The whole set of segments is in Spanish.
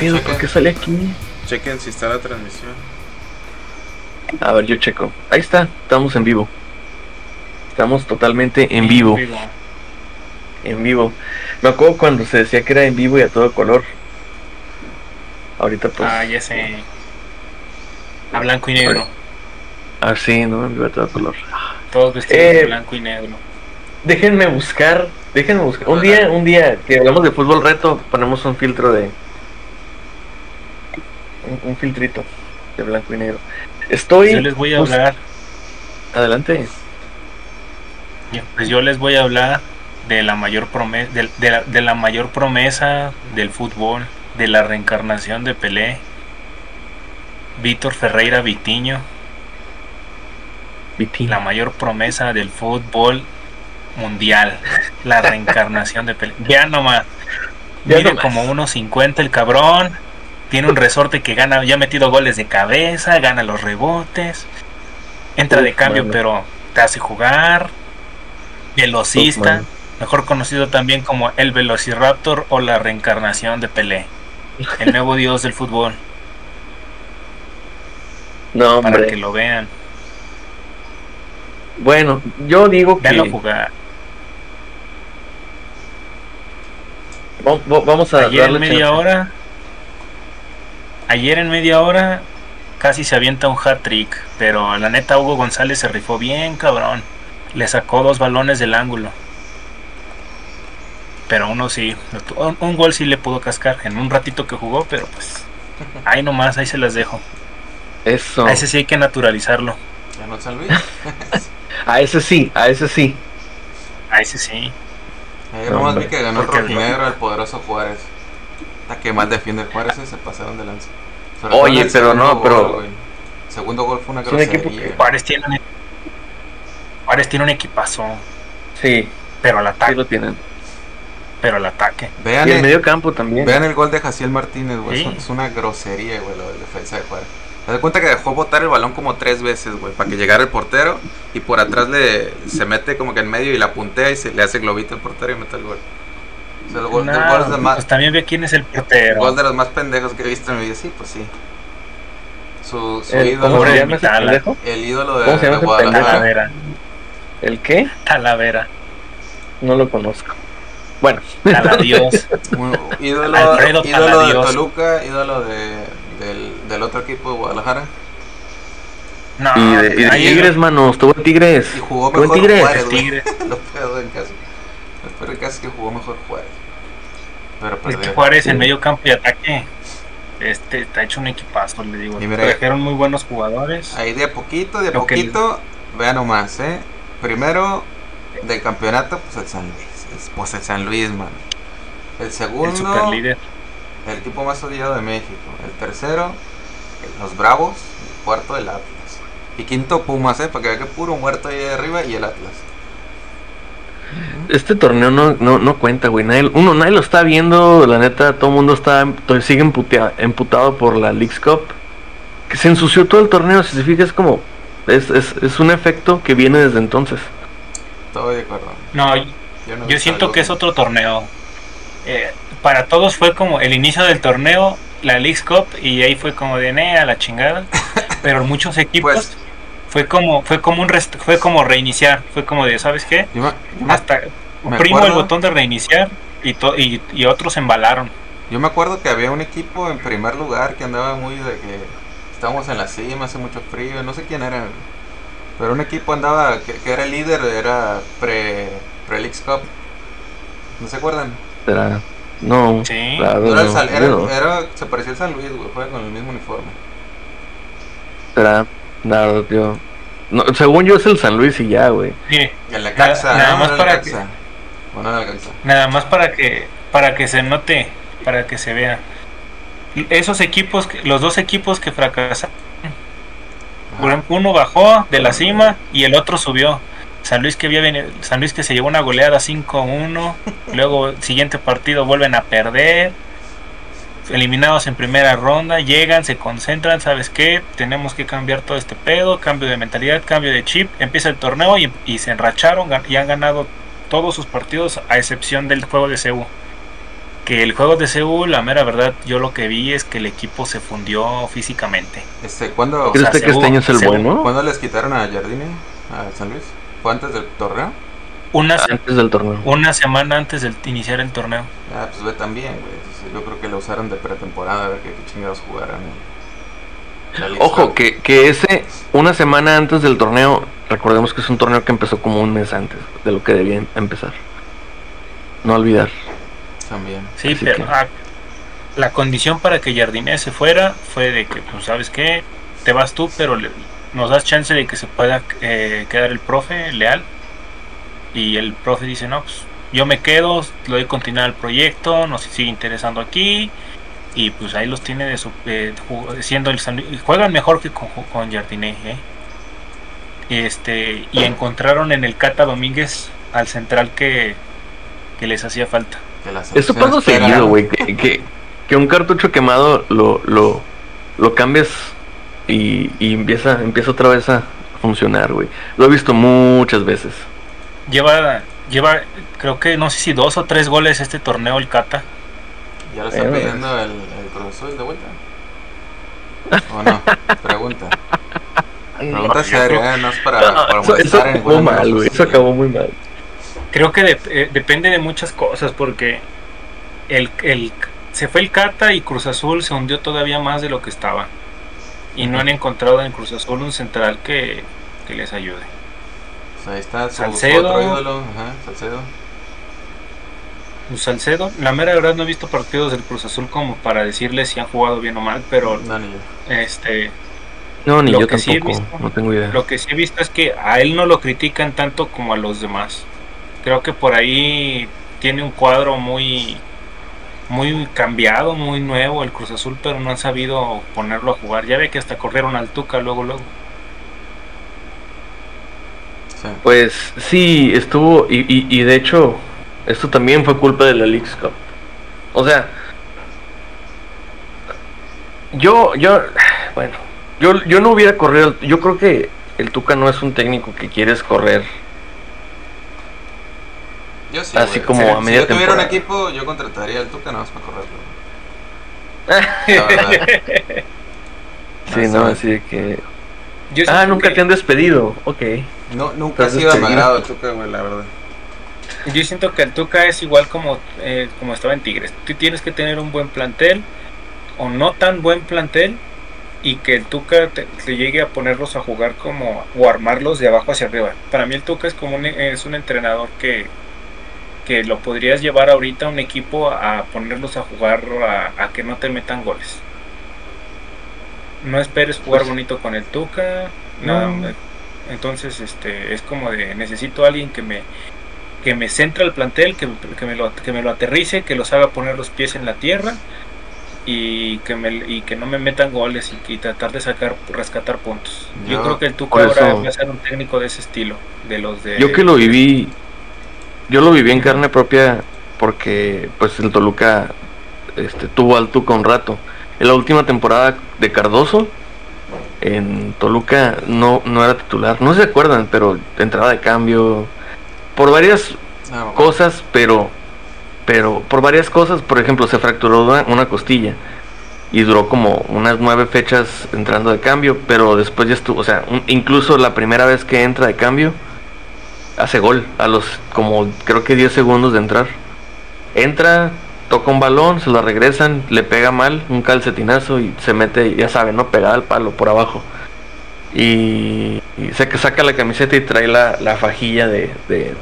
pedo? ¿Por qué sale aquí? Chequen si está la transmisión. A ver, yo checo. Ahí está, estamos en vivo. Estamos totalmente en vivo. En vivo. Me acuerdo cuando se decía que era en vivo y a todo color. Ahorita pues. Ah, ya sé. A blanco y negro. Ah, sí, no, en vivo a todo color. Todos vestidos Eh, de blanco y negro. Déjenme buscar, déjenme buscar. Un día, un día que hablamos de fútbol reto, ponemos un filtro de. Un, un filtrito de blanco y negro. Estoy. Yo les voy a hablar. Adelante. Pues yo les voy a hablar de la mayor promesa, de, de la, de la mayor promesa del fútbol, de la reencarnación de Pelé, Víctor Ferreira Vitiño, la mayor promesa del fútbol mundial, la reencarnación de Pelé. Vean nomás, mide como unos 50 el cabrón, tiene un resorte que gana, ya ha metido goles de cabeza, gana los rebotes, entra de cambio mano. pero te hace jugar, velocista, mejor conocido también como el Velociraptor o la reencarnación de Pelé, el nuevo dios del fútbol, No, para que lo vean, Bueno, yo digo que. veanlo jugar. va- va- Vamos a Ayer darle media chance. hora, ayer en media hora casi se avienta un hat trick, pero la neta Hugo González se rifó bien, cabrón. Le sacó dos balones del ángulo. Pero uno sí, un, un gol sí le pudo cascar en un ratito que jugó, pero pues ahí nomás, ahí se las dejo. Eso. A ese sí hay que naturalizarlo. ¿Ya no? A ese sí, a ese sí. A ese sí. Ayer nomás vi que ganó el rojinegro al poderoso Juárez. Hasta que mal defiende el Juárez y se pasaron de lanza. Sobre Oye, pero no, gol, pero-. El segundo gol fue una Es un equipo grosería. que- Juárez tiene un, Juárez tiene un equipazo, Sí, pero al sí ataque, lo tienen. pero al ataque. Vean Y el el, medio campo también. vean el gol de Jaciel Martínez, güey. Sí. Es un- Es una grosería, güey, lo de defensa de Juárez. Te das cuenta que dejó botar el balón como tres veces, güey, para que llegara el portero y por atrás le se mete como que en medio y la puntea y se le hace globito al portero y mete el gol. O sea, el gol, el No, gol es el más, pues también ve quién es el el portero. gol de los más pendejos que he visto en mi vida. Sí, pues sí. Su, su El- ídolo, ¿Cómo se llama ese pendejo? el ídolo de, ¿Cómo se llama de Guadalajara. Talavera. ¿El qué? Talavera. No lo conozco. Bueno, Taladios. Ídolo Alfredo ídolo de. Toluca, ídolo de, del, del otro equipo de Guadalajara. No, y de, y de ahí- Tigres, manos, tuvo Tigres. Y jugó Tuvo mejor Tigres. Juárez. Lo peor del caso. Lo peor del caso es que jugó mejor Juárez. Pero Es que perdió. Juárez en medio campo y ataque. Este está hecho un equipazo, le digo. Y mira- Trajeron muy buenos jugadores. Ahí de a poquito, de a Lo que- poquito, vean nomás, ¿eh? Primero del campeonato, pues el San Luis. Es- Pues el San Luis, man. El El segundo, líder. el equipo más odiado de México. El tercero, los Bravos. El cuarto, el Atlas. Y quinto, Pumas, ¿eh? Para que vea que puro muerto ahí arriba y el Atlas. Este torneo no, no, no cuenta, güey. Nadie, uno, nadie lo está viendo. La neta, todo el mundo está sigue emputea- emputado por la Leagues Cup. Que se ensució todo el torneo. Si se fija, es como. Es, es, es un efecto que viene desde entonces. Estoy de acuerdo. No, Yo, no yo vi siento que es otro torneo. Eh, para todos fue como el inicio del torneo, la League Cup, y ahí fue como de "Nee, a la chingada. Pero muchos equipos Pues- fue como fue como un rest- fue como reiniciar, fue como de ¿sabes qué? Yo me- yo me- Hasta me primo el botón de reiniciar y, to- y, y otros embalaron. Yo me acuerdo que había un equipo en primer lugar que andaba muy de que estábamos en la cima, hace mucho frío, no sé quién era. Pero un equipo andaba, que, que era el líder, era pre, pre Leagues Cup. ¿No se acuerdan? Será. No. Sí. No era el era- era- se parecía al San Luis, güey, juega con el mismo uniforme. Será. La verdad, yo. No, según yo es el San Luis y ya, güey. Mire, El Necaxa, Nada ¿no? más para Necaxa. O no era el Necaxa. Nada más para que para que se note, para que se vea. Esos equipos, que- los dos equipos que fracasaron, Ajá. uno bajó de la cima y el otro subió. San Luis que había venido- San Luis que se llevó una goleada 5-1, luego el siguiente partido vuelven a perder. Eliminados en primera ronda, llegan, se concentran, ¿sabes qué? Tenemos que cambiar todo este pedo, cambio de mentalidad, cambio de chip, empieza el torneo y, y se enracharon y han ganado todos sus partidos a excepción del juego de Cebu, que el juego de Seúl, la mera verdad, yo lo que vi es que el equipo se fundió físicamente. Este, ¿cuándo, ¿Crees sea, que este año es el bueno? ¿cuándo les quitaron a Jardine a San Luis? ¿Fue antes del torneo? Una, Antes del torneo. una semana antes de iniciar el torneo. Ah, pues ve también, güey. Yo creo que lo usaron de pretemporada a ver qué, qué chingados jugaran. Ojo, que, que ese, una semana antes del torneo, recordemos que es un torneo que empezó como un mes antes de lo que debía em- empezar. No olvidar. También. Sí, Así pero que- ah, la condición para que Jardine se fuera fue de que, pues, ¿sabes qué? Te vas tú, pero le- nos das chance de que se pueda eh, quedar el profe leal. Y el profe dice, no, pues yo me quedo, le doy continuidad al proyecto, nos sigue interesando aquí. Y pues ahí los tiene de su, eh, siendo el San Juegan mejor que con, con Jardine, ¿eh? Este, y encontraron en el Cata Domínguez al central que, que les hacía falta. Eso pasa seguido, güey. Que, que, que un cartucho quemado lo, lo, lo cambies y, y empieza, empieza otra vez a funcionar, güey. Lo he visto muchas veces. Lleva, lleva, creo que no sé si dos o tres goles este torneo el Cata. ¿Ya lo está Bueno, pidiendo el, el Cruz Azul de vuelta? ¿O no? Pregunta. Pregunta seria, ¿eh? No es para, No, para eso, en acabó de mal, güey. Eso acabó muy mal. Creo que dep- eh, depende de muchas cosas porque el, el, se fue el Cata y Cruz Azul se hundió todavía más de lo que estaba. Y no han encontrado en Cruz Azul un central que, que les ayude. Ahí está su, Salcedo. otro ídolo. Ajá, Salcedo. Pues Salcedo, la mera verdad no he visto partidos del Cruz Azul como para decirles si han jugado bien o mal, pero No, ni yo. este No, ni Lo yo que sí he tampoco. visto- no tengo idea. Lo que sí he visto es que a él no lo critican tanto como a los demás. Creo que por ahí tiene un cuadro muy muy cambiado, muy nuevo el Cruz Azul, pero no han sabido ponerlo a jugar. Ya ve que hasta corrieron al Tuca luego luego. Sí. Pues sí, estuvo. Y, y, y de hecho, esto también fue culpa de la Leagues Cup. O sea, yo, yo, bueno, yo, yo no hubiera corrido. Yo creo que el Tuca no es un técnico que quieres correr. Yo sí, Así güey. como a media Si yo tuviera un equipo, yo contrataría al Tuca nada más para correrlo. La. Sí, no, así de que. Yo Ah, nunca que- te han despedido. Ok. No, nunca ha Estás sido agrado el Tuca, güey, la verdad. Yo siento que el Tuca es igual como, eh, como estaba en Tigres. Tú tienes que tener un buen plantel o no tan buen plantel y que el Tuca te, te llegue a ponerlos a jugar como o armarlos de abajo hacia arriba. Para mí el Tuca es como un, es un entrenador que, que lo podrías llevar ahorita a un equipo a ponerlos a jugar a, a que no te metan goles. No esperes jugar Pues- bonito con el Tuca. Nada, No. entonces este es como de necesito a alguien que me que me centre el plantel, que, que, me lo, que me lo aterrice, que los haga poner los pies en la tierra y que, me, y que no me metan goles y, tratar de sacar, rescatar puntos. Yo, Yo- creo que el Tuca ahora va a ser un técnico de ese estilo, de los de... Yo que lo viví, yo lo viví en carne propia porque pues el Toluca este, tuvo al Tuca un rato. En la última temporada de Cardoso, en Toluca no, no era titular. No se acuerdan, pero entraba de cambio por varias No, güey. cosas, pero pero por varias cosas, por ejemplo, se fracturó una, una costilla y duró como unas nueve fechas entrando de cambio, pero después ya estuvo, o sea, un- incluso la primera vez que entra de cambio hace gol a los como creo que 10 segundos de entrar. Entra, toca un balón, se lo regresan, le pega mal, un calcetinazo y se mete, ya saben, no pegada al palo por abajo. Y, y sé que saca la camiseta y trae la, la fajilla de, de,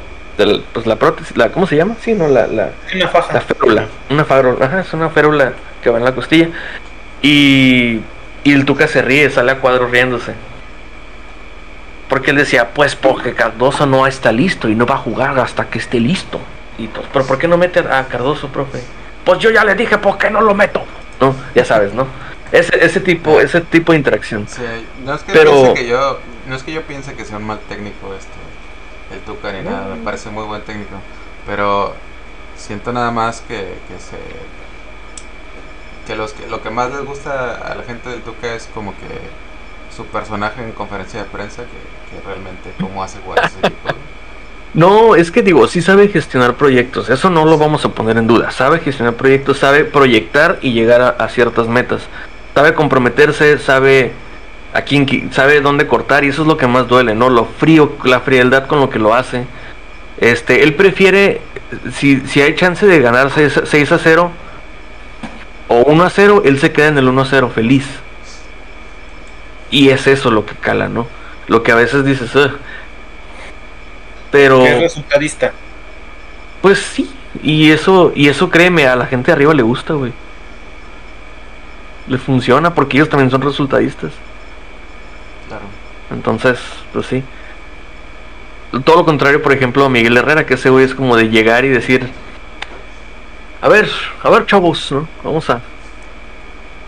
pues la prótesis, la, ¿cómo se llama? Sí, no, la, la, Una la faja. férula, una férula, ajá, es una férula que va en la costilla. Y, y el Tuca se ríe, sale a cuadro riéndose. Porque él decía, pues porque Cardoso no está listo y no va a jugar hasta que esté listo. Y pues, pero ¿por qué no mete a Cardoso, profe? Pues yo ya le dije, ¿por qué no lo meto? No, ya sabes, ¿no? Ese, ese tipo, ese tipo de interacción. Sí, no es que Pero- piense que yo, no es que yo piense que sea un mal técnico este, el Tuca ni nada, me parece muy buen técnico, pero siento nada más que, que se que los que lo que más les gusta a la gente del Tuca es como que su personaje en conferencia de prensa que, que realmente cómo hace jugar ese equipo. No, es que digo, sí sabe gestionar proyectos, eso no lo vamos a poner en duda. Sabe gestionar proyectos, sabe proyectar y llegar a, ciertas metas. Sabe comprometerse, sabe a quién, sabe dónde cortar y eso es lo que más duele, ¿no? Lo frío, la frialdad con lo que lo hace. Este, él prefiere, si, si hay chance de ganar 6, 6 a 0 o 1 a 0, él se queda en el 1 a 0 feliz. Y es eso lo que cala, ¿no? Lo que a veces dices, pero Que es resultadista. pues sí, y eso y eso créeme, a la gente de arriba le gusta, güey. Le funciona porque ellos también son resultadistas. Claro. Entonces, pues sí. Todo lo contrario, por ejemplo, a Miguel Herrera, que ese güey es como de llegar y decir, a ver, a ver, chavos, ¿no? Vamos a,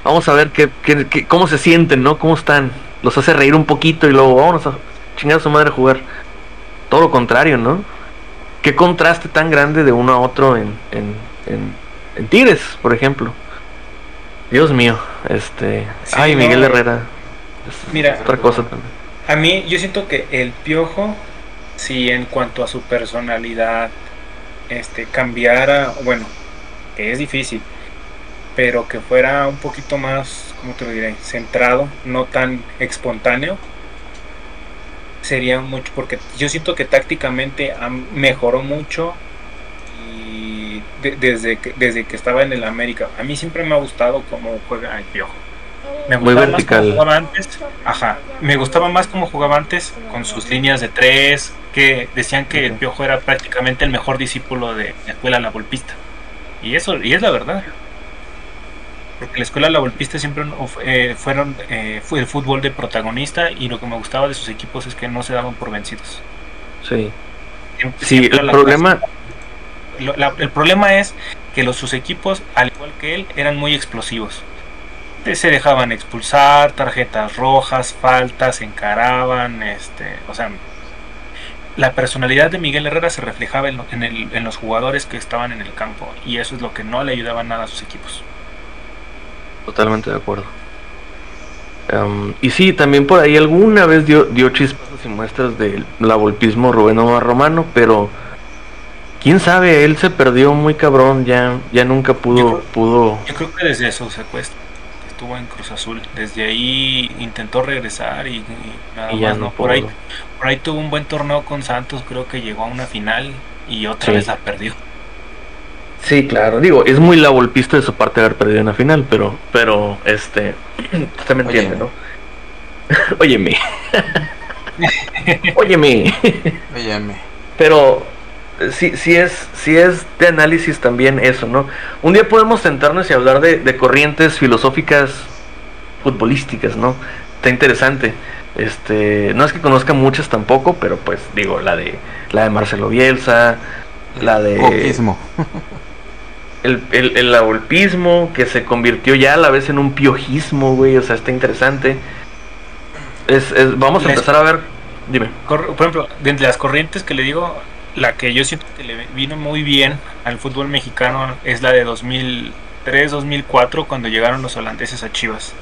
vamos a ver qué, qué- qué- cómo se sienten, ¿no? Cómo están. Los hace reír un poquito y luego vámonos a chingar a su madre a jugar. Todo lo contrario, ¿no? Qué contraste tan grande de uno a otro en, en, en, en Tigres, por ejemplo. Dios mío, este, Sí, ay, no, Miguel eh, Herrera. es mira. otra cosa también. A mí, yo siento que el piojo, si en cuanto a su personalidad, este, cambiara, bueno, que es difícil, pero que fuera un poquito más, ¿cómo te lo diré? Centrado, no tan espontáneo, sería mucho, porque yo siento que tácticamente am- mejoró mucho y de- desde, que, desde que estaba en el América. A mí siempre me ha gustado cómo juega el piojo. Me Muy gustaba más vertical. cómo jugaba antes. Ajá. Me gustaba más cómo jugaba antes con sus líneas de tres, que decían que el. Piojo era prácticamente el mejor discípulo de la escuela La Volpista. Y eso, y es la verdad. Porque la escuela La Volpista siempre eh, fueron eh, fue el fútbol de protagonista y lo que me gustaba de sus equipos es que no se daban por vencidos. Sí. Siempre- Sí, siempre el problema, lo- la- el problema es que los sus equipos, al igual que él, eran muy explosivos. Se dejaban expulsar, tarjetas rojas, faltas, encaraban, este, o sea, la personalidad de Miguel Herrera se reflejaba en, lo- en el- en los jugadores que estaban en el campo y eso es lo que no le ayudaba nada a sus equipos. Totalmente de acuerdo. Em, y sí, también por ahí alguna vez dio, dio chispazos y muestras del lavolpismo Rubén Omar Romano, pero quién sabe, él se perdió muy cabrón, ya, ya nunca Yo pudo, creo- pudo, Yo creo que desde su secuestro estuvo en Cruz Azul, desde ahí intentó regresar y, y nada y ya más no no. Por ahí, por ahí tuvo un buen torneo con Santos, creo que llegó a una final y otra Sí. vez la perdió. Sí, claro, digo, es muy lavolpista de su parte haber perdido una final, pero, pero, este, usted me entiende, Óyeme. ¿no? Óyeme. Óyeme. Óyeme. Pero sí, sí es, sí es de análisis también eso, ¿no? Un día podemos sentarnos y hablar de, de corrientes filosóficas futbolísticas, ¿no? Está interesante. Este, no es que conozca muchas tampoco, pero pues digo, la de la de Marcelo Bielsa, la de Coquismo. El, el, el lavolpismo que se convirtió ya a la vez en un piojismo, güey, o sea, está interesante. Es, es- vamos a empezar a ver, dime. Por ejemplo, de entre las corrientes que le digo, la que yo siento que le vino muy bien al fútbol mexicano es la de 2003-2004 cuando llegaron los holandeses a Chivas.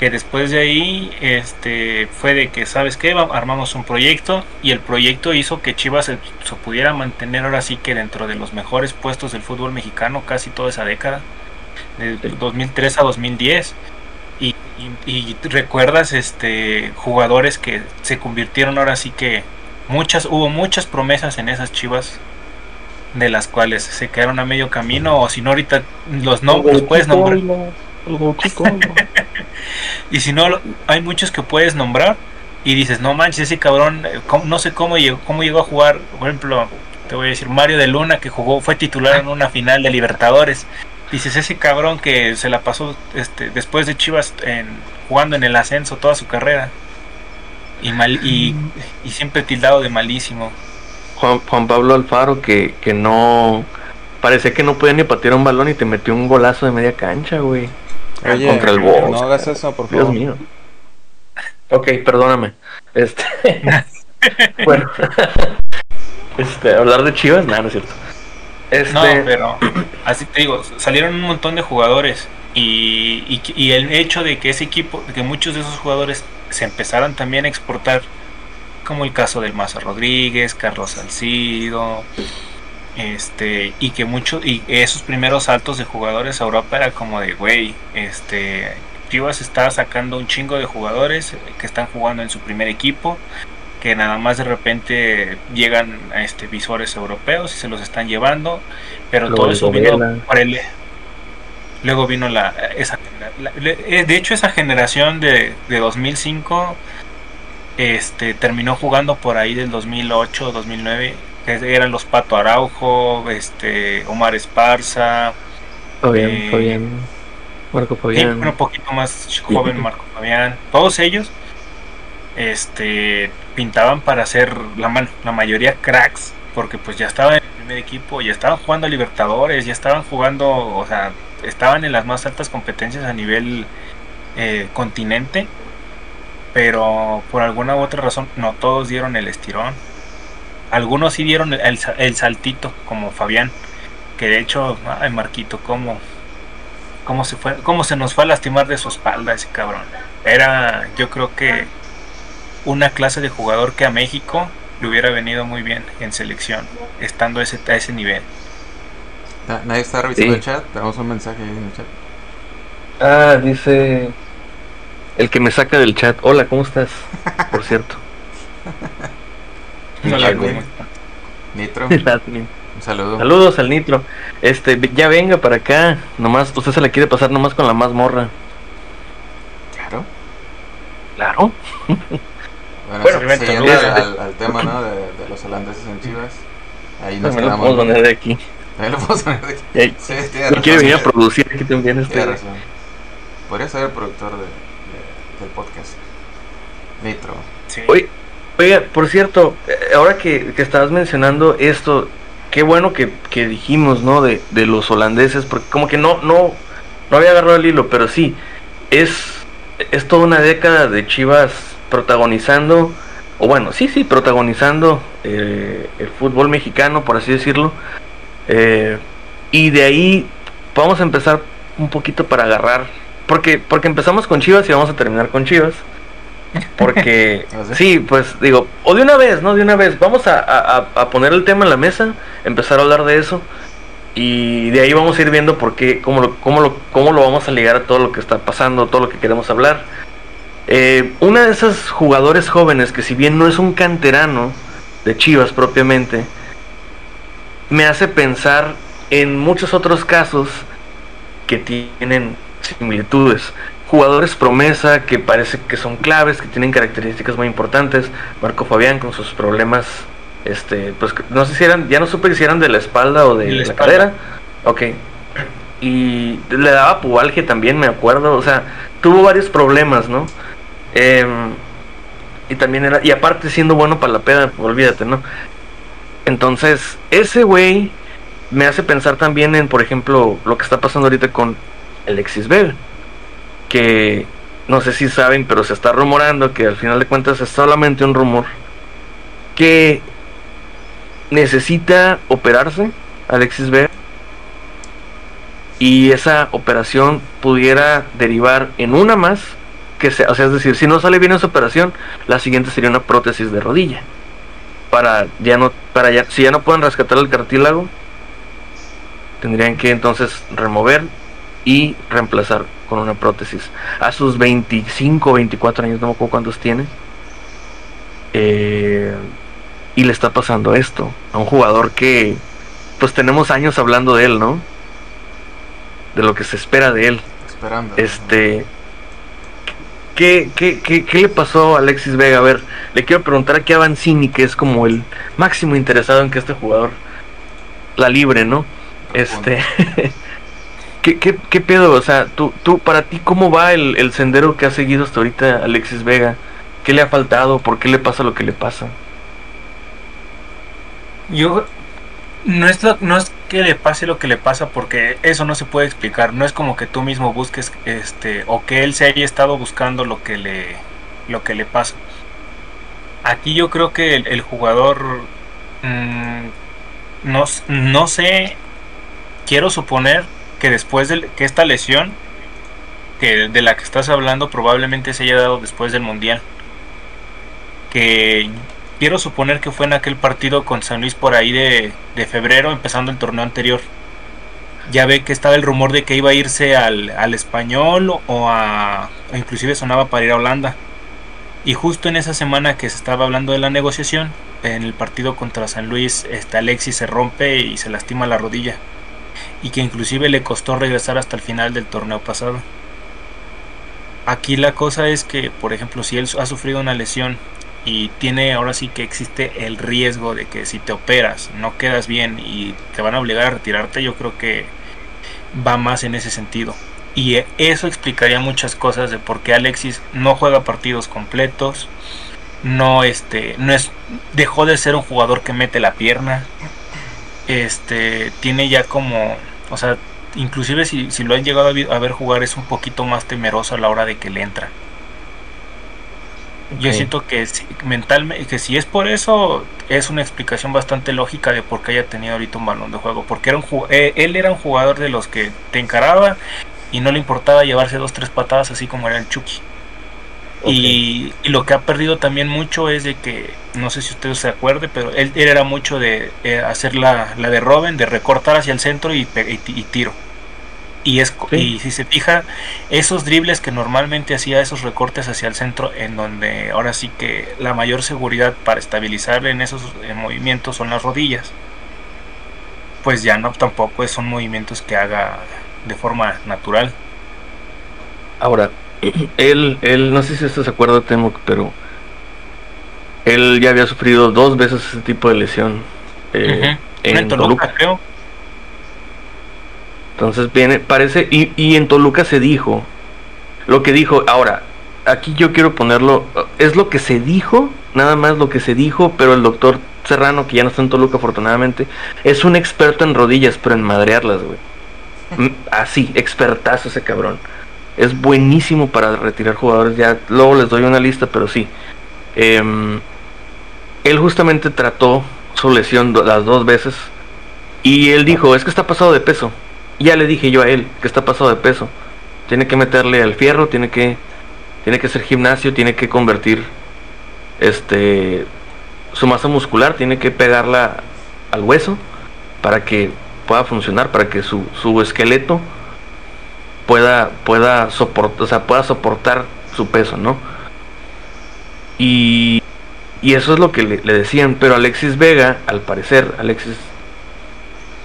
Que después de ahí este, fue de que, ¿sabes qué? Armamos un proyecto y el proyecto hizo que Chivas se, se pudiera mantener ahora sí que dentro de los mejores puestos del fútbol mexicano casi toda esa década, de Sí. 2003 a 2010. Y, y- y recuerdas este jugadores que se convirtieron ahora sí que muchas hubo muchas promesas en esas chivas de las cuales se quedaron a medio camino o si no ahorita los no los puedes nombrar y si no lo- hay muchos que puedes nombrar y dices no manches ese cabrón eh, ¿cómo- no sé cómo llegó cómo llegó a jugar por ejemplo te voy a decir Mario de Luna que jugó fue titular en una final de Libertadores. Dices ese cabrón que se la pasó este después de Chivas en, jugando en el ascenso toda su carrera. Y mal y, y siempre tildado de malísimo. Juan, Juan Pablo Alfaro que, que no parecía que no podía ni patear un balón y te metió un golazo de media cancha, güey. Oye, contra el Bosque. no hagas eso, por Dios favor. mío. Ok, perdóname. Este bueno. este, hablar de Chivas, nada, no es cierto. Este, No, pero así te digo, salieron un montón de jugadores y, y, y el hecho de que ese equipo, de que muchos de esos jugadores se empezaran también a exportar como el caso del Maza Rodríguez, Carlos Salcido, este, y que muchos, y esos primeros saltos de jugadores a Europa era como de, güey, este, Chivas está sacando un chingo de jugadores que están jugando en su primer equipo, que nada más de repente llegan a este visores europeos y se los están llevando, pero todo eso vino por el luego vino la esa eh, de hecho esa generación de, de 2005 este terminó jugando por ahí del 2008 2009 que eran los Pato Araujo este Omar Esparza Fabián, eh, Fabián Marco Fabián. un poquito más joven Marco Fabián. Todos ellos este pintaban para ser la, la mayoría cracks porque pues ya estaban en el primer equipo ya estaban jugando a Libertadores ya estaban jugando o sea estaban en las más altas competencias a nivel eh, continente, pero por alguna u otra razón no todos dieron el estirón. Algunos sí dieron el, saltito, como Fabián, que de hecho, ay Marquito, cómo, cómo se fue, cómo se nos fue a lastimar de su espalda ese cabrón. Era, yo creo que una clase de jugador que a México le hubiera venido muy bien en selección, estando ese, a ese nivel. Nadie está revisando el chat. Tenemos un mensaje ahí en el chat. Ah, dice. El que me saca del chat. Hola, ¿cómo estás? Por cierto. Nitro. Un saludo. Saludos al Nitro. Este, ya venga para acá. Nomás, usted se la quiere pasar nomás con la más morra. Claro. Claro. Bueno, bueno siguiendo al, al, tema ¿no? de, de, los holandeses en Chivas. Ahí nos quedamos. Vamos a de aquí. Ahí lo puedo poner de aquí. Sí, no quiere venir a producir aquí también este. razón. Podría ser el productor de, del podcast. Nitro. Sí. Oiga, por cierto, eh, ahora que, que estabas mencionando esto, qué bueno que, que dijimos, ¿no? De, de, los holandeses, porque como que no, no, no había agarrado el hilo, pero sí, es, es toda una década de Chivas protagonizando, o bueno, sí, sí, protagonizando eh, el fútbol mexicano, por así decirlo, eh, y de ahí vamos a empezar un poquito para agarrar. Porque, porque empezamos con Chivas y vamos a terminar con Chivas. Porque, ¿Ah, sí, pues digo, o de una vez, ¿no? De una vez, vamos a, poner el tema en la mesa, empezar a hablar de eso. Y de ahí vamos a ir viendo por qué, cómo lo, cómo lo, cómo lo vamos a ligar a todo lo que está pasando, todo lo que queremos hablar. Eh, una de esas jugadores jóvenes que si bien no es un canterano de Chivas propiamente, me hace pensar en muchos otros casos que tienen similitudes. Jugadores promesa que parece que son claves, que tienen características muy importantes. Marco Fabián con sus problemas, este, pues no sé si eran, ya no supe si eran de la espalda o de la, cadera. Ok. Y le daba pubalgia también, me acuerdo. O sea, tuvo varios problemas, ¿no? Em, y también era, y aparte siendo bueno para la peda, olvídate, ¿no? Entonces, ese güey me hace pensar también en, por ejemplo, lo que está pasando ahorita con Alexis Bell. Que no sé si saben, pero se está rumorando que al final de cuentas es solamente un rumor. Que necesita operarse Alexis Bell. Y esa operación pudiera derivar en una más. Que o sea, es decir, si no sale bien esa operación, la siguiente sería una prótesis de rodilla para ya no para ya si ya no pueden rescatar el cartílago tendrían que entonces remover y reemplazar con una prótesis a sus 25 24 años no me acuerdo cuántos tiene eh, y le está pasando esto a un jugador que pues tenemos años hablando de él no de lo que se espera de él esperando este ¿Qué, qué, qué, qué le pasó a Alexis Vega? A ver, le quiero preguntar aquí a Vancini, que es como el máximo interesado en que este jugador la libre, ¿no? Este. ¿Qué, qué, qué pedo? O sea, tú, tú, para ti, ¿cómo va el, el sendero que ha seguido hasta ahorita Alexis Vega? ¿Qué le ha faltado? ¿Por qué le pasa lo que le pasa? Yo no es, no es que le pase lo que le pasa porque eso no se puede explicar. No es como que tú mismo busques este o que él se haya estado buscando lo que le lo que le pasa. Aquí yo creo que el, jugador mmm, no, no sé, quiero suponer que después de que esta lesión que de la que estás hablando probablemente se haya dado después del mundial. Que quiero suponer que fue en aquel partido con San Luis por ahí de, de febrero, empezando el torneo anterior. Ya ve que estaba el rumor de que iba a irse al, al español o a. O inclusive sonaba para ir a Holanda. Y justo en esa semana que se estaba hablando de la negociación, en el partido contra San Luis, este Alexis se rompe y se lastima la rodilla. Y que inclusive le costó regresar hasta el final del torneo pasado. Aquí la cosa es que, por ejemplo, si él ha sufrido una lesión y tiene ahora sí que existe el riesgo de que si te operas no quedas bien y te van a obligar a retirarte, yo creo que va más en ese sentido. Y eso explicaría muchas cosas de por qué Alexis no juega partidos completos, no este no es dejó de ser un jugador que mete la pierna. Este tiene ya como, o sea, inclusive si, si lo han llegado a ver jugar es un poquito más temeroso a la hora de que le entra. Yo siento que mentalmente, que si es por eso, es una explicación bastante lógica de por qué haya tenido ahorita un balón de juego. Porque era un, eh, él era un jugador de los que te encaraba y no le importaba llevarse dos, tres patadas así como era el Chucky. Y, lo que ha perdido también mucho es de que, no sé si usted se acuerde, pero él, era mucho de eh, hacer la, la, de Robin, de recortar hacia el centro y, y tiro. Y, es, y si se fija, esos dribles que normalmente hacía esos recortes hacia el centro, en donde ahora sí que la mayor seguridad para estabilizar en esos movimientos son las rodillas, pues ya no tampoco son movimientos que haga de forma natural. Ahora, él, él, no sé si esto se acuerda, Temo, pero él ya había sufrido dos veces ese tipo de lesión. Eh, en, Toluca, creo. Entonces viene, parece, y, y en Toluca se dijo, lo que dijo, ahora, aquí yo quiero ponerlo, es lo que se dijo, nada más lo que se dijo, pero el doctor Serrano, que ya no está en Toluca afortunadamente, es un experto en rodillas, pero en madrearlas, güey. Mm, así, expertazo ese cabrón. Es buenísimo para retirar jugadores, ya luego les doy una lista, pero sí. Em, él justamente trató su lesión las dos veces y él dijo, es que está pasado de peso ya le dije yo a él que está pasado de peso. Tiene que meterle al fierro, tiene que tiene que ser gimnasio, tiene que convertir este su masa muscular, tiene que pegarla al hueso para que pueda funcionar, para que su, su esqueleto pueda pueda soportar, o sea, pueda soportar su peso, ¿no? Y, y eso es lo que le, decían, pero Alexis Vega, al parecer, Alexis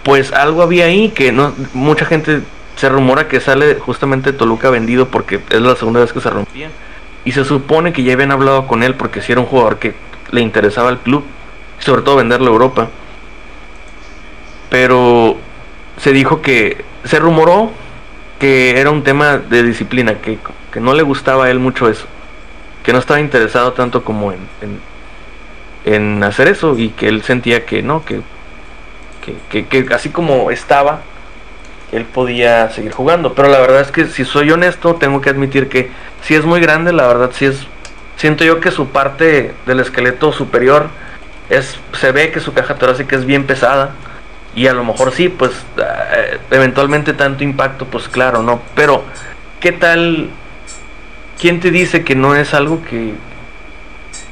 pues algo había ahí que no mucha gente se rumora que sale justamente Toluca vendido porque es la segunda vez que se rompía y se supone que ya habían hablado con él porque si era un jugador que le interesaba al club sobre todo venderlo a Europa pero se dijo que se rumoró que era un tema de disciplina que, que no le gustaba a él mucho eso que no estaba interesado tanto como en, en, en hacer eso y que él sentía que no que que, así como estaba, él podía seguir jugando. Pero la verdad es que si soy honesto, tengo que admitir que si es muy grande, la verdad si es... Siento yo que su parte del esqueleto superior es se ve que su caja torácica es bien pesada y a lo mejor sí, pues eh, eventualmente tanto impacto, pues claro, no. Pero ¿qué tal? ¿Quién te dice que no es algo que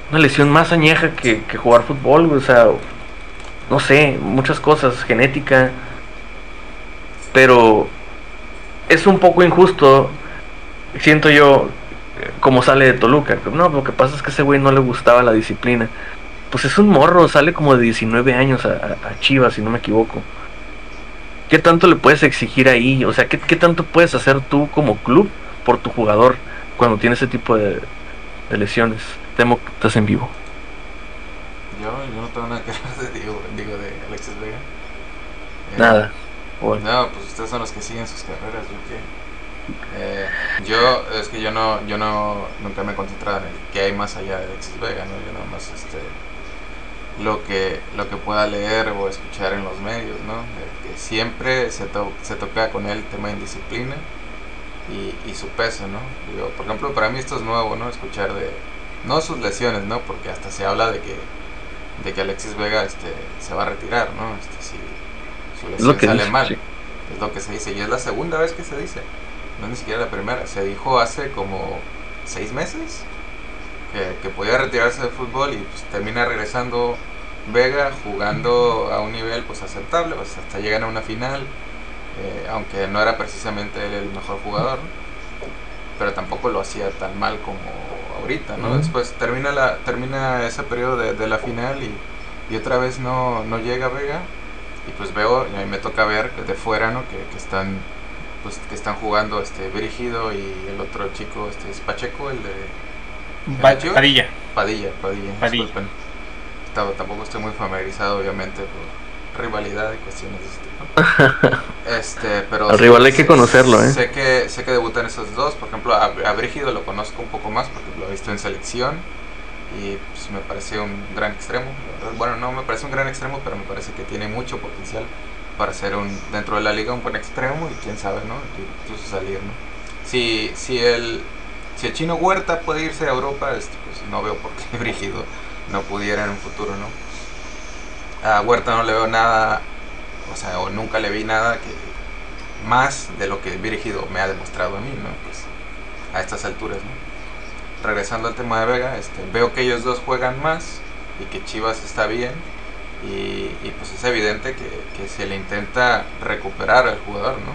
una lesión más añeja que, jugar fútbol? O sea, no sé, muchas cosas, genética. Pero es un poco injusto, siento yo, como sale de Toluca. No, lo que pasa es que ese güey no le gustaba la disciplina. Pues es un morro, sale como de 19 años a, Chivas, si no me equivoco. ¿Qué tanto le puedes exigir ahí? O sea, ¿qué, ¿qué, tanto puedes hacer tú como club por tu jugador cuando tiene ese tipo de, de lesiones? Temo que estás en vivo. Yo, yo no tengo nada que hablar de Diego, digo de Alexis Vega. Eh, nada. No, pues ustedes son los que siguen sus carreras, yo qué. Eh, yo, es que yo no, yo no, nunca me he concentrado en el que hay más allá de Alexis Vega, ¿no? Yo nada más, este, lo que, lo que pueda leer o escuchar en los medios, ¿no? que siempre se, se toca con él el tema de indisciplina y, y su peso, ¿no? Digo, por ejemplo, para mí esto es nuevo, ¿no? Escuchar de, no sus lesiones, ¿no? Porque hasta se habla de que de que Alexis Vega este, se va a retirar, ¿no? Este, si su lesión sale mal. Es lo que se dice. Y es la segunda vez que se dice. No es ni siquiera la primera. Se dijo hace como seis meses que, podía retirarse del fútbol y pues termina regresando Vega jugando a un nivel pues aceptable, pues hasta llegan a una final, eh, aunque no era precisamente él el mejor jugador, pero tampoco lo hacía tan mal como ahorita, ¿no? Después termina la termina ese periodo de, la final y, y, otra vez no, no llega Vega y pues veo, y a mí me toca ver de fuera, ¿no? Que, que están pues que están jugando este Brígido y el otro chico este es Pacheco, el de Padilla. Padilla, Padilla. Padilla. tampoco estoy muy familiarizado, obviamente, por rivalidad y cuestiones de este tipo. este, pero Al rival hay que conocerlo, ¿eh? Sé que, sé que debutan esos dos. Por ejemplo, a, Brígido lo conozco un poco más porque lo he visto en selección y pues, me parece un gran extremo. Bueno, no me parece un gran extremo, pero me parece que tiene mucho potencial para ser un dentro de la liga un buen extremo y quién sabe, ¿no? Incluso salir, ¿no? Si, si el si el chino Huerta puede irse a Europa, este, pues no veo por qué Brígido no pudiera en un futuro, ¿no? A Huerta no le veo nada, o sea, o nunca le vi nada que más de lo que Brígido me ha demostrado a mí, ¿no? Pues a estas alturas, ¿no? Regresando al tema de Vega, este, veo que ellos dos juegan más y que Chivas está bien y, pues es evidente que, se le intenta recuperar al jugador, ¿no?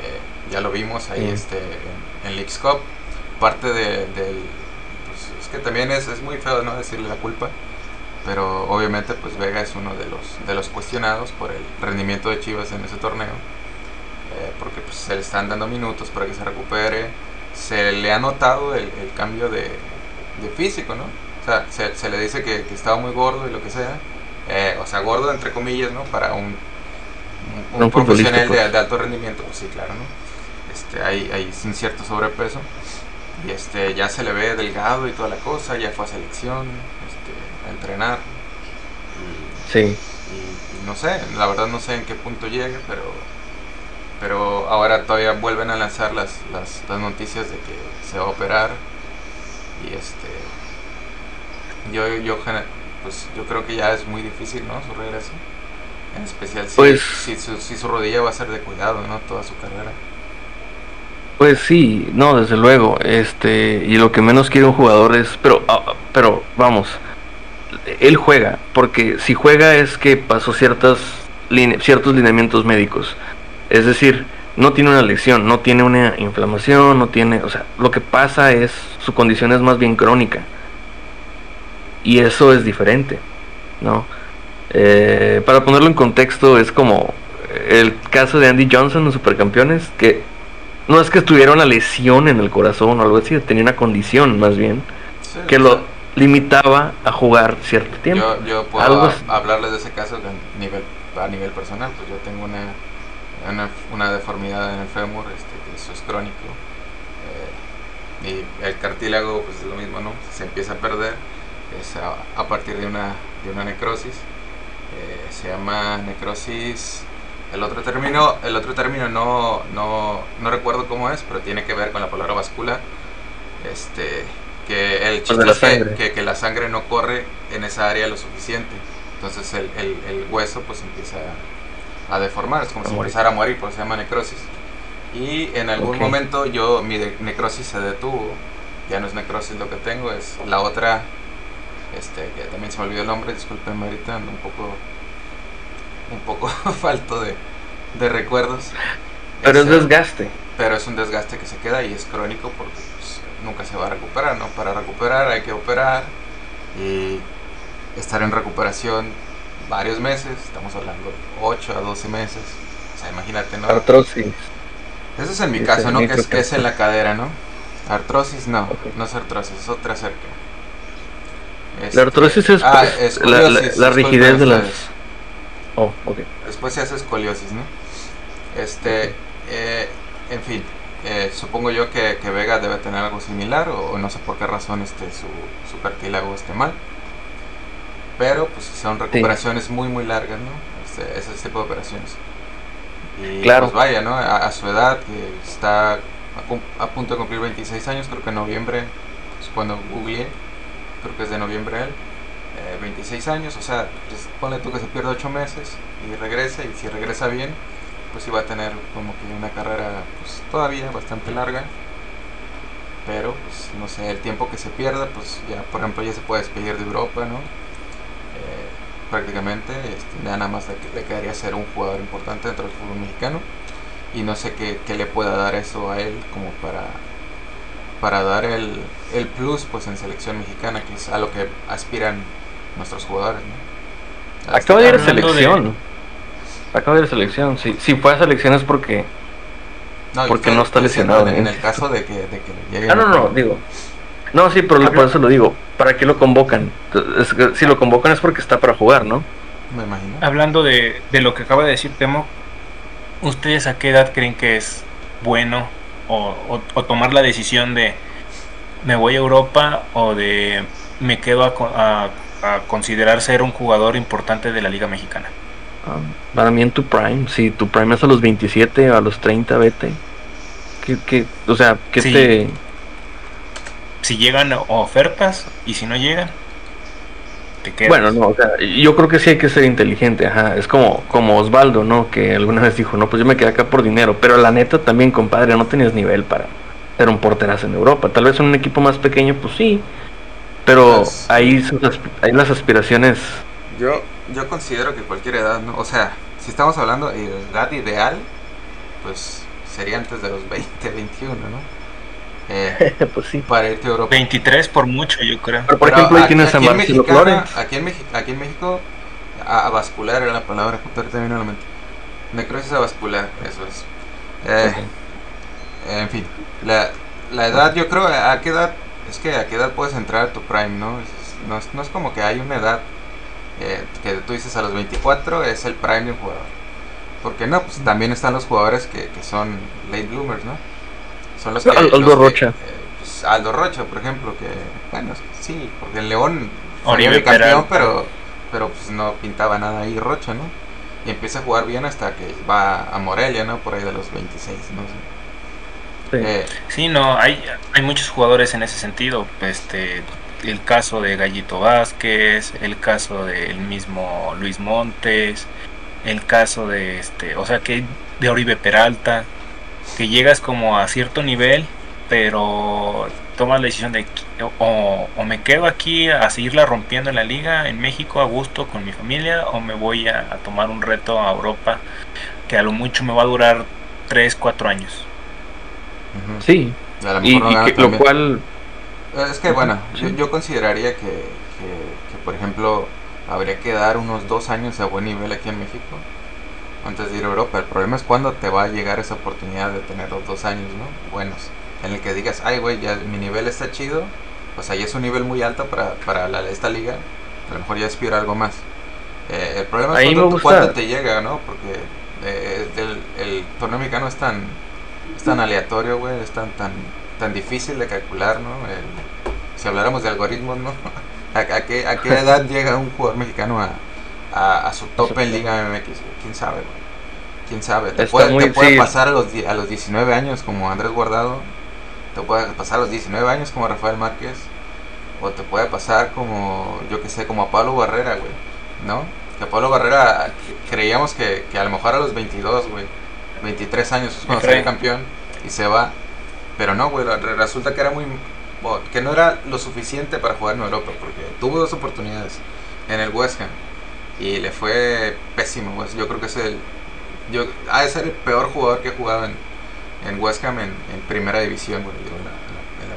Eh, ya lo vimos ahí este, en, en Leagues Cup parte de, del... Pues, es que también es, es muy feo no decirle la culpa, pero obviamente pues Vega es uno de los, de los cuestionados por el rendimiento de Chivas en ese torneo, eh, porque pues se le están dando minutos para que se recupere, se le ha notado el, cambio de, de, físico, ¿no? O sea, se, se le dice que, estaba muy gordo y lo que sea, eh, o sea, gordo entre comillas, ¿no? Para un, un, profesional de, de, alto rendimiento, pues sí, claro, ¿no? Este, hay, hay un cierto sobrepeso y este ya se le ve delgado y toda la cosa, ya fue a selección, este, a entrenar. Y, sí. Y, no sé, la verdad no sé en qué punto llegue, pero pero ahora todavía vuelven a lanzar las, las, las noticias de que se va a operar. Y este yo yo pues yo creo que ya es muy difícil no su regreso. En especial si, pues si, su, si su rodilla va a ser de cuidado no toda su carrera pues sí, no, desde luego, este, y lo que menos quiere un jugador es, pero, ah, pero vamos, él juega, porque si juega es que pasó ciertas ciertos lineamientos médicos, es decir, no tiene una lesión, no tiene una inflamación, no tiene, o sea, lo que pasa es su condición es más bien crónica, y eso es diferente, ¿no? Eh, para ponerlo en contexto, es como el caso de Andy Johnson, los supercampeones, que no es que tuviera una lesión en el corazón o algo así, tenía una condición más bien que lo limitaba a jugar cierto tiempo. Yo, yo puedo hablarles de ese caso a nivel, a nivel personal, pues yo tengo una, una, deformidad en el fémur, este, que eso es crónico. Eh, y el cartílago, pues es lo mismo, ¿no? Se empieza a perder, es a, partir de una, de una necrosis. Eh, se llama necrosis el otro término, el otro término no, no, no recuerdo cómo es, pero tiene que ver con la palabra vascular. Este, que el chiste es que, que, la sangre no corre en esa área lo suficiente. Entonces el, el, el hueso pues empieza a deformar, es como si empezara a morir, por eso se llama necrosis. Y en algún momento yo, mi necrosis se detuvo, ya no es necrosis lo que tengo, es la otra, este, que también se me olvidó el nombre, disculpenme ahorita, ando un poco un poco falto de, de recuerdos. Pero es, desgaste. Pero es un desgaste que se queda y es crónico porque pues, nunca se va a recuperar, ¿no? Para recuperar hay que operar y estar en recuperación varios meses, estamos hablando 8 a 12 meses. O sea, imagínate, ¿no? Artrosis. Eso es en mi caso, ¿no? Que es, que es en la cadera, ¿no? Artrosis, no, no es artrosis, es otra cerca. la artrosis es, ah, pues, la, rigidez de las... Oh, Después se hace escoliosis, ¿no? Este, eh, en fin, eh, supongo yo que, Vega debe tener algo similar o, no sé por qué razón este, su, su cartílago esté mal. Pero pues son recuperaciones muy muy largas, ¿no? Este, ese tipo de operaciones. Y claro. pues vaya, ¿no? A, su edad, que está a, punto de cumplir 26 años, creo que en noviembre, pues, cuando googleé, creo que es de noviembre él 26 eh, años, o sea, pues, ponle tú que se pierde 8 meses y regresa, y si regresa bien, pues iba a tener como que una carrera pues, todavía bastante larga. pero pues, no sé, el tiempo que se pierda, pues ya, por ejemplo, ya se puede despedir de Europa, ¿no? Eh, prácticamente, este, nada más le, le, quedaría ser un jugador importante dentro del fútbol mexicano y no sé qué, qué le pueda dar eso a él como para para dar el, el plus pues en selección mexicana que es a lo que aspiran nuestros jugadores ¿no? acaba de ir a selección. De... acaba de ir a selección si, si fue a selección es porque no, porque no está lesionado. en, en, el caso de que, de que llegue ah no no digo. No sí pero por eso lo digo. Para qué lo convocan es que, si lo convocan es porque está para jugar no me imagino. Hablando de, de lo que acaba de decir Temo ustedes a qué edad creen que es bueno o, o, o, tomar la decisión de me voy a Europa o de me quedo a, a, a considerar ser un jugador importante de la Liga Mexicana? Um, para mí en tu prime, si tu prime es a los 27 o a los 30, vete. ¿Qué, qué, o sea, ¿qué Sí. te...? Si llegan ofertas y si no llegan, te quedas. Bueno, no, o sea, yo creo que sí hay que ser inteligente, ajá. Es como, como Osvaldo, ¿no? Que alguna vez dijo, no, pues yo me quedé acá por dinero. Pero la neta también, compadre, no tenías nivel para ser un porterazo en Europa. Tal vez en un equipo más pequeño, pues sí. Pero Pues- ahí, ahí las aspiraciones... yo yo considero que cualquier edad no o sea si estamos hablando de edad ideal pues sería antes de los 20 21 no eh, pues sí. para irte a Europa 23 por mucho, yo creo. Pero por Pero ejemplo, ahí aquí- tienes a aquí en Marcelo Mexicana- Flores. Aquí en, México, aquí en México, a, a vascular era la palabra, ahorita me vino a la mente. Necrosis a vascular, eso es. Eh, En fin, la, la edad, yo creo, a qué edad, es que a qué edad puedes entrar a tu prime, ¿no? Es- no, es, no es como que hay una edad eh, que tú dices a los 24 es el prime de un jugador. Porque no, pues también están los jugadores que, que son late bloomers, ¿no? Son los que... Al- Aldo los que, Rocha. eh, pues, Aldo Rocha, por ejemplo, que, bueno, que sí, porque el León fue Oribe campeón, Peralta. pero, pero pues no pintaba nada ahí Rocha, ¿no? Y empieza a jugar bien hasta que va a Morelia, ¿no? Por ahí de los 26, no sé. Sí. Eh, Sí, no, hay, hay muchos jugadores en ese sentido. Este, el caso de Gallito Vázquez, el caso del mismo Luis Montes, el caso de este, o sea que de Oribe Peralta, que llegas como a cierto nivel, pero tomas la decisión de o, o me quedo aquí a seguirla rompiendo en la liga en México a gusto con mi familia o me voy a, a tomar un reto a Europa que a lo mucho me va a durar 3, 4 años. Sí, a lo y, mejor no y que, lo cual... Es que bueno, Sí. yo, yo consideraría que, que, que, por ejemplo, habría que dar unos dos años a buen nivel aquí en México antes de ir a Europa. El problema es cuando te va a llegar esa oportunidad de tener los dos años, ¿no? Buenos. En el que digas, ay, güey, ya mi nivel está chido. Pues ahí es un nivel muy alto para, para la- esta liga. A lo mejor ya aspiro algo más. Eh, el problema Ahí es gusta. cuando te llega, ¿no? Porque eh, el, el torneo mexicano es tan, es tan aleatorio, güey, es tan, tan, tan difícil de calcular, ¿no? El- si habláramos de algoritmos, ¿no? ¿A, a qué, a qué edad llega un jugador mexicano a, a, su tope en Liga MX? ¿Quién sabe, güey? ¿Quién sabe? Te puede, te puede pasar a los, a los 19 años como Andrés Guardado, te puede pasar a los 19 años como Rafael Márquez, o te puede pasar como, yo que sé, como a Pablo Barrera, güey, ¿no? Que a Pablo Barrera creíamos que, que a lo mejor a los 22, güey, 23 años es cuando Efraín. campeón y se va, pero no, güey, re- resulta que era muy, que no era lo suficiente para jugar en Europa, porque tuvo dos oportunidades en el West Ham y le fue pésimo, güey. Yo creo que es el, yo, ha de ser el peor jugador que he jugado en, en West Ham en, en primera división, güey.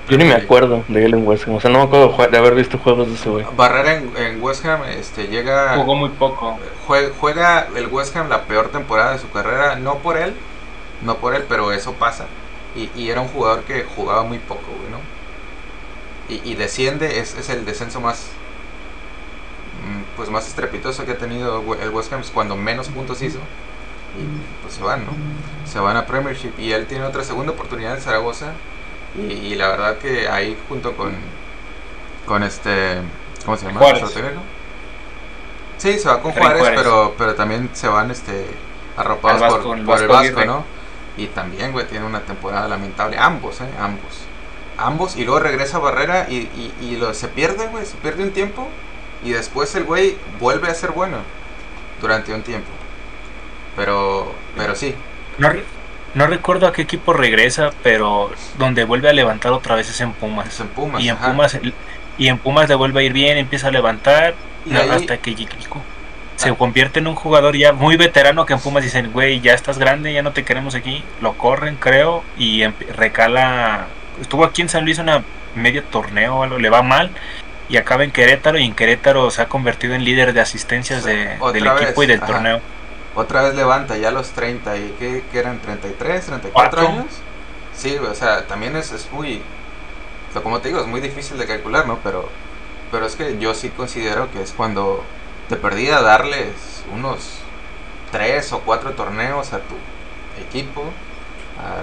Yo ni me acuerdo de él en West Ham. O sea, no me acuerdo de haber visto juegos de ese güey. Barrera en, en West Ham este, llega. Jugó muy poco. jue- Juega el West Ham la peor temporada de su carrera, no por él, no por él, pero eso pasa. Y, y era un jugador que jugaba muy poco, güey, ¿no? Y, y desciende, es, es el descenso más mm, pues más estrepitoso que ha tenido el West Ham es cuando menos puntos hizo. Y pues se van, ¿no? Se van a Premiership. Y él tiene otra segunda oportunidad en Zaragoza. Y, y la verdad que ahí junto con con este ¿cómo se llama? Sí, se va con Juárez, Juárez. pero pero también se van este arropados por, el por el Vasco. ¿no? Y también, güey, tiene una temporada lamentable. Ambos, ¿eh? Ambos. Ambos. Y luego regresa a Barrera y, y, y lo, se pierde, güey. Se pierde un tiempo. Y después el güey vuelve a ser bueno. Durante un tiempo. Pero, pero sí. No, No recuerdo a qué equipo regresa, pero donde vuelve a levantar otra vez es en Pumas. Es en Pumas. y en ajá. Pumas y en Pumas le vuelve a ir bien, empieza a levantar Y ahí- hasta que Yiquico se Ah. convierte en un jugador ya muy veterano que en Pumas dicen, güey, ya estás grande, ya no te queremos aquí. Lo corren, creo, y recala. Estuvo aquí en San Luis una medio torneo o algo, le va mal. Y acaba en Querétaro y en Querétaro se ha convertido en líder de asistencias Sí, de- otra del equipo y del ajá. torneo. Otra vez levanta ya a los 30 y que, que eran 33, 34 Cuatro. años. Sí, o sea, también es, es muy, o sea, como te digo, es muy difícil de calcular, ¿no? Pero, pero es que yo sí considero que es cuando te perdía darles unos 3 o 4 torneos a tu equipo,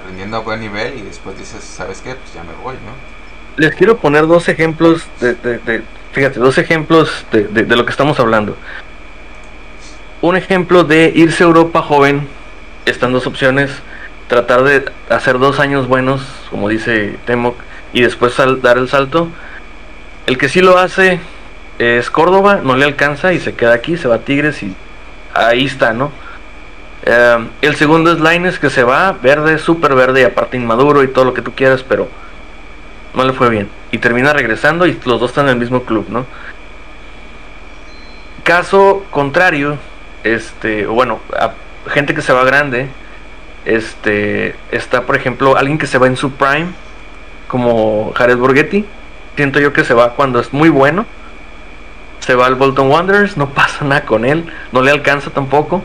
rindiendo a buen nivel y después dices, ¿sabes qué? Pues ya me voy, ¿no? Les quiero poner dos ejemplos de, de- de- fíjate, dos ejemplos de, de- de lo que estamos hablando. Un ejemplo de irse a Europa joven, están dos opciones, tratar de hacer dos años buenos, como dice Temoc, y después dar el salto. El que sí lo hace es Córdoba, no le alcanza y se queda aquí, se va a Tigres y ahí está, ¿no? Eh, el segundo es Laines que se va, verde, súper verde y aparte inmaduro y todo lo que tú quieras, pero no le fue bien. Y termina regresando y los dos están en el mismo club, ¿no? Caso contrario, este, o bueno, a gente que se va grande, este, está por ejemplo alguien que se va en su prime, como Jared Borghetti. Siento yo que se va cuando es muy bueno. Se va al Bolton Wanderers, no pasa nada con él, no le alcanza tampoco.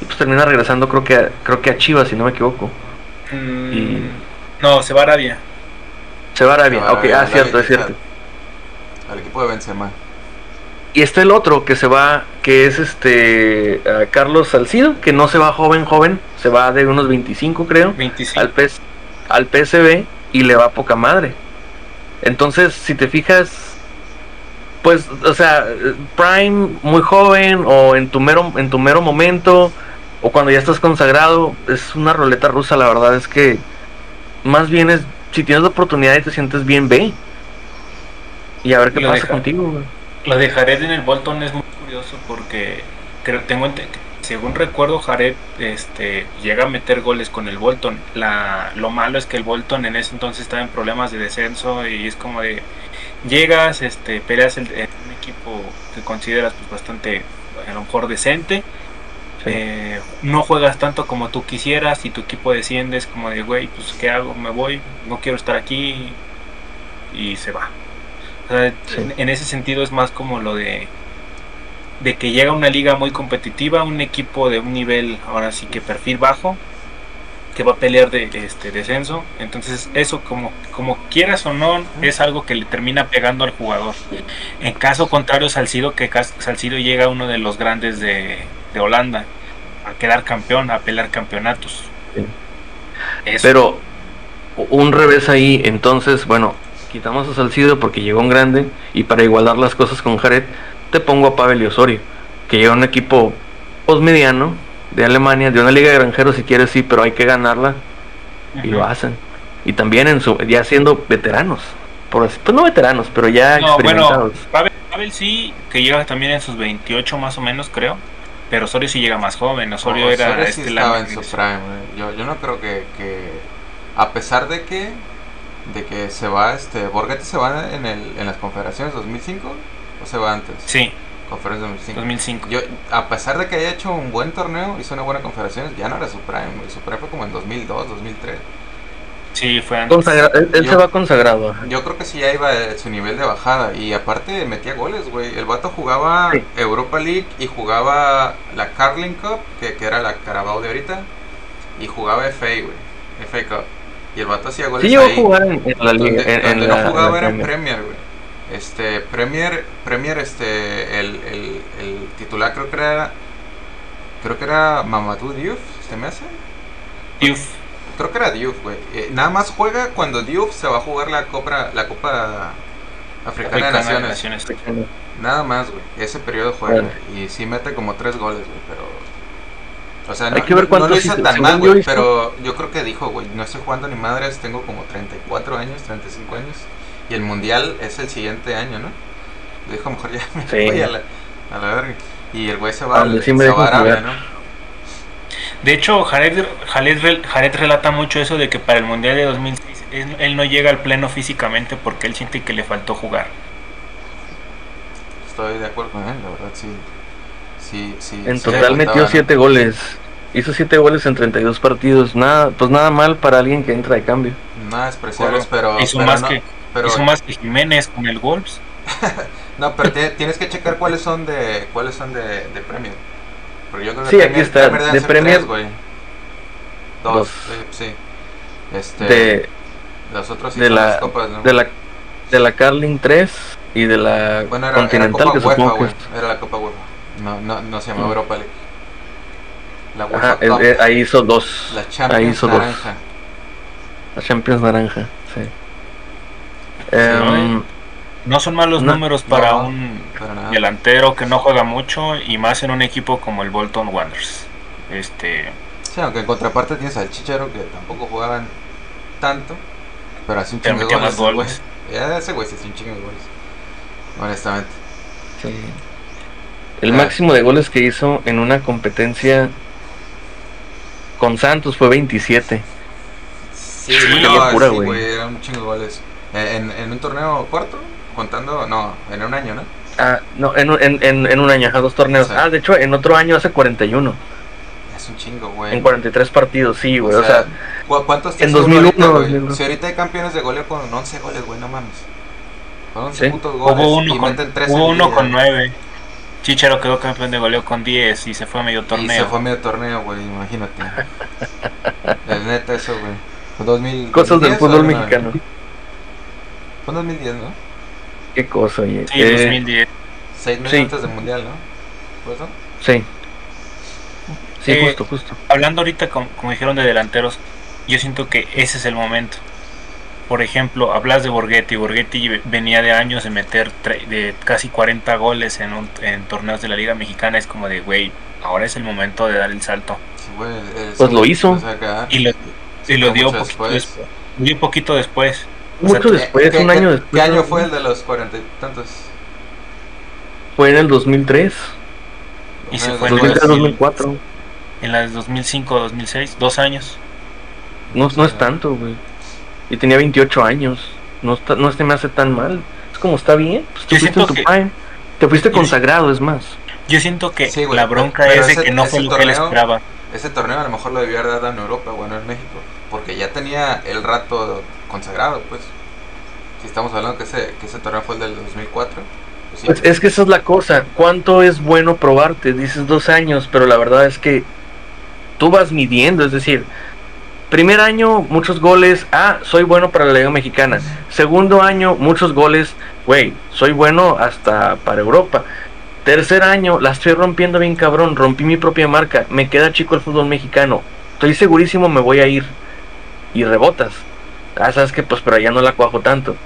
Y pues termina regresando creo que a, creo que a Chivas, si no me equivoco. Mm, Y- No, se va a Arabia. Se va a Arabia, Se va a ok, Arabia, ah, cierto, es Al- cierto. Al equipo de Benzema. Y está el otro que se va, que es este Carlos Salcido, que no se va joven, joven, se va de unos 25 creo, 25. al, PS, al PSV y le va poca madre. Entonces, si te fijas, pues, o sea, Prime muy joven o en tu mero, en tu mero momento o cuando ya estás consagrado, es una roleta rusa, la verdad es que más bien es, si tienes la oportunidad y te sientes bien, ve. Y a ver qué pasa deja. contigo. güey. Lo de Jared en el Bolton es muy curioso porque creo, tengo según recuerdo Jared este, llega a meter goles con el Bolton. La, lo malo es que el Bolton en ese entonces estaba en problemas de descenso y es como de llegas, este, peleas el- en un equipo que consideras pues, bastante a lo mejor decente. Sí. eh, no juegas tanto como tú quisieras y tu equipo desciende es como de güey pues qué hago me voy no quiero estar aquí y se va o sea, Sí. en, en ese sentido es más como lo de de que llega una liga muy competitiva, un equipo de un nivel ahora sí que perfil bajo que va a pelear de este descenso, entonces eso como como quieras o no es algo que le termina pegando al jugador. En caso contrario Salcido que Salcido llega a uno de los grandes de, de Holanda a quedar campeón, a pelear campeonatos. Sí. Pero un revés ahí, entonces, bueno, quitamos a Salcido porque llegó un grande y para igualar las cosas con Jared, te pongo a Pavel y Osorio, que llega un equipo postmediano de Alemania, de una liga de granjeros si quieres sí, pero hay que ganarla y lo hacen. Y también en su ya siendo veteranos, por así, pues no veteranos, pero ya No, bueno, experimentados. Pavel, Pavel sí, que llega también en sus 28 más o menos, creo. Pero Osorio sí llega más joven. Osorio No, era Osorio sí este estaba en su prime, güey. Yo, yo no creo que, que a pesar de que de que se va este Borghetti se va en el en las confederaciones 2005 o se va antes. Sí, Conferencia 2005. 2005. Yo a pesar de que haya hecho un buen torneo, hizo una buena confederación, ya no era su prime. Su prime fue como en 2002, 2003. Sí, fue antes. Consagra- él él Yo- se va consagrado. Yo creo que sí ya iba a su nivel de bajada y aparte metía goles, güey. El vato jugaba Sí. Europa League y jugaba la Carling Cup, que, que era la Carabao de ahorita, y jugaba FA, güey. FA Cup. Y el vato hacía goles Sí ahí. jugar en, en la liga. Donde, en- en donde la- no jugaba era en Premier. Güey. Este, Premier, Premier, este, el, el, el titular creo que era, creo que era Mamadou Diouf, ¿se me hace? Diouf. Creo que era Diouf, güey. Eh, nada más juega cuando Diouf se va a jugar la Copa, la Copa Africana, de Africana de Naciones. Naciones. Nada más, güey. Ese periodo juega. Bueno. Y sí mete como tres goles, güey, pero... O sea, Hay no, que ver no- lo hizo hizo. tan mal, güey, hizo- pero yo creo que dijo, güey, no estoy jugando ni madres, tengo como 34 años, 35 años. Y el Mundial es el siguiente año, ¿no? Dijo, mejor ya me Sí. voy a la, a la verga. Y el güey se va, Donde al- se va a Arabia. ¿no? De hecho, Jared, Jared, Jared, relata mucho eso de que para el Mundial de 2006 él, no llega al pleno físicamente porque él siente que le faltó jugar. Estoy de acuerdo con él, la verdad, sí. Sí, sí en total metió 7 goles. Hizo 7 goles en 32 partidos. Nada, pues nada mal para alguien que entra de cambio. Nada despreciables, pero... Hizo, pero más no, que, pero... hizo más que Jiménez con el Wolves. no, pero tienes que checar cuáles son de cuáles son de, de Premier. Porque yo creo que sí, Premier, aquí está. Premier de Premier. Tres, Dos, Dos. sí. Este, de, los otros sí de la, las copas, ¿no? de la de la Carling 3 y de la bueno, era, Continental era Copa que UEFA, supongo que es- Era la Copa UEFA. No, no, no se llama Mm. Europa League. La UEFA Ajá, Cup. es- es- ahí hizo dos. la ahí Champions hizo dos. naranja. La Champions Naranja, sí. Em, No son malos No, números para no, un Para nada. delantero que no juega mucho y más en un equipo como el Bolton Wanderers. Este, Sí, aunque en contraparte tienes al Chicharo que tampoco jugaban tanto, pero hace un chingo de goles. goles. ese güey. Ya ese güey sí hace un chingo de goles. Honestamente. sí. El Ah. máximo de goles que hizo en una competencia con Santos fue 27. Sí, Qué no, locura, sí, güey. güey, era un chingo de goles. Eh, En, en un torneo corto, contando, no, en un año, ¿no? Ah, no, en, un- en, en, en un año, ajá, dos torneos. Sí. Ah, de hecho, en otro año hace 41. Es un chingo, güey. En 43 partidos, sí, güey. O sea, ¿cu- ¿cuántos en te aseguro 2001, ahorita, güey? 2001. Si ahorita hay campeones de goleo con 11 goles, güey, no mames. Con 11 Sí. putos goles hubo uno y con, meten 3 hubo uno con 9. Chicharo quedó campeón de goleo con 10 y se fue a medio Y se torneo. fue a medio torneo, güey, imagínate. es neta eso, güey. Fue 2000, cosas del 2010 fútbol no? mexicano. Fue en 2010, ¿no? Qué cosa, oye. Sí, Eh, 2010. Seis meses Sí. antes del mundial, ¿no? ¿Fue eso? sí. Sí, Eh, justo, justo. Hablando ahorita, como, como dijeron, de delanteros, yo siento que ese es el momento. Por ejemplo, hablas de Borghetti. Borghetti venía de años de meter de casi 40 goles en, un- en torneos de la Liga Mexicana. Es como de, güey, ahora es el momento de dar el salto. Sí, güey. ese Pues lo hizo. Y lo, y lo fue dio poquito después. dio poquito después. o sea, Mucho ¿qué- después, ¿Qué- un qué- año ¿Qué después. año ¿no? fue el de los cuarenta y tantos? Fue en el 2003. Y se fue en, el 2003, 2000 2004. en las 2005-2006, dos años. No, no es tanto, güey. Y tenía 28 años. No, está, no se me hace tan mal. Es como está bien. Pues tú Yo fuiste en tu que- prime. Te fuiste consagrado, es más. Yo siento que Sí, güey, la bronca es de ese- que no fue lo que él torneo- esperaba. Ese torneo a lo mejor lo debió haber dado en Europa, bueno, en México. Porque ya tenía el rato consagrado, pues. Si estamos hablando que ese, que ese torneo fue el del 2004. Pues sí, Pues es que esa es la cosa. ¿Cuánto es bueno probarte? Dices dos años, pero la verdad es que tú vas midiendo. Es decir, primer año, muchos goles. Ah, soy bueno para la Liga Mexicana. Segundo año, muchos goles. Güey, soy bueno hasta para Europa. Tercer año, la estoy rompiendo bien cabrón. Rompí mi propia marca. Me queda chico el fútbol mexicano. Estoy segurísimo, me voy a ir. Y rebotas. Ah, sabes que pues, pero ya no la cuajo tanto.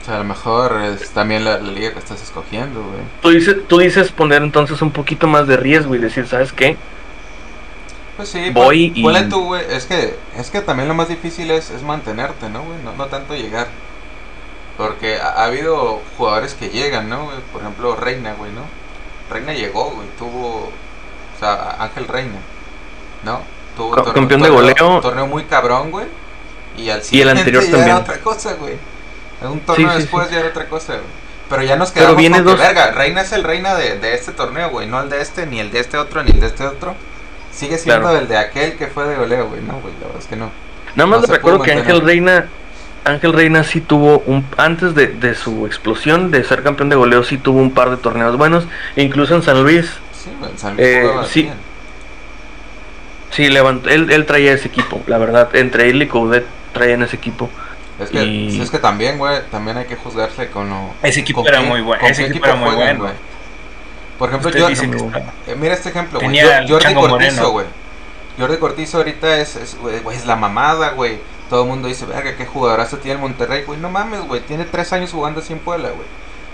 O sea, a lo mejor es también la, la liga que estás escogiendo, güey. Tú dices, tú dices poner entonces un poquito más de riesgo y decir, ¿sabes qué? Pues sí, Voy y- tú, güey. Es que, es que también lo más difícil es, es mantenerte, ¿no, güey? No, no tanto llegar. Porque ha, ha habido jugadores que llegan, ¿no? Por ejemplo, Reina, güey, ¿no? Reina llegó, güey. Tuvo. O sea, Ángel Reina, ¿no? Tuvo torneo- campeón de torneo- muy cabrón, güey. Y al Y el siguiente anterior ya también. era otra cosa, güey. Un torneo Sí, sí, después sí. ya era otra cosa, güey. Pero ya nos Pero quedamos viene con que, dos- verga, Reina es el reina de, de este torneo, güey. No el de este, ni el de este otro, ni el de este otro. Sigue siendo Claro. el de aquel que fue de goleo, güey. No, güey, la verdad es que no. Nada más No recuerdo que. Ángel Reina, Ángel Reina sí tuvo un, antes de, de su explosión de ser campeón de goleo, sí tuvo un par de torneos buenos, incluso en San Luis, Sí, güey, en San Luis Eh, sí. bien. sí levantó, él, él traía ese equipo, la verdad, entre él y Coudet traían ese equipo. Es que, Y- es que también, güey, también hay que juzgarse con lo. Ese equipo con era muy bueno. Ese equipo era muy bueno. Por ejemplo, yo, eh, mira este ejemplo, güey. Jordi Cortizo, güey. Jordi Cortizo ahorita es, es, la mamada, güey. Todo el mundo dice, verga, qué jugadorazo tiene el Monterrey, güey. No mames, güey. Tiene tres años jugando así en Puebla, güey.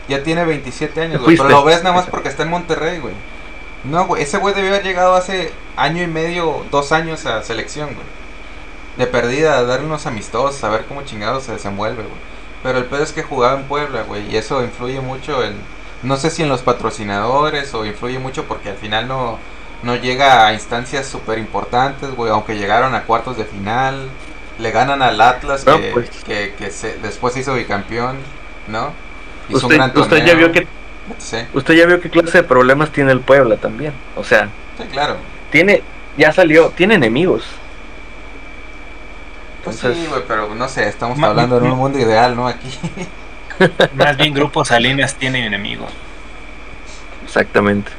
Ya tiene 27 años, güey. Pero lo ves nada más porque está en Monterrey, güey. No, güey. Ese güey debió haber llegado hace año y medio, dos años a selección, güey. De perdida, a darle unos amistosos, a ver cómo chingado se desenvuelve, güey. Pero el pedo es que jugaba en Puebla, güey. Y eso influye mucho en. No sé si en los patrocinadores o influye mucho porque al final no. no llega a instancias súper importantes, güey, aunque llegaron a cuartos de final, le ganan al Atlas que, pues. que, que se- después se hizo bicampeón, ¿no? Hizo un Usted, gran usted ya vio que Sí, usted ya vio qué clase de problemas tiene el Puebla también. O sea, sí, claro. tiene ya salió, tiene enemigos. Pues Entonces- sí, güey, pero no sé, estamos hablando de ma- un mundo ideal, ¿no? Aquí. Más bien grupos Salinas tienen enemigos. Exactamente.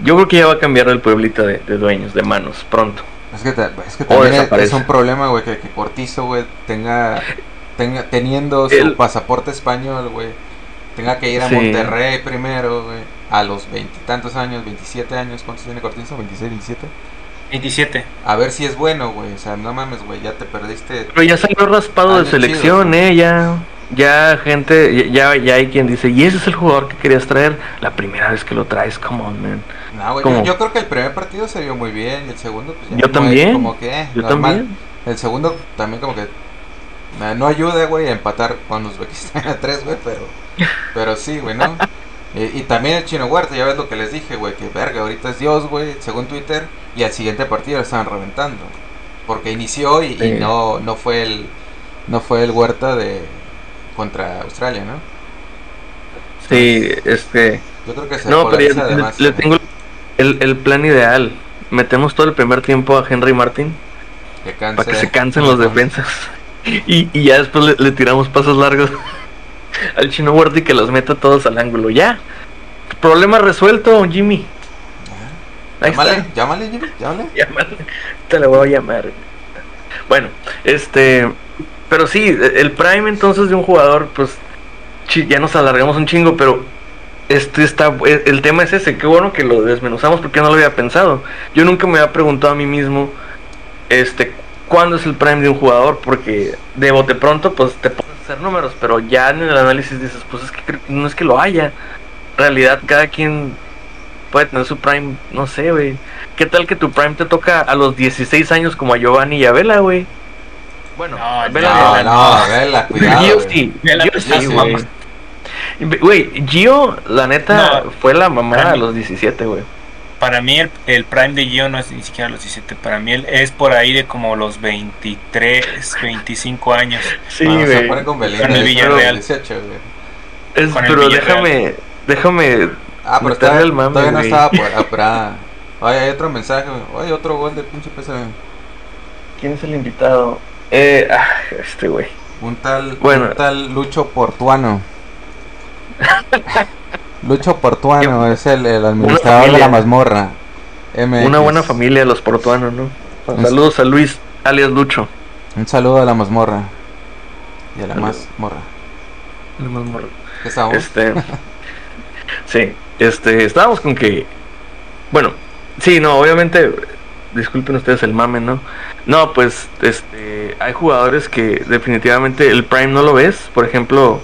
Yo creo que ya va a cambiar el pueblito de, de dueños, de manos, pronto. Es que, es que también es, es un problema, güey, que, que Cortizo, güey, tenga, tenga, teniendo su El- pasaporte español, güey, tenga que ir a Sí. Monterrey primero, güey, a los veintitantos años, 27 años, ¿cuántos tiene Cortizo? ¿26, 27? 27. A ver si es bueno, güey, o sea, no mames, güey, ya te perdiste. Pero ya salió raspado de selección, chido. eh, ya. Ya gente, ya, ya hay quien dice, y ese es el jugador que querías traer. La primera vez que lo traes, come on, man. No, yo, yo creo que el primer partido se vio muy bien y el segundo, pues ya Yo también. como que, Yo normal. también. El segundo también como que eh, no ayuda, güey, a empatar con Uzbekistán a tres, güey, pero, pero sí, güey, ¿no? Y, y también el Chino Huerta, ya ves lo que les dije, güey, que verga, ahorita es Dios, güey, según Twitter, y al siguiente partido lo estaban reventando. Porque inició y, y no, no fue el no fue el Huerta de contra Australia, ¿no? Sí, este. Yo creo que se No, pero ya polariza le, además, le tengo el, el plan ideal. Metemos todo el primer tiempo a Henry Martin que para que se cansen los defensas. Y, y ya después le, le tiramos pasos largos al chino Huerta y que los meta todos al ángulo. Ya. Problema resuelto, Jimmy. Ahí Llámale, está. llámale, Jimmy, llámale. Llámale. Te lo voy a llamar. Bueno, este. Pero sí, el prime entonces de un jugador, pues. Ya nos alargamos un chingo, pero. Este está. El tema es ese. Qué bueno que lo desmenuzamos porque no lo había pensado. Yo nunca me había preguntado a mí mismo. Este. ¿Cuándo es el prime de un jugador? Porque de bote pronto, pues te a hacer números, pero ya en el análisis dices, pues es que no es que lo haya. En realidad, cada quien puede tener su prime, no sé, güey. ¿Qué tal que tu prime te toca a los 16 años como a Giovanni y a Vela, güey? Bueno, No, Vela No, Vela, no, vela, cuidado. Gio güey. sí, pues, sí, güey. Güey, Gio, la neta, No, fue la mamá a los 17, güey. Para mí el, el prime de Gio no es ni siquiera los 17. Para mí él es por ahí de como los 23, 25 años. Sí, Bueno, se güey. pone con Belinda, Con el Villarreal. 18, güey. Es- con el pero Villarreal. déjame, déjame. Ah, pero estaba, el mame, todavía no güey. estaba por apurada. Oye, hay otro mensaje, güey. Oye, otro gol de pinche PSV. ¿Quién es el invitado? Eh, ah, este güey. Un tal, Bueno. un tal Lucho Portuano. Lucho Portuano es el, el administrador de la mazmorra. MX. Una buena familia, los portuanos, ¿no? Saludos a Luis, alias Lucho. Un saludo a la mazmorra. Y a la mazmorra. No más morro. ¿Qué estamos? Este. sí, este. Estábamos con que. Bueno, sí, no, obviamente. Disculpen ustedes el mame, ¿no? No, pues, este. Hay jugadores que definitivamente el Prime no lo ves. Por ejemplo.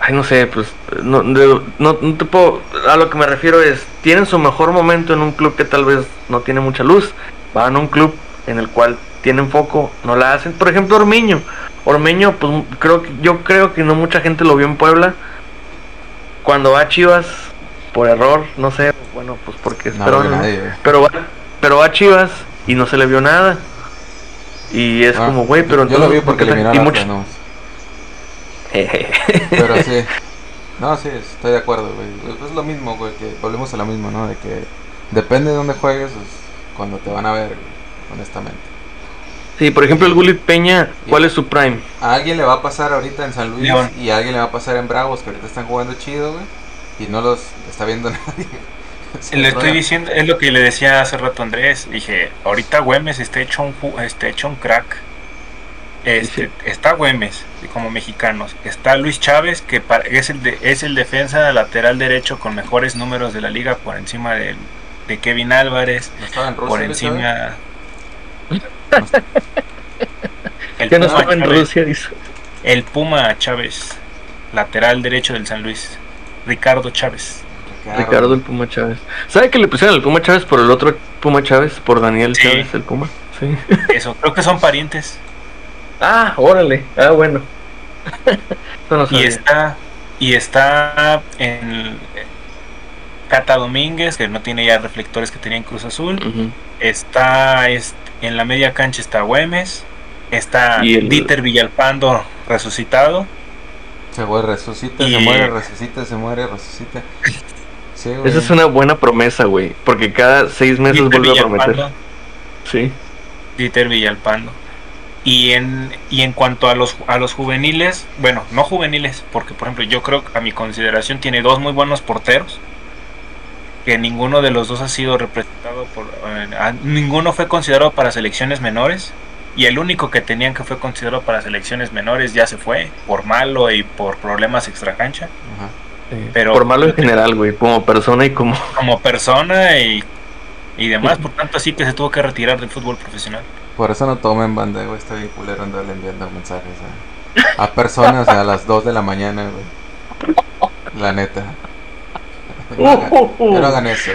Ay, no sé, pues. No, no, no no te puedo. A lo que me refiero es. Tienen su mejor momento en un club que tal vez no tiene mucha luz. Van a un club en el cual tienen foco, no la hacen. Por ejemplo, Ormeño. Ormeño, pues creo que yo creo que no mucha gente lo vio en Puebla. Cuando va a Chivas, por error, no sé, bueno, pues porque es güey. pero va, pero va a Chivas y no se le vio nada. Y es Ah, como, güey, pero Yo lo vi entonces, porque ¿por qué eliminó te- a y mucho- no. Pero sí. No, sí, estoy de acuerdo, güey. Es lo mismo, güey, que volvemos a lo mismo, ¿no? De que depende de dónde juegues, es cuando te van a ver, güey, honestamente. Sí, por ejemplo, el Gulit Peña, ¿cuál es su prime? A alguien le va a pasar ahorita en San Luis León. y a alguien le va a pasar en Bravos, que ahorita están jugando chido, güey. Y no los está viendo nadie. Le estoy diciendo, es lo que le decía hace rato a Andrés. Dije, ahorita Güemes está hecho un, está hecho un crack. Este, Está Güemes, como mexicanos. Está Luis Chávez, que es, el de- es el defensa lateral derecho con mejores números de la liga por encima de Kevin Álvarez. ¿No estaba en Rusia, por Chávez? encima. El Que no Puma estaba en Chávez. Rusia, dice. El Puma Chávez, lateral derecho del San Luis. Ricardo Chávez. Ricardo el Puma Chávez. ¿Sabe que le pusieron el Puma Chávez por el otro Puma Chávez? Por Daniel Sí. Chávez, el Puma. Sí. Eso, creo que son parientes. Ah, órale. Ah, bueno. Eso no Y está, y está en. Cata Domínguez, que no tiene ya reflectores que tenía en Cruz Azul. Está es- en la media cancha está Güemes. Está Y el- Dieter Villalpando resucitado. Se muere, resucita, Y- se muere, resucita, se muere, resucita. Sí, güey. Esa es una buena promesa, güey. Porque cada seis meses Dieter vuelve a prometer. Sí. Dieter Villalpando. Y en, y en cuanto a los, a los juveniles, bueno, no juveniles, porque por ejemplo yo creo que a mi consideración tiene dos muy buenos porteros, que ninguno de los dos ha sido representado por... eh, a- ninguno fue considerado para selecciones menores, y el único que tenían que fue considerado para selecciones menores ya se fue, por malo y por problemas extracancha, Pero- Por malo en general, güey. Como persona y como. como persona y, y demás, por tanto así que se tuvo que retirar del fútbol profesional. Por eso no tomen banda, güey. Está bien culero andar enviando mensajes a, a personas a las 2 de la mañana, güey. La neta. No hagan, ya no hagan eso.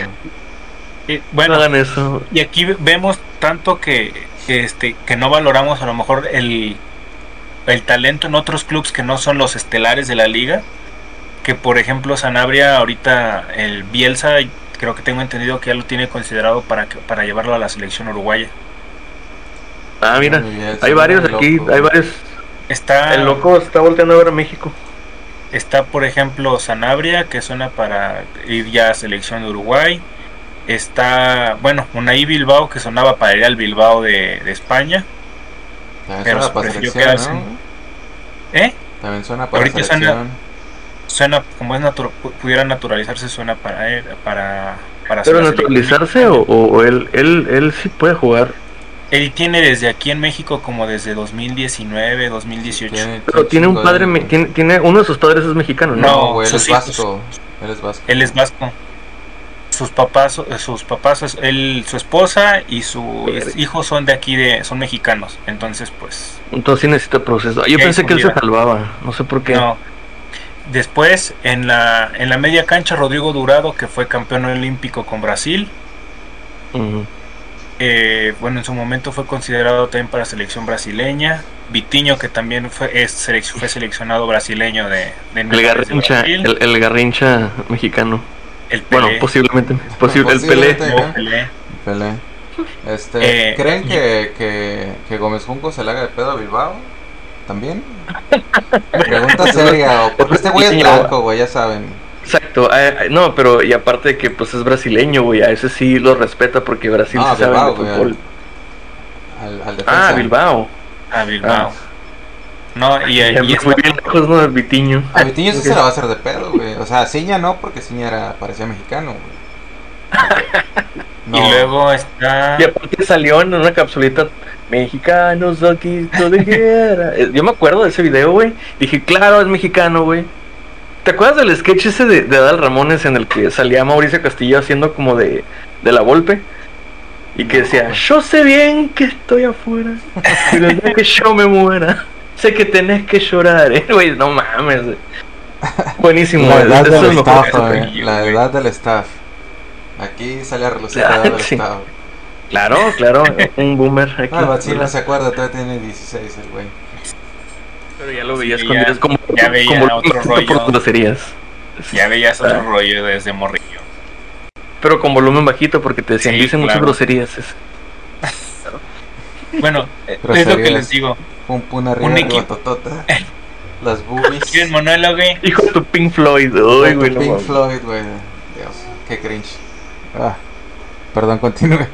Y, No bueno, hagan eso. Y aquí ve- vemos tanto que, que, este, que no valoramos a lo mejor el, el talento en otros clubes que no son los estelares de la liga. Que por ejemplo Sanabria ahorita el Bielsa creo que tengo entendido que ya lo tiene considerado para que, para llevarlo a la selección uruguaya. Ah, mira. Hay varios aquí. loco, Hay varios. Está El loco está volteando a ver a México. está por ejemplo Sanabria que suena para ir ya a selección de Uruguay. Está, bueno, Unai Bilbao que sonaba para ir al Bilbao de, de España. También pero suena para prefirió selección, quedarse ¿no? en- ¿Eh? También suena para Ahorita selección. suena como es natu- pu- pudiera naturalizarse suena para él, para para Pero naturalizarse o, o- él, él, él sí puede jugar. él tiene desde aquí en México como desde 2019 2018 Tiene- Pero tiene un padre, de- tiene, tiene uno de sus padres es mexicano, ¿no? No, güey, él sus es hijos. vasco. Él es vasco. él es vasco sus papás sus papás él su esposa y sus hijos son de aquí de son mexicanos entonces pues Entonces sí necesita proceso. Yo Ya pensé que él se salvaba. No sé por qué. no después en la en la media cancha Rodrigo Durado que fue campeón olímpico con Brasil. Eh, bueno, en su momento fue considerado también para selección brasileña. Vitiño, que también fue, es selec- fue seleccionado brasileño de, de El de garrincha, Brasil. el, el garrincha mexicano. El Pelé. Bueno, posiblemente. Posible, el Pelé. Este, Eh, ¿Creen que, que, que Gómez Junco se le haga de pedo a Bilbao? ¿También? Pregunta seria, o porque este güey es blanco, güey, ya saben. Exacto. eh, eh, no, pero y aparte de que pues es brasileño, güey. A ese sí lo respeta porque Brasil Ah, sí sabe Bilbao, de fútbol. Al, al defensa. Ah, Bilbao. A Bilbao. Ah. No, y, Ya y me esta- fui bien lejos, ¿no? Del Vitiño. A Vitiño sí se la va a hacer de pedo, güey. O sea, Ciña no, porque Ciña era, parecía mexicano, güey. y luego está. Y aparte salió en una capsulita mexicanos aquí de guerra. Eh, Yo me acuerdo de ese video, güey. Dije, claro, es mexicano, güey. ¿Te acuerdas del sketch ese de, de Adal Ramones en el que salía Mauricio Castillo haciendo como de, de la golpe? Y que decía, yo sé bien que estoy afuera. Pero no que yo me muera. Sé que tenés que llorar, eh, güey. No mames. Buenísimo, La güey. edad Eso del es lo staff. La edad del staff. Aquí sale a relucir la Ah, del sí. staff. Claro, claro. Un boomer aquí. Ah, el no se acuerda, todavía tiene 16 el güey. Pero ya lo veías Sí, cuando ya- eres como, ya veía como otro por rollo. groserías. Ya veías otro Ah. rollo desde morrillo. Pero con volumen bajito porque te decían, Sí, dicen muchas claro. groserías. es- Bueno, es lo que les digo. Pum pum arriba, Un equipo- totota. Las boobies. ¿Quieren monólogo? Hijo de tu Pink Floyd. Uy, güey, Pink. Floyd, güey. Dios, qué cringe. Ah, perdón, continúe.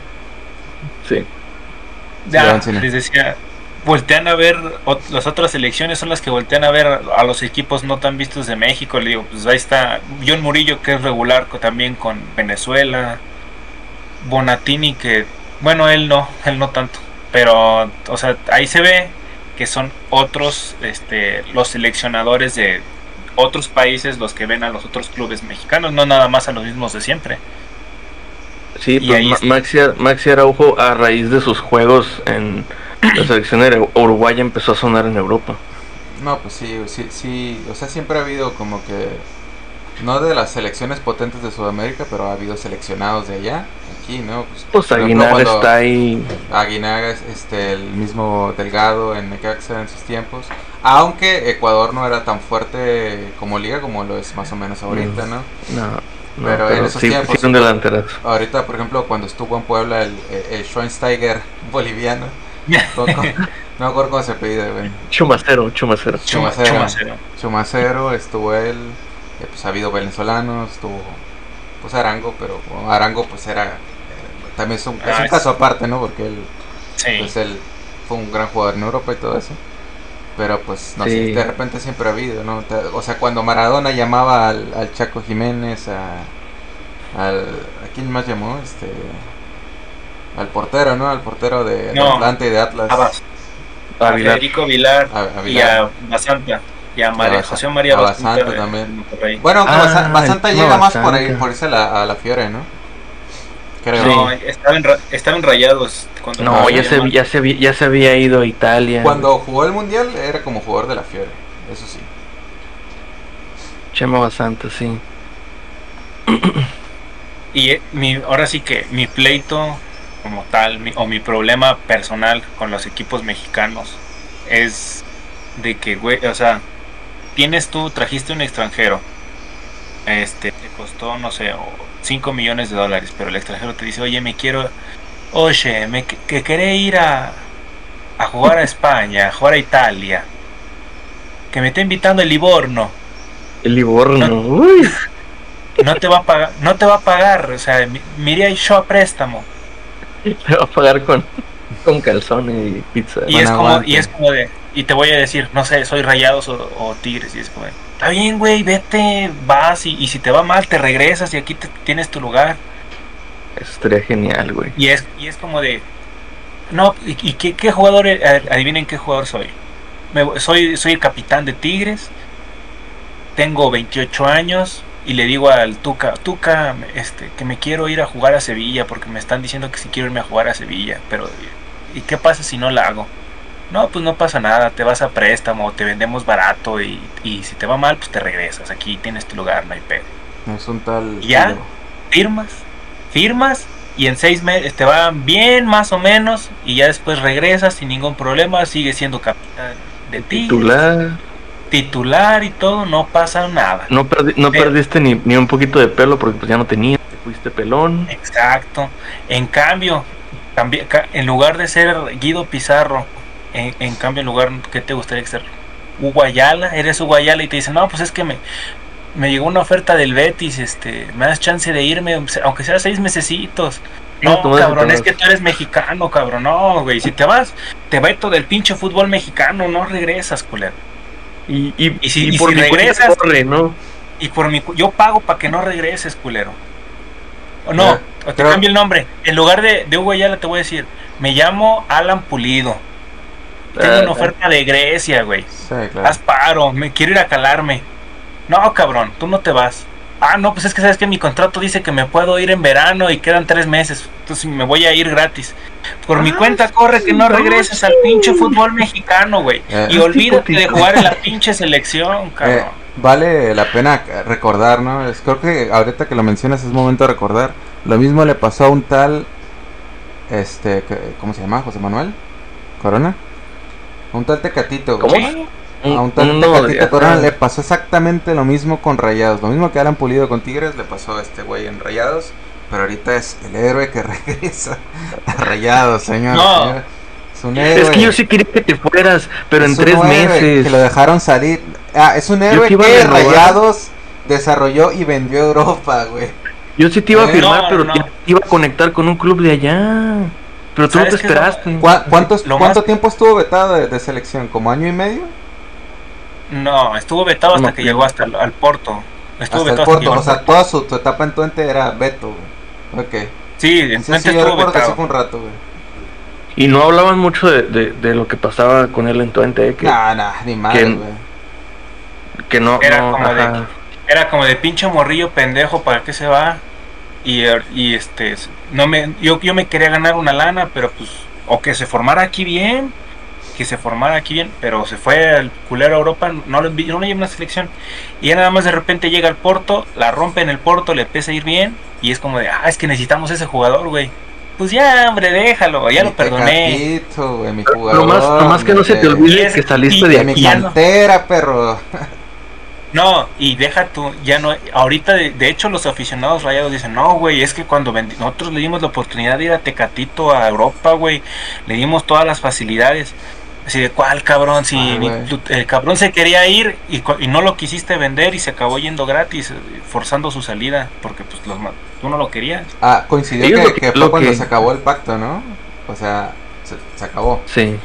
Sí. Ya, les decía, voltean a ver, las otras selecciones son las que voltean a ver a los equipos no tan vistos de México. Le digo, pues ahí está John Murillo, que es regular co- también con Venezuela. Bonatini, que, bueno, él no, él no tanto. Pero, o sea, ahí se ve que son otros, este, los seleccionadores de otros países los que ven a los otros clubes mexicanos, no nada más a los mismos de siempre. Sí, Y pues. Maxi, Maxi Araujo, a raíz de sus juegos en la selección de Uruguay, empezó a sonar en Europa. No, pues sí, sí, sí. O sea, siempre ha habido como que. No de las selecciones potentes de Sudamérica, pero ha habido seleccionados de allá. Aquí, ¿no? Pues, Pues Aguinaga está ahí. Aguinaga, es, este, el mismo Delgado en Necaxa en sus tiempos. Aunque Ecuador no era tan fuerte como liga como lo es más o menos ahorita, ¿no? No. No, Pero en esos sí, tiempos- sí, un delanterazo. Ahorita, por ejemplo, cuando estuvo en Puebla el, el Schweinsteiger boliviano, no, no me acuerdo cómo se pide, güey. Chumacero, chumacero. Chuma- Chumacero. Chumacero. Chumacero, estuvo él, eh, pues ha habido venezolanos, estuvo pues Arango, pero bueno, Arango pues era, eh, también es un, es Ah, un es- caso aparte, ¿no? Porque él, Sí. pues él fue un gran jugador en Europa y todo eso. Pero pues, no sé, de repente siempre ha habido, ¿no? O sea, cuando Maradona llamaba al, al Chaco Jiménez, a, al, ¿a quién más llamó? Este, al portero, ¿no? Al portero de, de No. Atlante y de Atlas. A, a. Federico Vilar A- a y Vilar. a Basanta. Y a María, José María a Basanta. Basanta de también. Bueno, aunque Ah, Basa- Basanta llega más por ahí, por irse a la, a la Fiore, ¿no? Creo. No, estaba en, ra- estaba en rayados. Cuando No, ya se ya, se, había- ya se había ido a Italia. Cuando jugó el Mundial era como jugador de la Fiore, eso sí. Chema Basanta, sí. Y eh, mi, ahora sí que mi pleito como tal, mi- o mi problema personal con los equipos mexicanos es de que, güey, o sea, tienes tú, trajiste un extranjero, este, te costó, no sé, 5 millones de dólares, pero el extranjero te dice, oye, me quiero, oye, me que, que queré ir a, a jugar a España, a jugar a Italia, que me está invitando el Livorno El Livorno. Uy. no te va a pagar, no te va a pagar, o sea, mi- miré yo a préstamo. Le va a pagar con, con calzones y pizza. Y es como, y es como de, y te voy a decir, no sé, soy rayados o, o tigres, y es como de, está bien, güey, vete, vas, y, y si te va mal, te regresas y aquí te, tienes tu lugar. Eso estaría genial, güey. Y es, y es como de, no, ¿y, y qué, qué jugador, e- a- adivinen qué jugador soy? Me soy, soy el capitán de Tigres, tengo 28 años, y le digo al Tuca, Tuca, este, que me quiero ir a jugar a Sevilla, porque me están diciendo que si quiero irme a jugar a Sevilla, pero ¿y qué pasa si no la hago? No, pues no pasa nada, te vas a préstamo, te vendemos barato y, y si te va mal, pues te regresas, aquí tienes tu lugar, no hay pedo. Es un tal. ¿Ya? Firmas, firmas y en seis meses te va bien más o menos y ya después regresas sin ningún problema, sigues siendo capitán de ti, Titular. titular y todo, no pasa nada. No, perdi- no Pero- perdiste ni, ni un poquito de pelo porque pues ya no tenía. Te fuiste pelón. Exacto. En cambio, cambi- ca- en lugar de ser Guido Pizarro, en, en cambio, en lugar, ¿qué te gustaría ser? Hugo Ayala, eres Hugo Ayala y te dicen, no, pues es que me, me llegó una oferta del Betis, este, me das chance de irme, aunque sea seis mesecitos. No, No, cabrón, es que tú eres mexicano, cabrón. No, güey, si te vas, te va todo el pinche fútbol mexicano, no regresas, culero. Y, y, Y si- y por si regresas- corre, ¿no? Y por mi yo pago para que no regreses, culero. O no, o te cambio el nombre. En lugar de, de Hugo Ayala te voy a decir, me llamo Alan Pulido. Tengo una oferta de Grecia, güey. Sí, claro. Haz paro, me quiero ir a calarme. No, cabrón, tú no te vas. Ah, no, pues es que sabes que mi contrato dice que me puedo ir en verano y quedan tres meses. Entonces me voy a ir gratis. Por mi Ah, cuenta corre que no regreses al pinche fútbol mexicano, güey. Eh. Y olvídate de Tipo, jugar en la pinche selección, Eh, cabrón. vale la pena recordar, ¿no? Es- creo que ahorita que lo mencionas es momento de recordar. Lo mismo le pasó a un tal, este, que- ¿cómo se llama? José Manuel Corona. A un tal Tecatito. güey. ¿Cómo? Sí. A un tal de- Tecatito Corona le pasó exactamente lo mismo con Rayados. Lo mismo que Alan Pulido con Tigres le pasó a este güey en Rayados. Pero ahorita es el héroe que regresa a Rayados, señor. No. señor. Es un héroe. Es que yo sí quería que te fueras, pero en Es tres héroe meses. Que lo dejaron salir. Ah, es un héroe que. Rayados desarrolló y vendió Europa, güey. Yo sí te iba a Eh, firmar, no, pero no. te iba a conectar con un club de allá. Pero tú no te ¿Sabes qué es lo- esperaste. ¿Cuá- cuántos- Lo ¿Cuánto más- tiempo estuvo vetado de, de selección? ¿Como año y medio? No, estuvo vetado hasta No, que no. llegó hasta el, al Porto. Estuvo Hasta el vetado Porto. hasta O sea, toda su, etapa en Twente era veto, güey. Ok. Sí, en Sí, Twente sí, yo estuvo recuerdo que sí vetado. fue un rato, güey. Y no hablaban mucho de, de, de lo que pasaba con él en Twente, eh, que, Nah, nah, ni madre, que- güey. que no, Era no, como de-. Era como de pinche morrillo pendejo, ¿para qué se va? Y, y este, no me, yo, yo me quería ganar una lana, pero pues, o que se formara aquí bien, que se formara aquí bien, pero se fue al culero a Europa, no lo no lo lleva una selección. Y ya nada más de repente llega al Porto, la rompe en el Porto, le empieza a ir bien, y es como de, ah, es que necesitamos ese jugador, güey. Pues ya, hombre, déjalo, ya Mi lo perdoné. Tecatito, güey, mi jugador. Nomás, nomás que no se te mi- olvide es- que saliste de mi aquí. no- cantera, perro. No, y deja tú, ya no, ahorita de, de hecho los aficionados rayados dicen, no, güey, es que cuando vendi- nosotros le dimos la oportunidad de ir a Tecatito a Europa, güey, le dimos todas las facilidades. Así de, ¿cuál cabrón? Si Ah, tú- el cabrón se quería ir y, cu- y no lo quisiste vender y se acabó yendo gratis, eh, forzando su salida, porque pues los, ma- tú no lo querías. Ah, coincidió que, lo que- que fue lo cuando que- se acabó el pacto, ¿no? O sea, se, se acabó. Sí,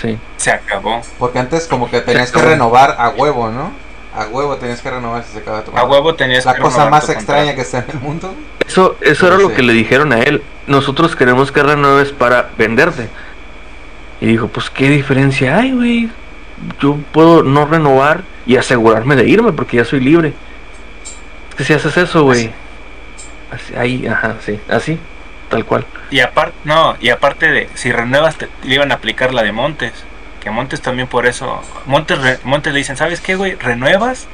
sí. Se acabó. Porque antes como que tenías que renovar a huevo, ¿no? A huevo tenías que renovar si se acaba tu A huevo tenías La que cosa renovar más extraña contrato. que está en el mundo. Eso, eso Pero era lo sí. que le dijeron a él. Nosotros queremos que renueves para venderte. Y dijo, pues qué diferencia hay, güey. Yo puedo no renovar y asegurarme de irme porque ya soy libre. Es que si haces eso, güey. Así, ahí, ajá, sí, así, tal cual. Y aparte, no, y aparte de, si renuevas, te, le iban a aplicar la de Montes. Montes también por eso. Montes, re- Montes le dicen, ¿sabes qué, güey? Renuevas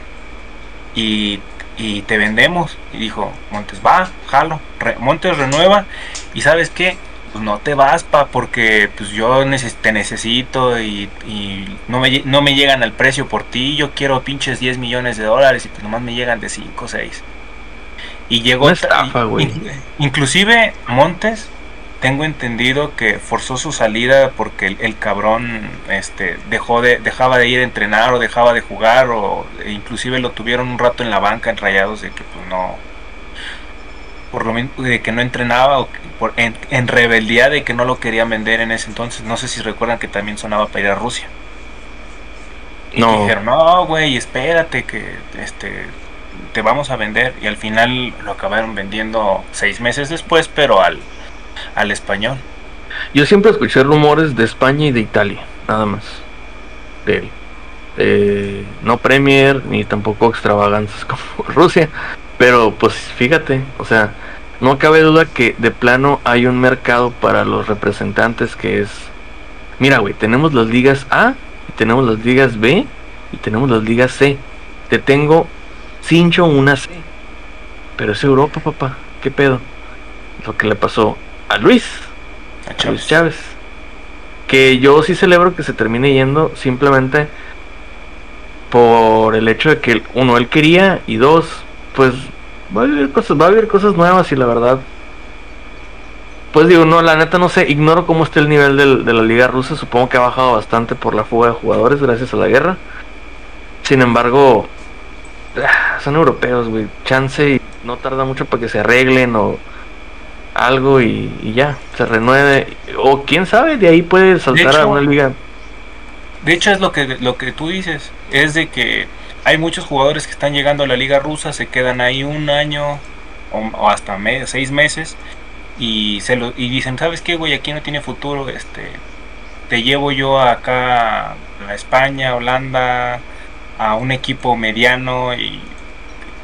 y, y te vendemos. Y dijo, Montes, va, jalo. Re- Montes renueva y ¿sabes qué? Pues no te vas, pa, porque pues yo neces- te necesito y, y no, me, no me llegan al precio por ti. Yo quiero pinches 10 millones de dólares y pues nomás me llegan de 5 o 6. Y llegó... Estafa, güey. in- Inclusive Montes, tengo entendido que forzó su salida porque el, el cabrón este, dejó de, dejaba de ir a entrenar o dejaba de jugar o inclusive lo tuvieron un rato en la banca en rayados de que pues no por lo mismo de que no entrenaba o por, en, en rebeldía de que no lo querían vender en ese entonces. No sé si recuerdan que también sonaba para ir a Rusia. Y No. dijeron no güey espérate que este te vamos a vender y al final lo acabaron vendiendo seis meses después pero al al español Yo siempre escuché rumores de España y de Italia, nada más. De él. Eh, no Premier ni tampoco extravaganzas como Rusia. Pero pues fíjate, o sea, no cabe duda que de plano hay un mercado para los representantes que es... Mira, güey, tenemos las ligas A, y tenemos las ligas B y tenemos las ligas C. Te tengo cincho una C. Pero es Europa, papá. ¿Qué pedo? Lo que le pasó a Luis. a a Chávez. Luis Chávez. Que yo sí celebro que se termine yendo simplemente por el hecho de que uno él quería y dos pues va a vivir cosas va a vivir cosas nuevas y la verdad pues digo no la neta no sé ignoro cómo está el nivel del- de la liga rusa supongo que ha bajado bastante por la fuga de jugadores gracias a la guerra sin embargo ah, son europeos güey chance y no tarda mucho para que se arreglen o algo y, y ya se renueve. O quién sabe de ahí puede saltar a una liga. De hecho es lo que lo que tú dices, es de que hay muchos jugadores que están llegando a la liga rusa, se quedan ahí un año o, o hasta seis meses y se lo y dicen, ¿sabes qué, güey? Aquí no tiene futuro, este te llevo yo acá a España, Holanda, a un equipo mediano y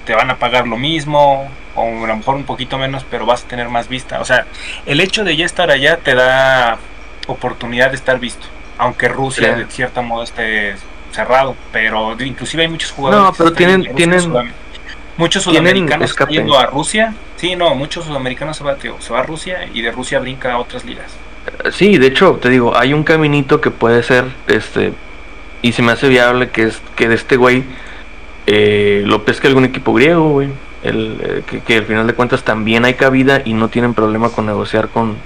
te van a pagar lo mismo o a lo mejor un poquito menos, pero vas a tener más vista. O sea, el hecho de ya estar allá te da oportunidad de estar visto, aunque Rusia Sí. de cierta modo esté cerrado, pero inclusive hay muchos jugadores No, pero tienen- yendo a tienen- Sudam- muchos sudamericanos están yendo a Rusia. Sí, no, muchos sudamericanos se va, tío, se va a Rusia y de Rusia brinca a otras ligas. Sí, de hecho, te digo, hay un caminito que puede ser, este, y se me hace viable que es que de este güey eh, lo pesque algún equipo griego, güey. El, eh, que, que al final de cuentas también hay cabida y no tienen problema con negociar con,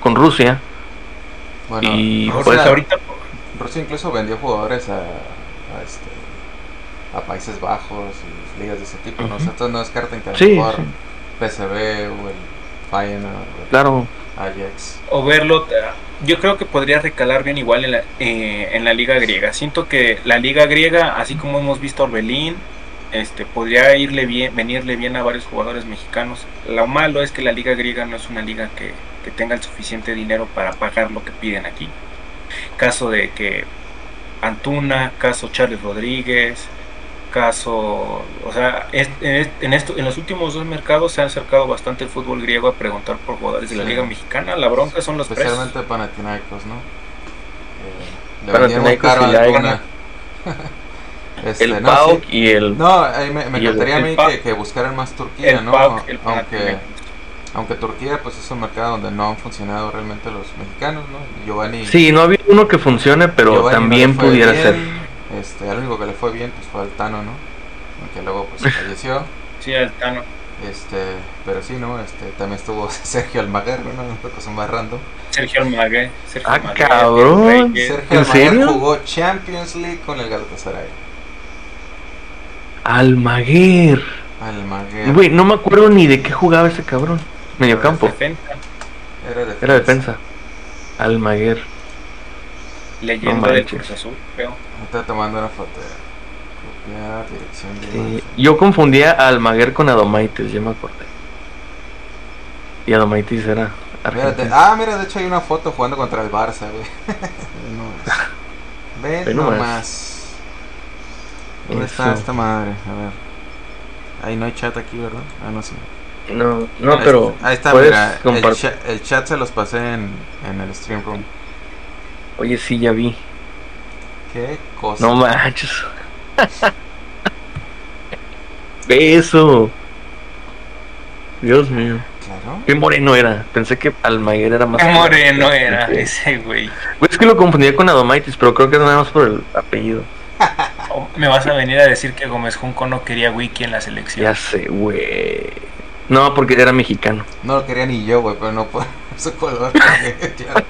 con Rusia. Bueno, Y, Rusia, pues, ahorita Rusia incluso vendió jugadores a, a, este, a Países Bajos y ligas de ese tipo. No descarten que a lo Sí, mejor sí. PSV o el Feyenoord o el Claro, Ajax. o verlo, eh, yo creo que podría recalar bien igual en la, eh, en la liga griega. Siento que la liga griega, así como hemos visto a Orbelín, este, podría irle bien, venirle bien a varios jugadores mexicanos. Lo malo es que la liga griega no es una liga que, que tenga el suficiente dinero para pagar lo que piden aquí. Caso de que Antuna, caso Charles Rodríguez, caso, o sea, es- en, es- en esto, en los últimos dos mercados se ha acercado bastante el fútbol griego a preguntar por jugadores de la Sí. liga mexicana. La bronca son los precios. Especialmente Panathinaikos, ¿no? Eh, le Panathinaikos caro y la Antuna. Este, el no, PAOK sí. y el... No, ahí me, me y el- encantaría a mí que, que buscaran más Turquía, el ¿no? PAOK, el aunque, aunque Turquía pues es un mercado donde no han funcionado realmente los mexicanos, ¿no? Giovanni, Sí, no había uno que funcione, pero Giovanni no también fue pudiera bien, ser. Este, el único que le fue bien pues fue al Tano, ¿no? Que luego pues falleció. Sí, el Tano. Este, pero sí, ¿no? Este, también estuvo Sergio Almaguer, ¿no? Una cosa más random. Sergio Almaguer. Sergio Ah, Almaguer, cabrón. Sergio ¿En Almaguer serio? jugó Champions League con el Galatasaray. Almaguer. Almaguer. Güey, no me acuerdo ni de qué jugaba ese cabrón. Mediocampo. Defensa, Era defensa. Era defensa. Almaguer. leyenda No del. Cruz Azul, Estaba tomando una foto. Copiar, dirección de Sí. Yo confundía a Almaguer con Adomaitis, ya me acordé. Y Adomaitis era ah, mira, de hecho hay una foto jugando contra el Barça, güey. Ven nomás. Ven Ve nomás. nomás. ¿Dónde está esta madre? A ver. Ahí no hay chat aquí, ¿verdad? Ah, no sé. No, no, Ahí- pero Ahí está, mira. El, cha- el chat se los pasé en, en el stream room. Oye, sí, ya vi. Qué cosa. No manches. Eso. Dios mío. Claro. Qué moreno era. Pensé que Almaguer era más. Qué moreno era ese güey. es que lo confundía con Adomaitis, pero creo que es nada más por el apellido. Me vas a venir a decir que Gómez Junco no quería wiki en la selección. Ya sé, güey. No, porque era mexicano. No lo quería ni yo, güey, pero no por su color. claro.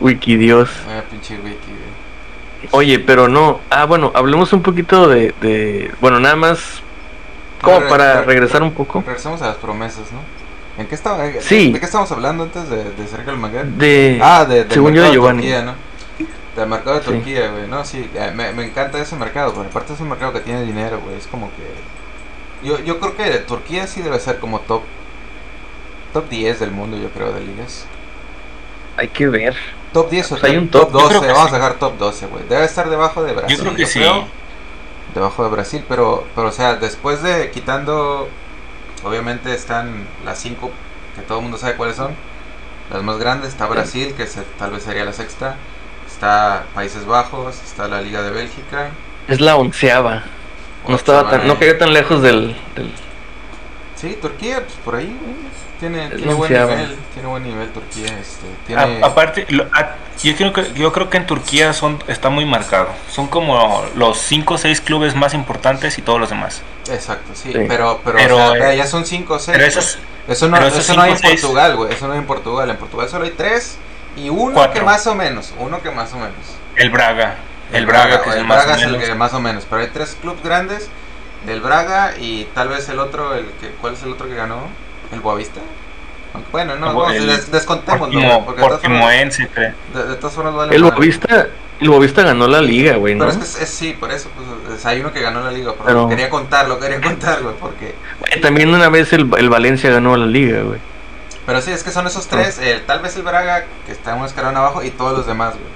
Wikidios. Ah, pinche wiki, güey. Oye, pero no. Ah, bueno, hablemos un poquito de. de bueno, nada más. Como para re- regresar un poco. Regresamos a las promesas, ¿no? ¿En qué estaba? de- Sí. ¿De qué estábamos hablando antes de, de Sergio Almaguer? De. Ah, de, según yo, de Giovanni. Turquía, ¿no? Del mercado de. Turquía, güey, ¿no? Sí, eh, me, me encanta ese mercado, porque aparte es un mercado que tiene dinero, güey, es como que... Yo, yo creo que Turquía sí debe ser como top... Top 10 del mundo, yo creo, de ligas. Hay que ver. Top 10 o Pues hay un top, top. Yo 12, creo que vamos sí. a dejar top 12, güey. Debe estar debajo de Brasil. Yo creo que sí. Debajo de Brasil, pero, pero o sea, después de quitando, obviamente están las 5 que todo el mundo sabe cuáles son. Las más grandes, está Brasil, que se- tal vez sería la sexta. Está Países Bajos, está la Liga de Bélgica. Es la onceava. No estaba tan. No cayó tan lejos del. del- Sí, Turquía, pues por ahí, güey, Tiene, buen nivel, tiene buen nivel Turquía, este, A- tiene... aparte, lo- a- yo creo que yo creo que en Turquía son está muy marcado. Son como los 5 o 6 clubes más importantes y todos los demás. Exacto, sí, Sí. pero, pero, Pero, o sea, eh, ya son 5 o 6. Pero esas Eso no, eso no hay en Portugal, güey. Eso no hay en Portugal. En Portugal solo hay tres y uno Cuatro. que más o menos. Uno que más o menos. el Braga, el Braga, que es el el más Braga o es el que más o menos. Pero hay tres clubes grandes del Braga y tal vez el otro, el que, ¿cuál es el otro que ganó? ¿El Boavista? Bueno, no, El- vamos, el des- descontémoslo, Portimo- güey, porque de todas formas- Portimoense, creo. de, de todas formas vale El madre. Bovista. El Bovista ganó la liga, güey, ¿no? Pero es que es- es- sí, por eso, pues, es- hay uno que ganó la liga. Pero Pero- quería contarlo, quería contarlo, porque... También una vez el, el Valencia ganó la liga, güey. Pero sí, es que son esos tres, el- tal vez el Braga, que está un escalón abajo, y todos los demás, güey.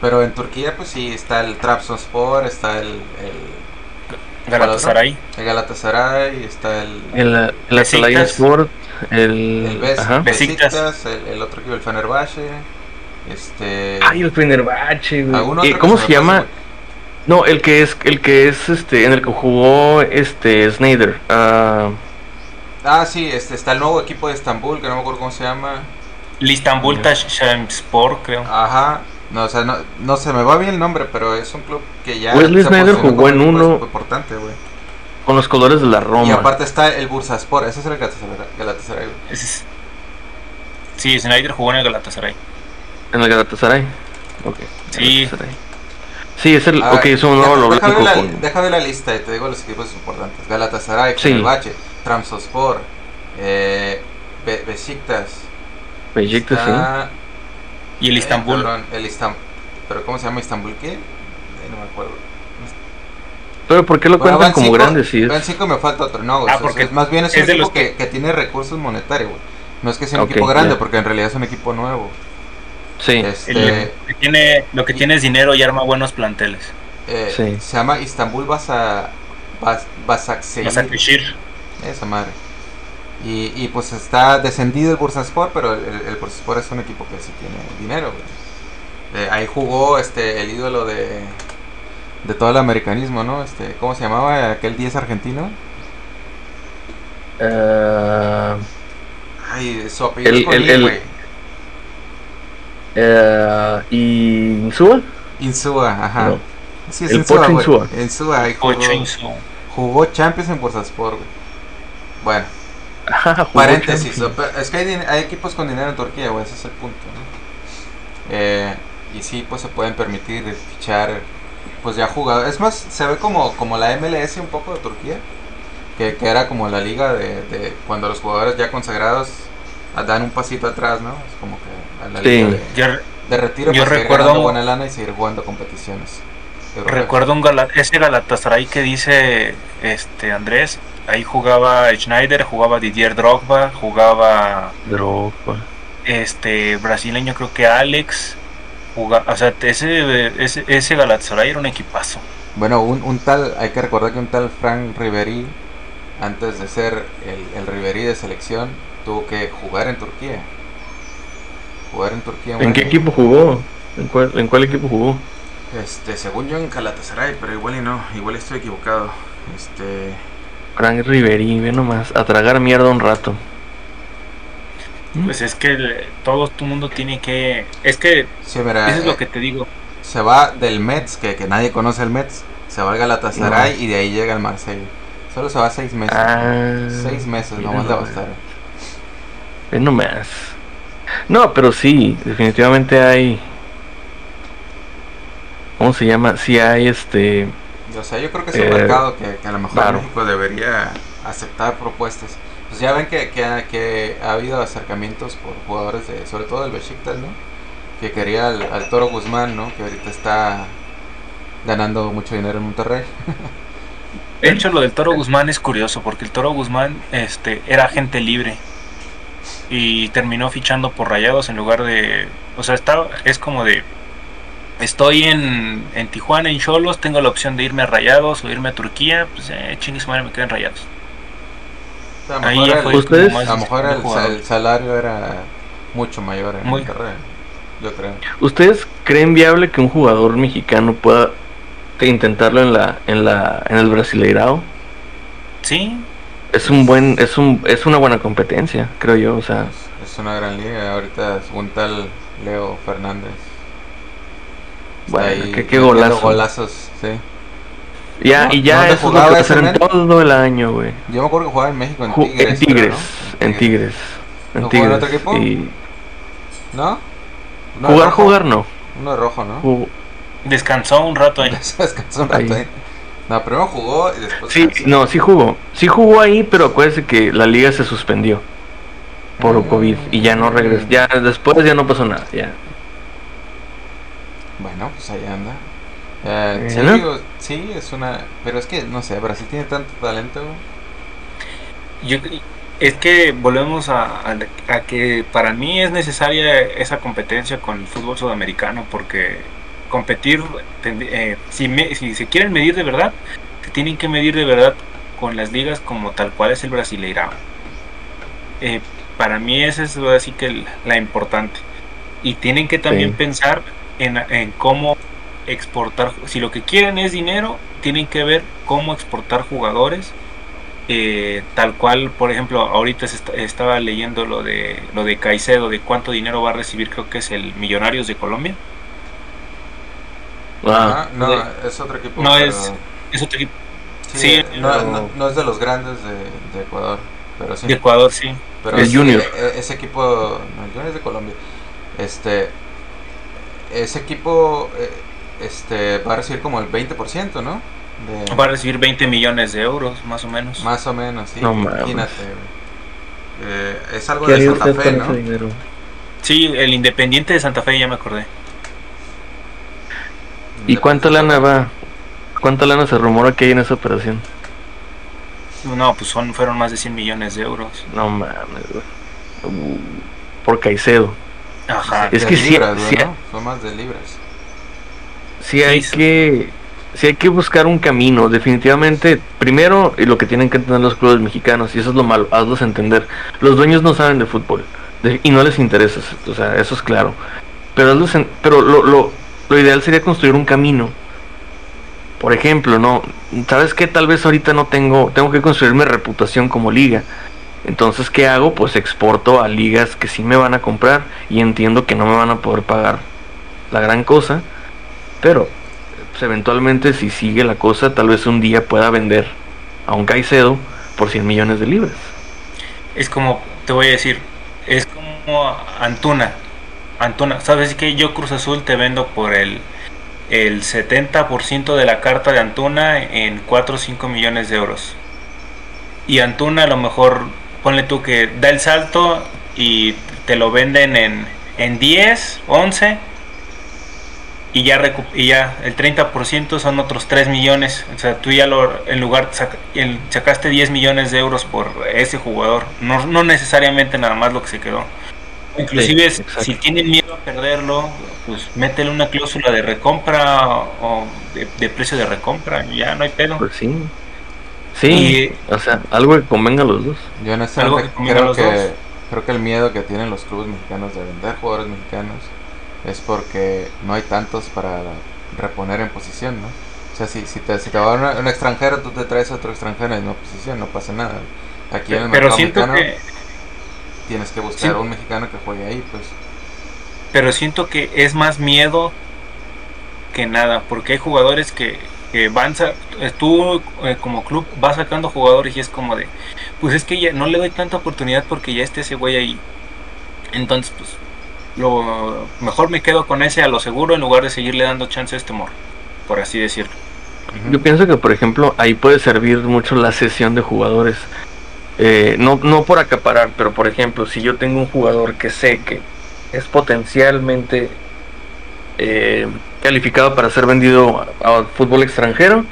Pero en Turquía, pues sí, está el Trabzonspor, está el, el, Galatasaray. el Galatasaray, está el, El, el Besiktas. Atalaya Sport. El. el Bes- ajá. Besiktas. Besiktas, el, el otro equipo, el Fenerbahce, este... Ay, el Fenerbahce, güey. ¿algún Eh, que ¿Cómo se llama? No, el que es, el que es este, en el que jugó este Snyder. Ah, güey? Ah, sí, este, está el nuevo equipo de Estambul, que no me acuerdo cómo se llama. El Istanbul creo. Ajá. No, o sea, no, no se me va bien el nombre, pero es un club que ya... Wesley Sneijder posicionó jugó en uno- importante, güey. con los colores de la Roma. Y aparte está el Bursaspor, ese es el Galatasaray, Galatasaray, güey. Ese es- Sí, Snyder jugó en el Galatasaray. En el Galatasaray. Ok. Sí. Galatasaray. Sí, es el. Ok, es un nuevo deja- lo blanco la, con. la lista y te digo los equipos importantes. Galatasaray, Sí. Fenerbahce, Trabzonspor, eh, Be- Besiktas. Besiktas, sí. Y el eh, Istanbul. el ¿Pero cómo se llama Istanbul qué? Eh, no me acuerdo. Pero ¿por qué lo Bueno, cuentan como cinco- grande? Sí, van es. cinco me falta otro. No, güey, Ah, porque es- más bien es un es de equipo los que, que tiene recursos monetarios, güey. No es que sea un equipo grande, porque en realidad es un equipo nuevo. Sí. Este, El- que tiene, lo que tiene es dinero y arma buenos planteles. eh, Sí. Se llama Istanbul Basa, Bas, Basaksehir. Esa madre. Y, y pues está descendido el Bursaspor, pero el, el, el Bursaspor es un equipo que sí tiene dinero, güey. Eh, ahí jugó este el ídolo de de todo el americanismo, ¿no? Este, ¿cómo se llamaba aquel 10 argentino? Ah, Ay, su apellido El- el- el- güey. eh, ¿Y Insúa? Insúa, ajá. No. Sí, es El Insúa, Pocho güey. Insúa. Insúa, ahí jugó, jugó Champions en Bursaspor, güey. Bueno, paréntesis. Champions. Es que hay, din- hay equipos con dinero en Turquía, güey, ese es el punto, ¿no? Eh, y sí, pues se pueden permitir fichar, pues ya jugadores. Es más, se ve como, como la MLS un poco de Turquía, que, que era como la liga de, de cuando los jugadores ya consagrados dan un pasito atrás, ¿no? Es como que a la Sí. liga de, Yo de retiro Yo seguir recuerdo- buena lana y seguir jugando competiciones. recuerdo un Gala- ese Galatasaray que dice este Andrés. Ahí jugaba Schneider, jugaba Didier Drogba, jugaba Drogba. este brasileño creo que Alex. juga- o sea, ese, ese, ese Galatasaray era un equipazo. Bueno, un, un tal, hay que recordar que un tal Frank Ribery, antes de ser el, el Ribery de selección, tuvo que jugar en Turquía. Jugar en Turquía. ¿En qué equipo jugó? ¿En cuál, en cuál equipo jugó? Este, según yo en Galatasaray, pero igual y no, igual estoy equivocado. Este, Frank Riveri, ve nomás, a tragar mierda un rato. Pues es que el- todo tu mundo tiene que. Es que sí, mira, eso es lo eh, que te digo. se va del Mets, que, que nadie conoce el Mets, se va al Galatasaray y de ahí llega al Marsella. Solo se va seis meses. Ah, seis meses, nomás le nomás. bastaron. Ve nomás. No, pero sí, definitivamente hay. ¿Cómo se llama? Sí hay este. O sea, yo creo que es un Eh, mercado que, que a lo mejor claro. México debería aceptar propuestas. Pues ya ven que, que, ha, que ha habido acercamientos por jugadores de, sobre todo del Besiktas, ¿no? Que quería al, al Toro Guzmán, ¿no? Que ahorita está ganando mucho dinero en Monterrey. De hecho, lo del Toro Guzmán es curioso porque el Toro Guzmán este, era agente libre y terminó fichando por Rayados en lugar de. O sea, está, es como de. Estoy en, en Tijuana, en Cholos, tengo la opción de irme a Rayados o irme a Turquía, pues eh, chingue su madre, me quedo en Rayados. O sea, a lo Ahí a lo mejor el, jugador. el salario era mucho mayor en Muy- Monterrey. Yo creo. ¿Ustedes creen viable que un jugador mexicano pueda intentarlo en la, en la, en el Brasileirao? Sí, Es un buen, es un, es una buena competencia, creo yo. O sea, Es, es una gran liga. Ahorita es un tal Leo Fernández. Bueno, ahí qué, golazo. golazos, sí. Ya, No, y ya ¿dónde eso es lo que todo el año, güey. Yo me acuerdo que jugaba en México en Tigres. en Tigres, ¿no? en Tigres, en ¿No jugó en Tigres. otro equipo? Y ¿No? Jugar, rojo, jugar no. Uno de rojo, ¿no? Descansó un rato ahí. Se descansó un rato Ahí. ahí. No, primero jugó y después. Sí, descansó. no, sí jugó. Sí jugó ahí, pero acuérdese que la liga se suspendió por Mm. COVID y ya no regresó. Ya después ya no pasó nada, ya. Bueno, pues ahí anda. Eh, sí, digo, sí, es una. Pero es que, no sé, Brasil tiene tanto talento. Yo, es que volvemos a, a- a que para mí es necesaria esa competencia con el fútbol sudamericano porque competir, eh, si, me- si se quieren medir de verdad, se tienen que medir de verdad con las ligas como tal cual es el Brasileirao. Eh, para mí esa es así que la importante. Y tienen que también Sí. pensar en, en cómo exportar. Si lo que quieren es dinero, tienen que ver cómo exportar jugadores eh, tal cual, por ejemplo, ahorita se está- estaba leyendo lo de lo de Caicedo, de cuánto dinero va a recibir, creo que es el Millonarios de Colombia. Ah, Ah, no, de- es otro equipo. no pero- es- Es otro equipo Sí, sí, no, pero- no- no es de los grandes de, de Ecuador. Pero sí. de Ecuador, sí. Pero El sí, Junior. e- e- ese equipo, no, el Junior es de Colombia. Este, ese equipo, eh, este, va a recibir como el 20%, ¿no? De- Va a recibir 20 millones de euros, más o menos. más o menos, sí. No imagínate. güey. Eh, es algo ¿Qué de Santa Fe, ¿no? Sí, el Independiente de Santa Fe, ya me acordé. ¿Y cuánta lana va? ¿Cuánta lana se rumora que hay en esa operación? No, pues son, fueron más de 100 millones de euros. No mames, güey. Uh, por Caicedo. Ajá. Es De que libras, ¿no? Son más de libras. Sí hay sí. que sí hay que buscar un camino, definitivamente. Primero, y lo que tienen que entender los clubes mexicanos, y eso es lo malo, hazlos entender. Los dueños no saben de fútbol de- y no les interesa, o sea, eso es claro. Pero hazlos en- pero lo, lo, lo ideal sería construir un camino. Por ejemplo, no, ¿sabes qué? Tal vez ahorita no tengo tengo que construirme reputación como liga. Entonces, ¿qué hago? Pues exporto a ligas que sí me van a comprar y entiendo que no me van a poder pagar la gran cosa, pero pues, eventualmente si sigue la cosa, tal vez un día pueda vender a un Caicedo por 100 millones de libras. Es como, te voy a decir, es como Antuna. Antuna, ¿sabes que Yo Cruz Azul te vendo por el, el 70% de la carta de Antuna en 4 o 5 millones de euros. Y Antuna a lo mejor, ponle tú que da el salto y te lo venden en, en 10, 11 y ya, y ya el 30% son otros 3 millones. O sea, tú ya lo, en lugar sacaste 10 millones de euros por ese jugador. No, no necesariamente nada más lo que se quedó. Inclusive si tienen miedo a perderlo, pues métele una cláusula de recompra o de, precio de recompra. Ya no hay pedo. Pues sí. Sí, o sea, algo que convenga a los dos. Yo en creo que, creo que el miedo que tienen los clubes mexicanos de vender jugadores mexicanos es porque no hay tantos para reponer en posición, ¿no? O sea, si, si, te, si te va un, extranjero, tú te traes a otro extranjero en una posición, no pasa nada. Aquí en el Pero siento que... tienes que buscar a un mexicano que juegue ahí, pues. Pero siento que es más miedo que nada, porque hay jugadores que, que van, tú eh, como club vas sacando jugadores y es como de, pues es que ya no le doy tanta oportunidad porque ya esté ese güey ahí. Entonces, pues lo mejor me quedo con ese a lo seguro en lugar de seguirle dando chance a este morro, por así decirlo. Yo pienso que, por ejemplo, ahí puede servir mucho la sesión de jugadores. Eh, no, no por acaparar, pero por ejemplo, si yo tengo un jugador que sé que es potencialmente eh, calificado para ser vendido a, fútbol extranjero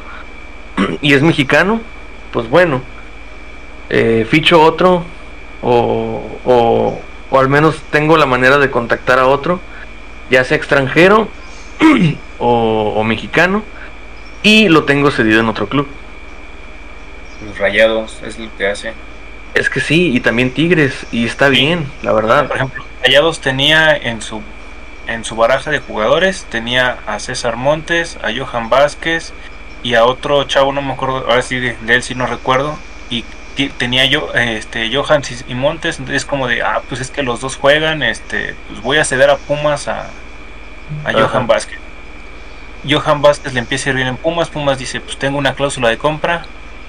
y es mexicano, pues bueno, eh, ficho otro o, o al menos tengo la manera de contactar a otro, ya sea extranjero o, mexicano, y lo tengo cedido en otro club. Los rayados es lo que hace. Es que sí, y también Tigres, y está bien, la verdad. Por ejemplo, Rayados tenía en su en su baraja de jugadores, tenía a César Montes, a Johan Vázquez y a otro chavo, no me acuerdo, ahora sí de, de él sí no recuerdo, y tenía yo este Johan y Montes, es como de, ah, pues es que los dos juegan, este, pues voy a ceder a Pumas a, a Johan Vázquez. Johan Vázquez le empieza a ir bien en Pumas, Pumas dice, pues tengo una cláusula de compra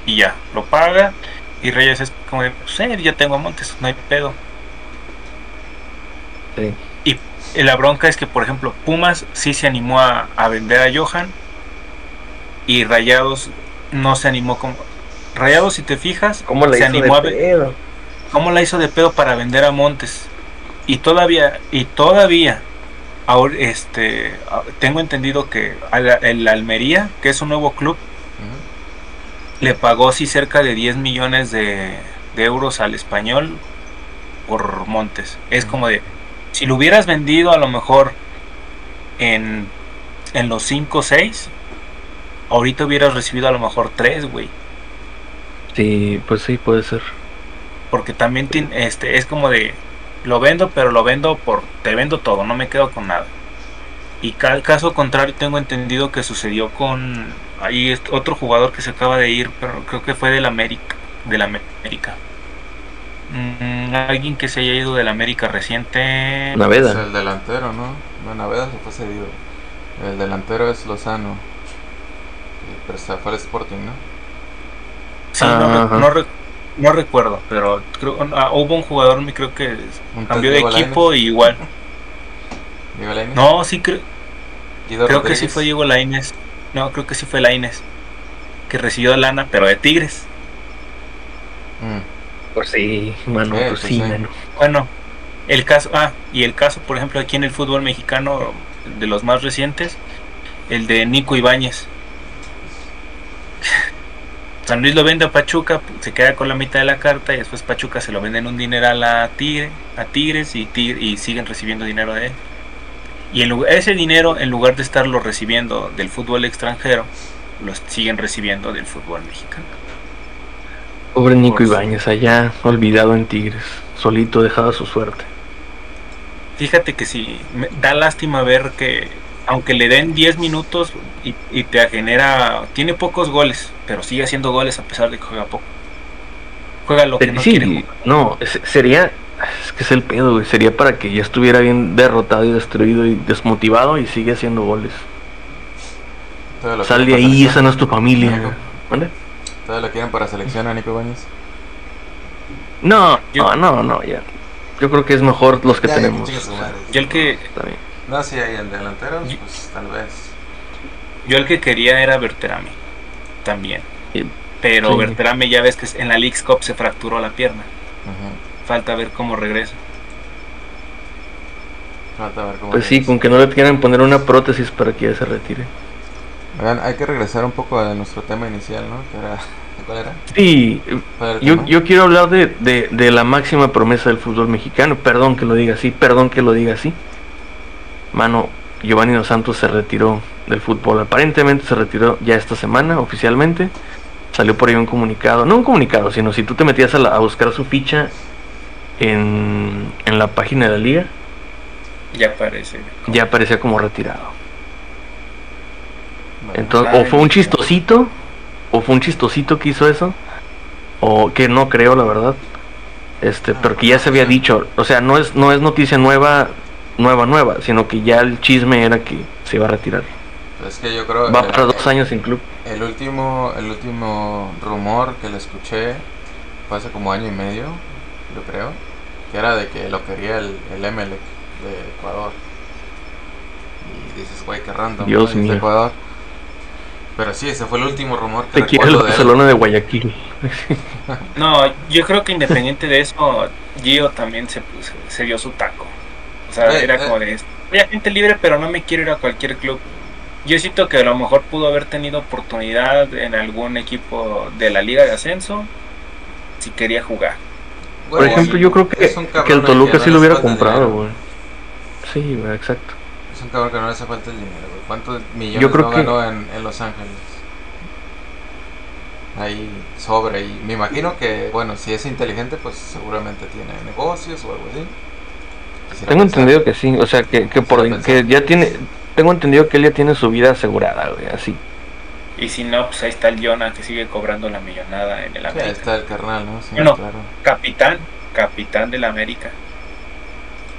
y ya, lo paga. Y Reyes es como de, pues eh, ya tengo a Montes, no hay pedo. Y la bronca es que, por ejemplo, Pumas sí se animó a, a vender a Johan y Rayados no se animó como Rayado, si te fijas, ¿Cómo la se hizo animó de pedo? ¿Cómo la hizo de pedo para vender a Montes? Y todavía, y todavía, ahora, este, tengo entendido que el Almería, que es un nuevo club, le pagó sí cerca de 10 millones de, euros al español por Montes. Es como de, si lo hubieras vendido a lo mejor en, en los 5 o 6, ahorita hubieras recibido a lo mejor 3, güey. Sí, pues sí, puede ser. Porque también este, es como de, lo vendo, pero lo vendo por, te vendo todo, no me quedo con nada. Y al caso contrario, tengo entendido que sucedió con ahí otro jugador que se acaba de ir, pero creo que fue del América, del América. Mm, alguien que se haya ido del América reciente. Naveda. Pues el delantero, ¿no? No, Naveda se fue cedido. El delantero es Lozano. Pero fue al Sporting, ¿no? no, recuerdo, pero creo, ah, hubo un jugador, creo que cambió de equipo y igual. No, sí creo. Creo que sí fue Diego Laines. No, creo que sí fue Laines. Que recibió lana, pero de Tigres. Mm. Pues sí, mano, eh, pues, pues sí, Bueno, el caso, ah, y el caso, por ejemplo, aquí en el fútbol mexicano, de los más recientes, el de Nico Ibáñez. San Luis lo vende a Pachuca, se queda con la mitad de la carta y después Pachuca se lo vende en un dineral a, Tigre, a Tigres y, y siguen recibiendo dinero de él. Y en, ese dinero, en lugar de estarlo recibiendo del fútbol extranjero, lo siguen recibiendo del fútbol mexicano. Pobre Nico Ibáñez, allá olvidado en Tigres, solito dejado a su suerte. Fíjate que sí, me da lástima ver que aunque le den 10 minutos y, te genera, tiene pocos goles, pero sigue haciendo goles a pesar de que juega poco. Juega lo que no quiere No, sería, es que es el pedo, sería para que ya estuviera bien derrotado y destruido y desmotivado y sigue haciendo goles. Sal de ahí, esa no es tu familia. Nico. Todavía lo quieren para selección a Nico Ibáñez. No, Yo- no, no, no, ya. Yo creo que es mejor los que Ya, tenemos. Yo el que. No, si hay en delanteros, Yo- pues tal vez. yo el que quería era Berterame también. Sí. Pero Sí. Berterame ya ves que en la League's Cup se fracturó la pierna. Falta ver cómo regresa. Falta ver cómo Pues sí, regresa. con que no le quieran poner una prótesis para que ya se retire. Oigan, hay que regresar un poco a nuestro tema inicial, ¿no? Que era... ¿Cuál era? Sí, ¿Cuál era el yo, yo quiero hablar de, de, de la máxima promesa del fútbol mexicano. Perdón que lo diga así, perdón que lo diga así. Mano, Giovanni Dos Santos se retiró del fútbol. Aparentemente se retiró ya esta semana oficialmente. Salió por ahí un comunicado, no un comunicado, sino si tú te metías a, la- a buscar su ficha en, en la página de la liga, Ya parece. ya aparecía como retirado. Bueno, Entonces, o fue un chistosito, o fue un chistosito que hizo eso, o que no creo, la verdad. Este, pero que ya se había dicho, o sea, no es, no es noticia nueva, nueva, nueva, sino que ya el chisme era que se iba a retirar. es que yo creo Va para dos años sin club. el último, el último rumor que le escuché fue hace como año y medio, yo creo, que era de que lo quería el, el Emelec de Ecuador. Y dices, güey, qué random. Dios ¿no? Mío. Ecuador. Pero sí, ese fue el último rumor que Te quiere el de. Barcelona de Guayaquil. No, yo creo que independiente de eso, Gio también se, se, se dio su taco. O sea, Eh, era eh. como de, soy agente libre, pero no me quiero ir a cualquier club. Yo siento que a lo mejor pudo haber tenido oportunidad en algún equipo de la Liga de Ascenso si quería jugar. Por ejemplo, yo creo que, que el Toluca no sí lo hubiera comprado, güey. Sí, güey, exacto. Es un cabrón que no le hace falta el dinero, güey. ¿Cuántos millones Yo creo no que- ganó en, en Los Ángeles? Ahí sobre. Y me imagino que, bueno, si es inteligente, pues seguramente tiene negocios o algo así. Quisiera Tengo pensar. entendido que sí, o sea, que, que por que ya tiene, tengo entendido que él ya tiene su vida asegurada, güey, así. Y si no, pues ahí está el Jonah que sigue cobrando la millonada en el Sí, ahí América. está el carnal, ¿no? Sí, Bueno. claro. Capitán, capitán del América.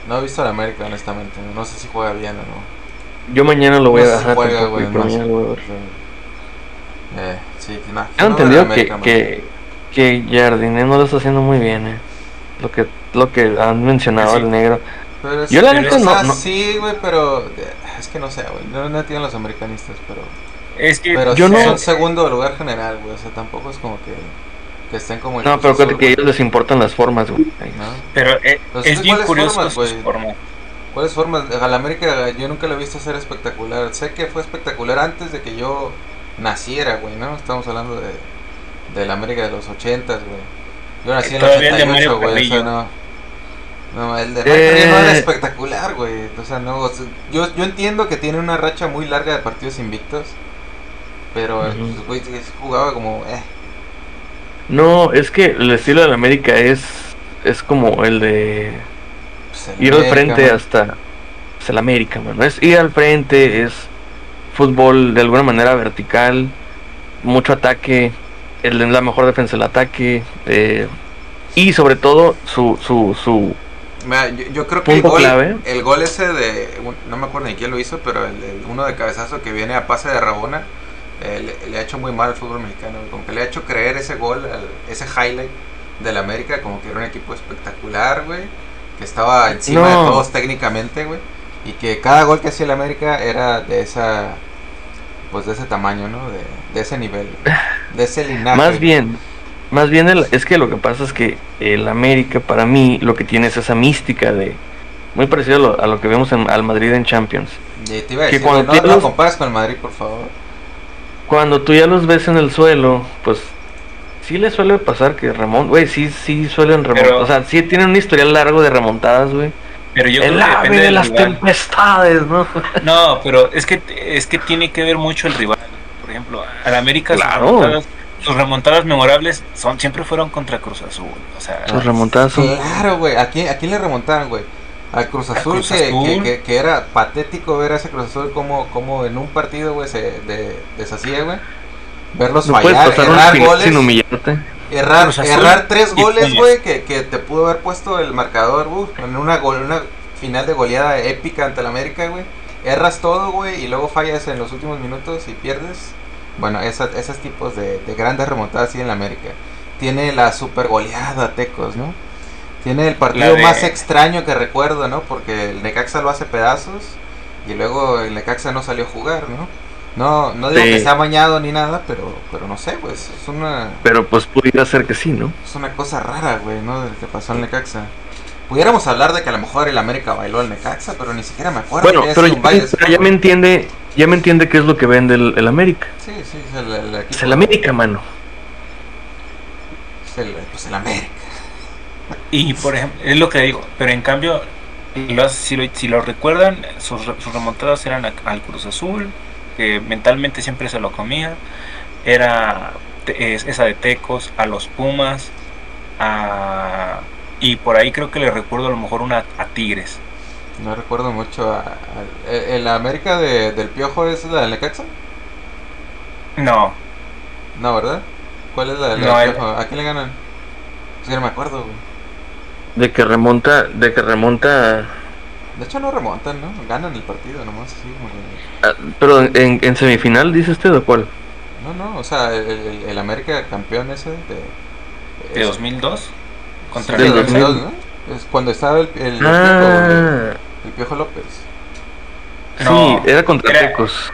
No he visto la América, honestamente. No sé si juega bien o no. Yo mañana lo voy No a bajar juega, pero no mañana lo voy a ver. Eh, sí, no, Tengo no entendido que, América, que, que Jardine no lo está haciendo muy bien, eh. Lo que, lo que han mencionado Sí. el negro. Pero Yo la neta es no- no- Sí, güey, pero eh, es que no sé, güey. No, no entiendo los americanistas, pero Es que pero Yo no- son segundo lugar general, güey. O sea, tampoco es como que, que estén como No, pero acuérdate que a ellos les importan las formas, güey. Pero eh, es bien ¿cuáles curioso formas, formas. ¿Cuáles formas? Al América yo nunca lo he visto ser espectacular. Sé que fue espectacular antes de que yo naciera, güey, ¿no? Estamos hablando de del América de los ochentas, güey. Yo nací en el Todavía el de Mario 88, güey, o sea, no. No, el de Carrillo no era Eh. espectacular, güey. O sea, no, o sea, yo, yo entiendo que tiene una racha muy larga de partidos invictos. Pero, pues, güey, jugaba como, eh. No, es que el estilo de la América es, es como el de ir al frente man. hasta el América, mano. Es ir al frente, es fútbol de alguna manera vertical, mucho ataque, el, la mejor defensa del ataque, eh, y sobre todo su, su, su Mira, yo, yo creo que el Punto gol, clave. el gol ese de, no me acuerdo ni quién lo hizo, pero el, el uno de cabezazo que viene a pase de Rabona, eh, le, le ha hecho muy mal al fútbol mexicano, como que le ha hecho creer ese gol, al- ese highlight del América, como que era un equipo espectacular, güey, que estaba encima de todos técnicamente, güey, y que cada gol que hacía el América era de esa, pues de ese tamaño, ¿no? De, de ese nivel, de ese linaje. Más bien, más bien el- es que lo que pasa es que el América para mí lo que tiene es esa mística de muy parecido a lo, a lo que vemos en, al Madrid en Champions. Y te iba a que decir, cuando no, tú no los- compares con el Madrid, por favor. Cuando tú ya los ves en el suelo, pues sí les suele pasar que remontan, güey, sí, sí suelen remontar, Pero- o sea, sí tienen un historial largo de remontadas, güey. Pero yo El creo que ave depende de del las rival. tempestades, ¿no? No, pero es que es que tiene que ver mucho el rival. Por ejemplo, al América sus Claro. remontadas, sus remontadas memorables son siempre fueron contra Cruz Azul. O sea, Sus remontadas son Claro, güey. ¿A quién, ¿A quién le remontaban, güey? Al Cruz Al Azul, Cruz que, Azul. Que, que- que era patético ver a ese Cruz Azul como, como en un partido, güey, se de- deshacía, güey. Verlos no puedes fallar, un errar goles, sin humillarte. errar, errar tres goles, güey, que, que te pudo haber puesto el marcador, uf, en una, gol- una final de goleada épica ante el América, güey. erras todo, güey, y luego fallas en los últimos minutos y pierdes. Bueno, esa- esos tipos de, de grandes remontadas sí en la América. Tiene la super goleada Tecos, ¿no? Tiene el partido de- más extraño que recuerdo, ¿no? Porque el Necaxa lo hace pedazos y luego el Necaxa no salió a jugar, ¿no? No, no digo Sí. que está amañado ni nada, pero, pero no sé, pues es una, Pero pues pudiera ser que sí, ¿no? es una cosa rara, güey, ¿no? De lo que pasó en Necaxa. Pudiéramos hablar de que a lo mejor el América bailó al Necaxa, pero ni siquiera me acuerdo. Bueno, que pero ya, me entiende, ya me entiende qué es lo que vende el, el América. Sí, sí, es el, el equipo. Es el América, mano. Es el, pues el América. Y por ejemplo, es lo que digo, pero en cambio, los- si, lo, si lo recuerdan, sus, re- sus remontadas eran a- al Cruz Azul, que mentalmente siempre se lo comía, era esa de Tecos, a los Pumas, a, y por ahí creo que le recuerdo a lo mejor una a Tigres. No recuerdo mucho. A, a- el, el América de- del Piojo es la del Necaxa? No, No, ¿verdad? ¿Cuál es la del No, el- Piojo? ¿A quién le ganan? Es que no me acuerdo, güey. De que remonta, de que remonta, De hecho no remontan, ¿no? Ganan el partido nomás así como que- ah, pero en, en semifinal, dice usted o cuál? No, no, o sea, el, el- el América campeón ese de... de es- 2002 contra Sí, Necaxa. 2002, ¿no? Es cuando estaba el, el, el Piojo, Ah, el Piojo López. No, sí, era contra era- Tecos.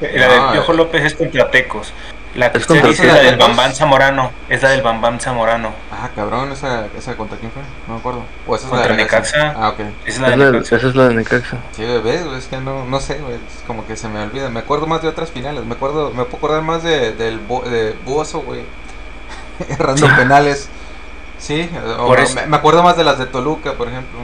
La del No, Piojo. López es contra Tecos. La que Es usted contra dice es la del. Bambán Zamorano. Es la del Bambán Zamorano. Ah, cabrón, ¿esa, esa contra quién fue? No me acuerdo. ¿O esa es Contra la de Necaxa. Ah, ok. Esa es Es la de la- Necaxa. esa es la de Necaxa. Sí, güey, es que no, no sé, güey, es como que se me olvida. Me acuerdo más de otras finales, me acuerdo, me puedo acordar más de, del bo- de Buoso, güey. Errando penales. Sí, o Por me- eso- me, me acuerdo más de las de Toluca, por ejemplo.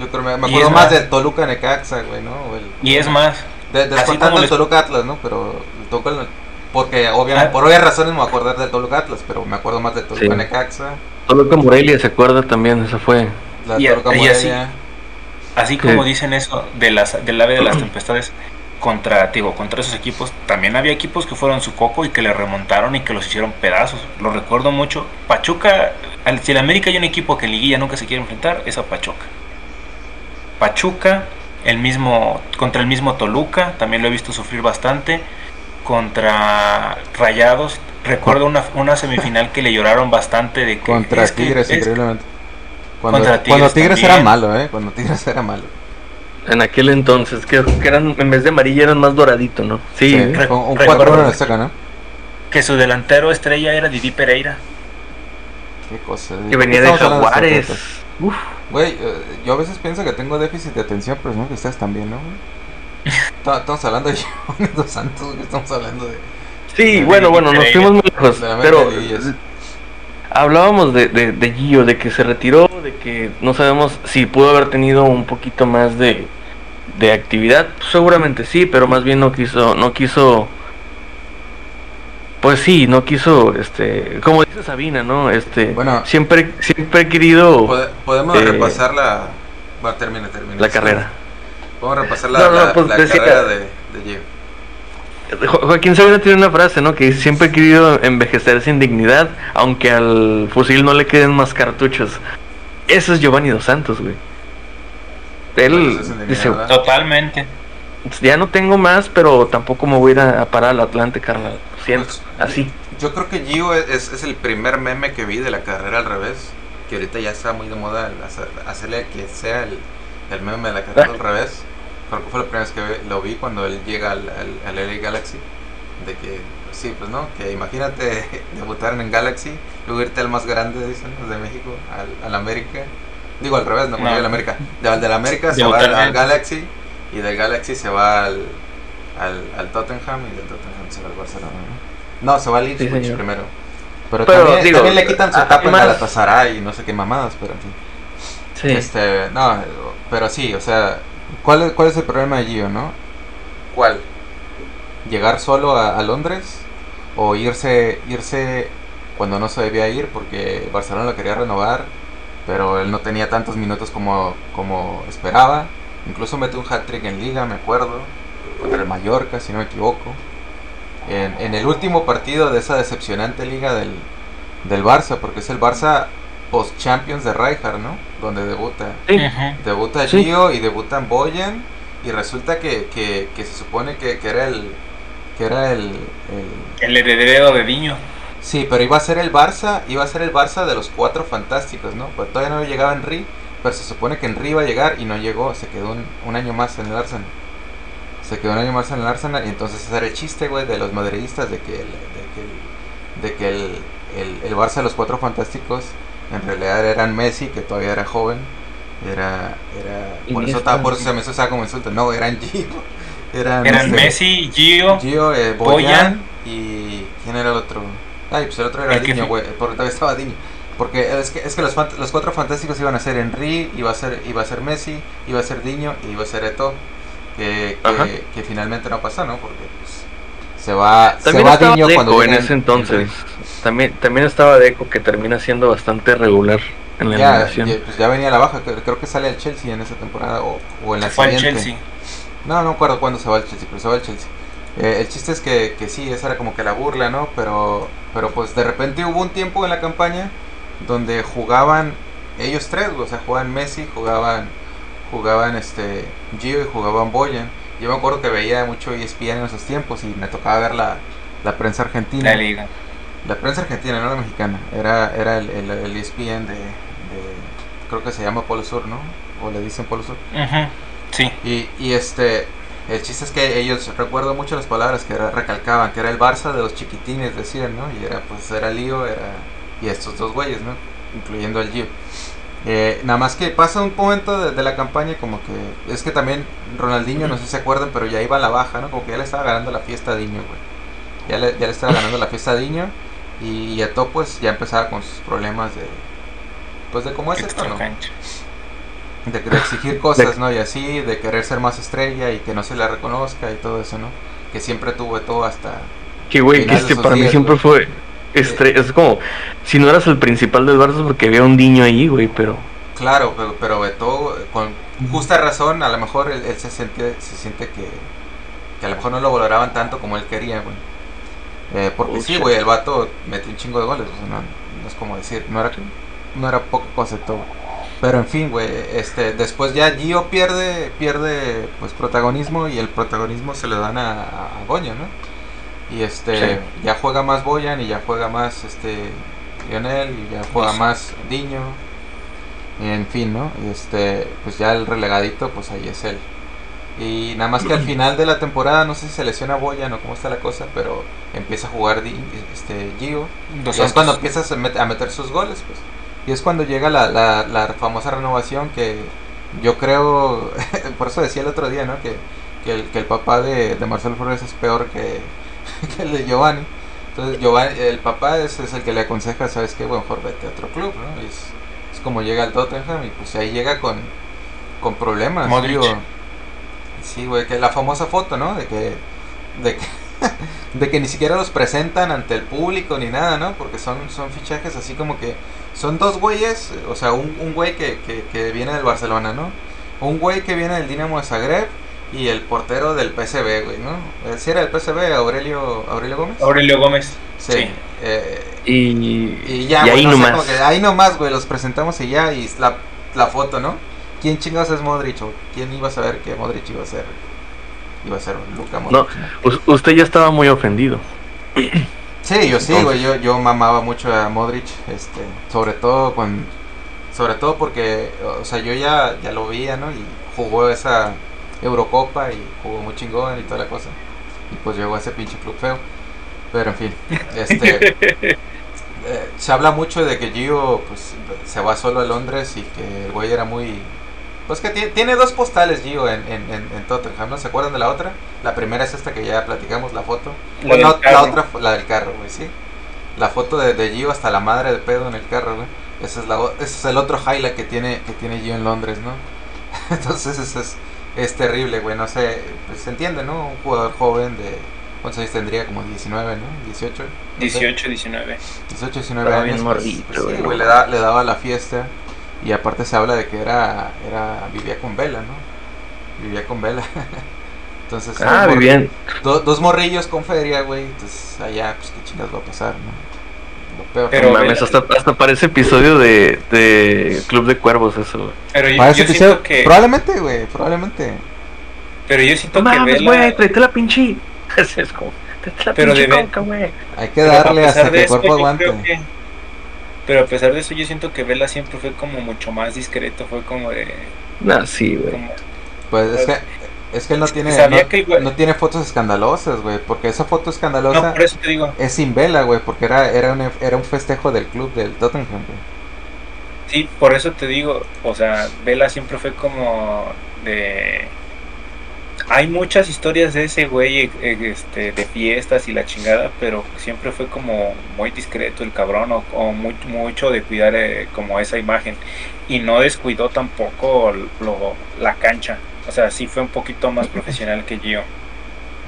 Yo creo, me, me acuerdo más más- de Toluca Necaxa, güey, ¿no? El- Y es más, de, así como el les- Toluca Atlas, ¿no? Pero el Toluca, porque obviamente, Ah. por obvias razones me voy a acordar del Toluca Atlas, pero me acuerdo más de Toluca Sí. Necaxa, Toluca Morelia se acuerda también, esa fue. la Y- Toluca y así- Morelia. así como Sí. dicen eso de las, del ave de las tempestades contra, digo, contra esos equipos, también había equipos que fueron su coco y que le remontaron y que los hicieron pedazos. Lo recuerdo mucho. Pachuca, al- si el América hay un equipo que en liguilla nunca se quiere enfrentar, es a Pachuca. Pachuca, el mismo, contra el mismo Toluca, también lo he visto sufrir bastante. Contra Rayados, recuerdo una, una semifinal que le lloraron bastante de que Contra es que- Tigres, es- increíblemente. Cuando Contra cuando Tigres Tigres era malo, ¿eh? Cuando Tigres era malo. En aquel entonces, que, que eran, en vez de amarillo eran más doradito, ¿no? Sí, Sí, Re- con un recuerdo- 4 en el Azteca, ¿no? que su delantero estrella era Didi Pereira. Qué cosa. que venía de de Jaguares. Uf, Güey, eh, yo a veces pienso que tengo déficit de atención, pero no que ustedes también, ¿no? güey? Ta- Estamos hablando de Giovanni Dos Santos, estamos hablando de... Sí, De bueno, bueno, nos fuimos muy lejos, pero de hablábamos de, de, de Gio, de que se retiró, de que no sabemos si pudo haber tenido un poquito más de, de actividad, seguramente sí, pero más bien no quiso, no quiso, pues sí, no quiso, este, como dice Sabina, ¿no? Este, Bueno. siempre, siempre he querido Pode- podemos Eh, repasar la... Va, termina, termina. la carrera. Podemos repasar la, No, no, la- pues la decía- carrera de, de Gio. Jo- Joaquín Sabina tiene una frase, ¿no? Que siempre he querido envejecer sin dignidad, aunque al fusil no le queden más cartuchos. Eso es Giovanni Dos Santos, güey. Él dice, ¿verdad? Totalmente. ya no tengo más, pero tampoco me voy a ir a, a parar al Atlante, carnal. Lo Siento, Pues, así. Yo creo que Gio es, es- el primer meme que vi de la carrera al revés. Que ahorita ya está muy de moda hacer- hacerle que sea el, el meme de la carrera al revés. Creo que fue la primera vez que ve- lo vi cuando él llega al, al, al LA Galaxy. De que, sí, pues no, que imagínate debutar en Galaxy, luego irte al más grande, dicen, los de México, al, al América. Digo al revés, no, No. no. al América. De, al del América se va al, Galaxy y del Galaxy se va al, al, al Tottenham y del Tottenham se va al Barcelona. ¿no? No, se va al Ipswich señor. primero. Pero, Pero, también, digo, también le quitan su a- etapa en Galatasaray y no sé qué mamadas, pero en fin. Sí. Este, no, pero sí, o sea, ¿cuál es, cuál es el problema de Gio, no? ¿Cuál? ¿Llegar solo a, a Londres? ¿O irse, irse cuando no se debía ir porque Barcelona lo quería renovar, pero él no tenía tantos minutos como, como esperaba? Incluso mete un hat-trick en liga, me acuerdo, contra el Mallorca, si no me equivoco. En, en el último partido de esa decepcionante liga del, del Barça, porque es el Barça post-Champions de Rijkaard, ¿no? Donde debuta. Sí. Debuta Sí. Gio y debutan Boyan Y resulta que, que, que se supone que, que era el. Que era el, el. El heredero de Diño. Sí, pero iba a ser el Barça. Iba a ser el Barça de los cuatro fantásticos, ¿no? Pues todavía no llegaba Henry. Pero se supone que Henry iba a llegar y no llegó. Se quedó un, un año más en el Arsenal. Se quedó un año más en el Arsenal. Y entonces ese era el chiste, güey, de los madridistas. De que el, de que el, de que el, el, el Barça de los cuatro fantásticos. En realidad eran Messi, que todavía era joven. Era. era por, eso, estaba, por eso se me hizo como insulto. No, eran Gio. Eran, Eran este, Messi, Gio, Gio, eh, Boyan. Boyan y. ¿Quién era el otro? Ay, pues el otro era El Diño, güey. Porque todavía estaba Diño. Porque es que, es que los, fant- los cuatro fantásticos iban a ser Henry, iba a ser, iba a ser Messi, iba a ser Diño y iba a ser Eto. Que, que, que finalmente no pasó, ¿no? Porque pues, se va, se va Diño cuando en ese entonces. Henry. También, también estaba Deco que termina siendo bastante regular en la Ya, eliminación. ya, pues ya venía a la baja, creo, que sale el Chelsea en esa temporada o, o en la fue al siguiente. Chelsea. No, no me acuerdo cuándo se va el Chelsea, pero se va el Chelsea. Eh, el chiste es que, que sí, esa era como que la burla, ¿no? Pero, pero pues de repente hubo un tiempo en la campaña donde jugaban ellos tres, o sea, jugaban Messi, jugaban, jugaban este Gio y jugaban Boyan. Yo me acuerdo que veía mucho ESPN en esos tiempos y me tocaba ver la, la prensa argentina. La liga. La prensa argentina, no la mexicana. Era, era el, el, el ESPN de, de- Creo que se llama Polo Sur, ¿no? O le dicen Polo Sur. Sí. Y, y este. El chiste es que ellos, recuerdo mucho las palabras que era- recalcaban, que era el Barça de los chiquitines, decían, ¿no? Y era, pues, era Lío, era. Y estos dos güeyes, ¿no? Incluyendo al Gio. Eh, nada más que pasa un momento de, de la campaña como que. Es que también Ronaldinho, no sé si se acuerdan, pero ya iba a la baja, ¿no? Como que ya le estaba ganando la fiesta a Diño, güey. Ya le, ya le estaba ganando la fiesta a Diño. Y, y Eto'o, pues, ya empezaba con sus problemas de. Pues de cómo es esto, ¿no? cancha. de, de exigir cosas, ¿no? Y así, de querer ser más estrella y que no se la reconozca y todo eso, ¿no? Que siempre tuvo todo hasta... Que güey, que este para mí días, siempre güey. fue estre- es como si no eras el principal del Barça es porque había un niño ahí, güey, pero Claro, pero, pero Beto, con justa razón, a lo mejor él, él se, siente, se siente que, que a lo mejor no lo valoraban tanto como él quería, güey. Eh, porque sí, güey, el vato metió un chingo de goles, o sea, no, no es como decir, no era, no era poca cosa todo. Pero en fin, güey, este, después ya Gio pierde, pierde pues protagonismo y el protagonismo se le dan a, a Boyan, ¿no? Y este, Sí. ya juega más Boyan y ya juega más este Lionel y ya juega Sí. más Diño. Y en fin, ¿no? Y este, pues ya el relegadito, pues ahí es él. Y nada más que al final de la temporada, no sé si se lesiona Boyan o cómo está la cosa, pero empieza a jugar Di- este Gio. Y es cuando empiezas a, met- a meter sus goles, pues. Y es cuando llega la, la, la famosa renovación que yo creo, por eso decía el otro día, ¿no? Que, que, el, que el papá de, de Marcelo Flores es peor que, que el de Giovanni. Entonces Giovanni, el papá es, es el que le aconseja, ¿sabes qué? Bueno, mejor vete a otro club, ¿no? Y es, es como llega al Tottenham y pues ahí llega con, con problemas. Modric. digo. Sí, güey, que la famosa foto, ¿no? De que, de que, de que ni siquiera los presentan ante el público ni nada, ¿no? Porque son, son fichajes así como que son dos güeyes, o sea, un, un güey que, que, que viene del Barcelona, ¿no? Un güey que viene del Dinamo de Zagreb y el portero del PSV, güey, ¿no? Si era el PSV, Aurelio, Aurelio Gómez. Aurelio Gómez. Sí. sí. eh, y, y ya, y ahí no sé, nomás. como que ahí nomás, güey, los presentamos y ya, y la, la foto, ¿no? ¿Quién chingados es Modric? ¿O quién iba a saber que Modric iba a ser? Iba a ser Luca Modric. ¿no? us- usted ya estaba muy ofendido. Sí, yo sí, güey, yo, yo mamaba mucho a Modric, este, sobre todo con, sobre todo porque, o sea, yo ya, ya lo veía, ¿no? Y jugó esa Eurocopa y jugó muy chingón y toda la cosa. Y pues llegó a ese pinche club feo. Pero en fin, este, eh, se habla mucho de que Gio, pues, se va solo a Londres y que el güey era muy, pues que ti- tiene dos postales Gio en, en, en, en Tottenham, ¿no? ¿Se acuerdan de la otra? La primera es esta que ya platicamos, la foto. La del la otra la del carro, güey, sí. La foto de, de Gio hasta la madre de pedo en el carro, güey. Ese es, la, ese es el otro highlight que tiene, que tiene Gio en Londres, ¿no? Entonces eso es, es terrible, güey. No sé, pues se entiende, ¿no? Un jugador joven de... ¿Cuántos años tendría? Como 19, ¿no? 18. no sé. 18, 19. 18, 19 Estaba años. bien pues, morrito, pues, sí, güey, no le, da, le daba la fiesta. Y aparte se habla de que era, era vivía con Vela, ¿no? Vivía con Vela. Entonces, Ah, morri- vivían. do- dos morrillos con feria, güey. Entonces, allá, pues, qué chingas va a pasar, ¿no? Lo peor. Pero mames, Vela- hasta, hasta parece episodio de, de Club de Cuervos eso, güey. Pero yo, yo episodio- siento que. Probablemente, güey, probablemente. Pero yo siento que mames, Vela. güey, tráete la pinche. Es como, la Pero pinche de güey. Hay que darle hasta que el cuerpo aguante. que- pero a pesar de eso, yo siento que Vela siempre fue como mucho más discreto. Fue como de. No, sí, güey. Como, Pues es que, es que él no tiene, no, que el no tiene fotos escandalosas, güey. Porque esa foto escandalosa no, por eso te digo. es sin vela, güey. Porque era, era, un, era un festejo del club del Tottenham, güey. Sí, por eso te digo. O sea, Vela siempre fue como de. Hay muchas historias de ese güey eh, este, de fiestas y la chingada, pero siempre fue como muy discreto el cabrón o, o muy- mucho de cuidar eh, como esa imagen y no descuidó tampoco lo- la cancha. O sea, sí fue un poquito más profesional que Gio.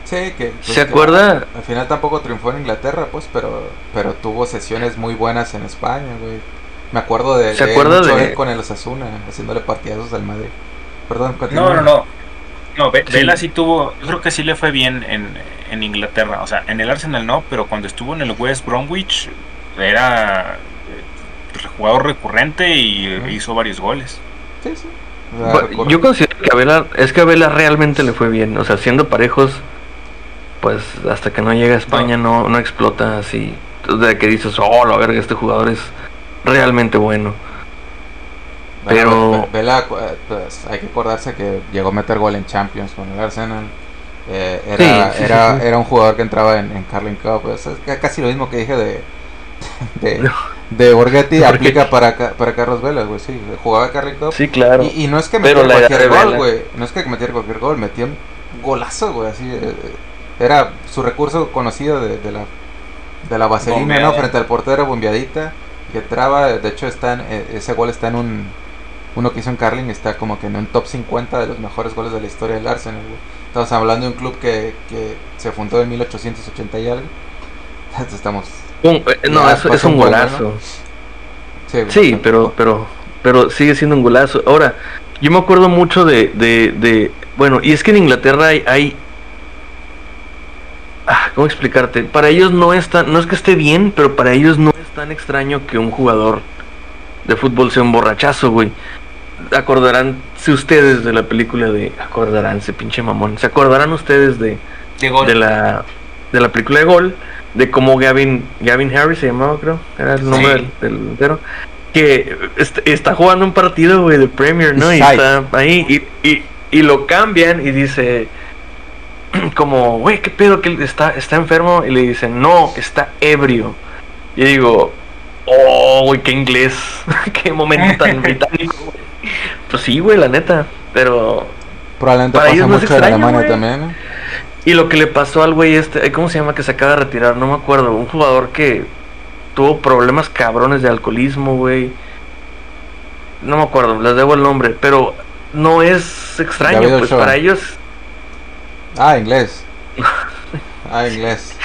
Sí, que... pues, ¿Se que acuerda? Al final tampoco triunfó en Inglaterra, pues, pero, pero tuvo sesiones muy buenas en España, güey. Me acuerdo de, ¿Se de acuerda mucho de- él con el Osasuna, haciéndole partidazos al Madrid. Perdón, continúa. No, no, no. No, Sí. Vela sí tuvo, yo creo que sí le fue bien en, en Inglaterra. O sea, en el Arsenal no, pero cuando estuvo en el West Bromwich era eh, jugador recurrente y hizo varios goles. Sí, sí. O sea, Yo considero que a Vela, es que a Vela realmente le fue bien. O sea, siendo parejos, pues hasta que no llega a España no, no explota así. De que dices, oh, la verga, este jugador es realmente bueno. Pero- Ve- Ve- Vela, eh, pues, hay que acordarse que llegó a meter gol en Champions con el Arsenal. Eh, era, Sí, sí, era, sí, era un jugador que entraba en, en Carling Cup. pues, es ca- casi lo mismo que dije de, de, No. de Borghetti. Aplica para, para Carlos Vela, güey. Sí, jugaba Carling Cup. Sí, claro. Y, y no es que metiera cualquier gol, güey. No es que metiera cualquier gol, metía un golazo, güey. Así, eh, era su recurso conocido de, de la, de la vaselina, ¿no? Frente al portero, bombeadita. Que traba, de hecho, está en, ese gol está en un. Uno que hizo en Carling está como que en un top 50 de los mejores goles de la historia del Arsenal, güey. Estamos hablando de un club que, que se fundó en 1880 y algo. Entonces estamos. Un- eh, no, es, un golazo. Sí, güey, Sí, bastante pero, pero, pero sigue siendo un golazo. Ahora, yo me acuerdo mucho de, de, de bueno, y es que en Inglaterra hay, hay ah, ¿cómo explicarte? Para ellos no es tan, no es que esté bien, pero para ellos no es tan extraño que un jugador de fútbol sea un borrachazo, güey. Acordarán si ustedes de la película de, acordarán, ese pinche mamón, se acordarán ustedes de, De gol. de la de la película de Gol, de cómo Gavin Gavin Harris se llamaba, creo, era el nombre Sí. del, del entero, que est- está jugando un partido, güey, de Premier, ¿no? Y está ahí y, y, y lo cambian y dice como, güey, ¿qué pedo que él está está enfermo? Y le dicen, "No, está ebrio." Y digo, "Oh, güey, qué inglés, qué momento tan británico." Güey". Pues sí, güey, la neta, pero Probablemente para pasa ellos no es mucho en extraño, Alemania güey. también, y lo que le pasó al güey este, ¿cómo se llama? Que se acaba de retirar, no me acuerdo. Un jugador que tuvo problemas cabrones de alcoholismo, güey. No me acuerdo, les debo el nombre, pero no es extraño, David pues Ochoa. para ellos Ah, inglés. Ah, inglés.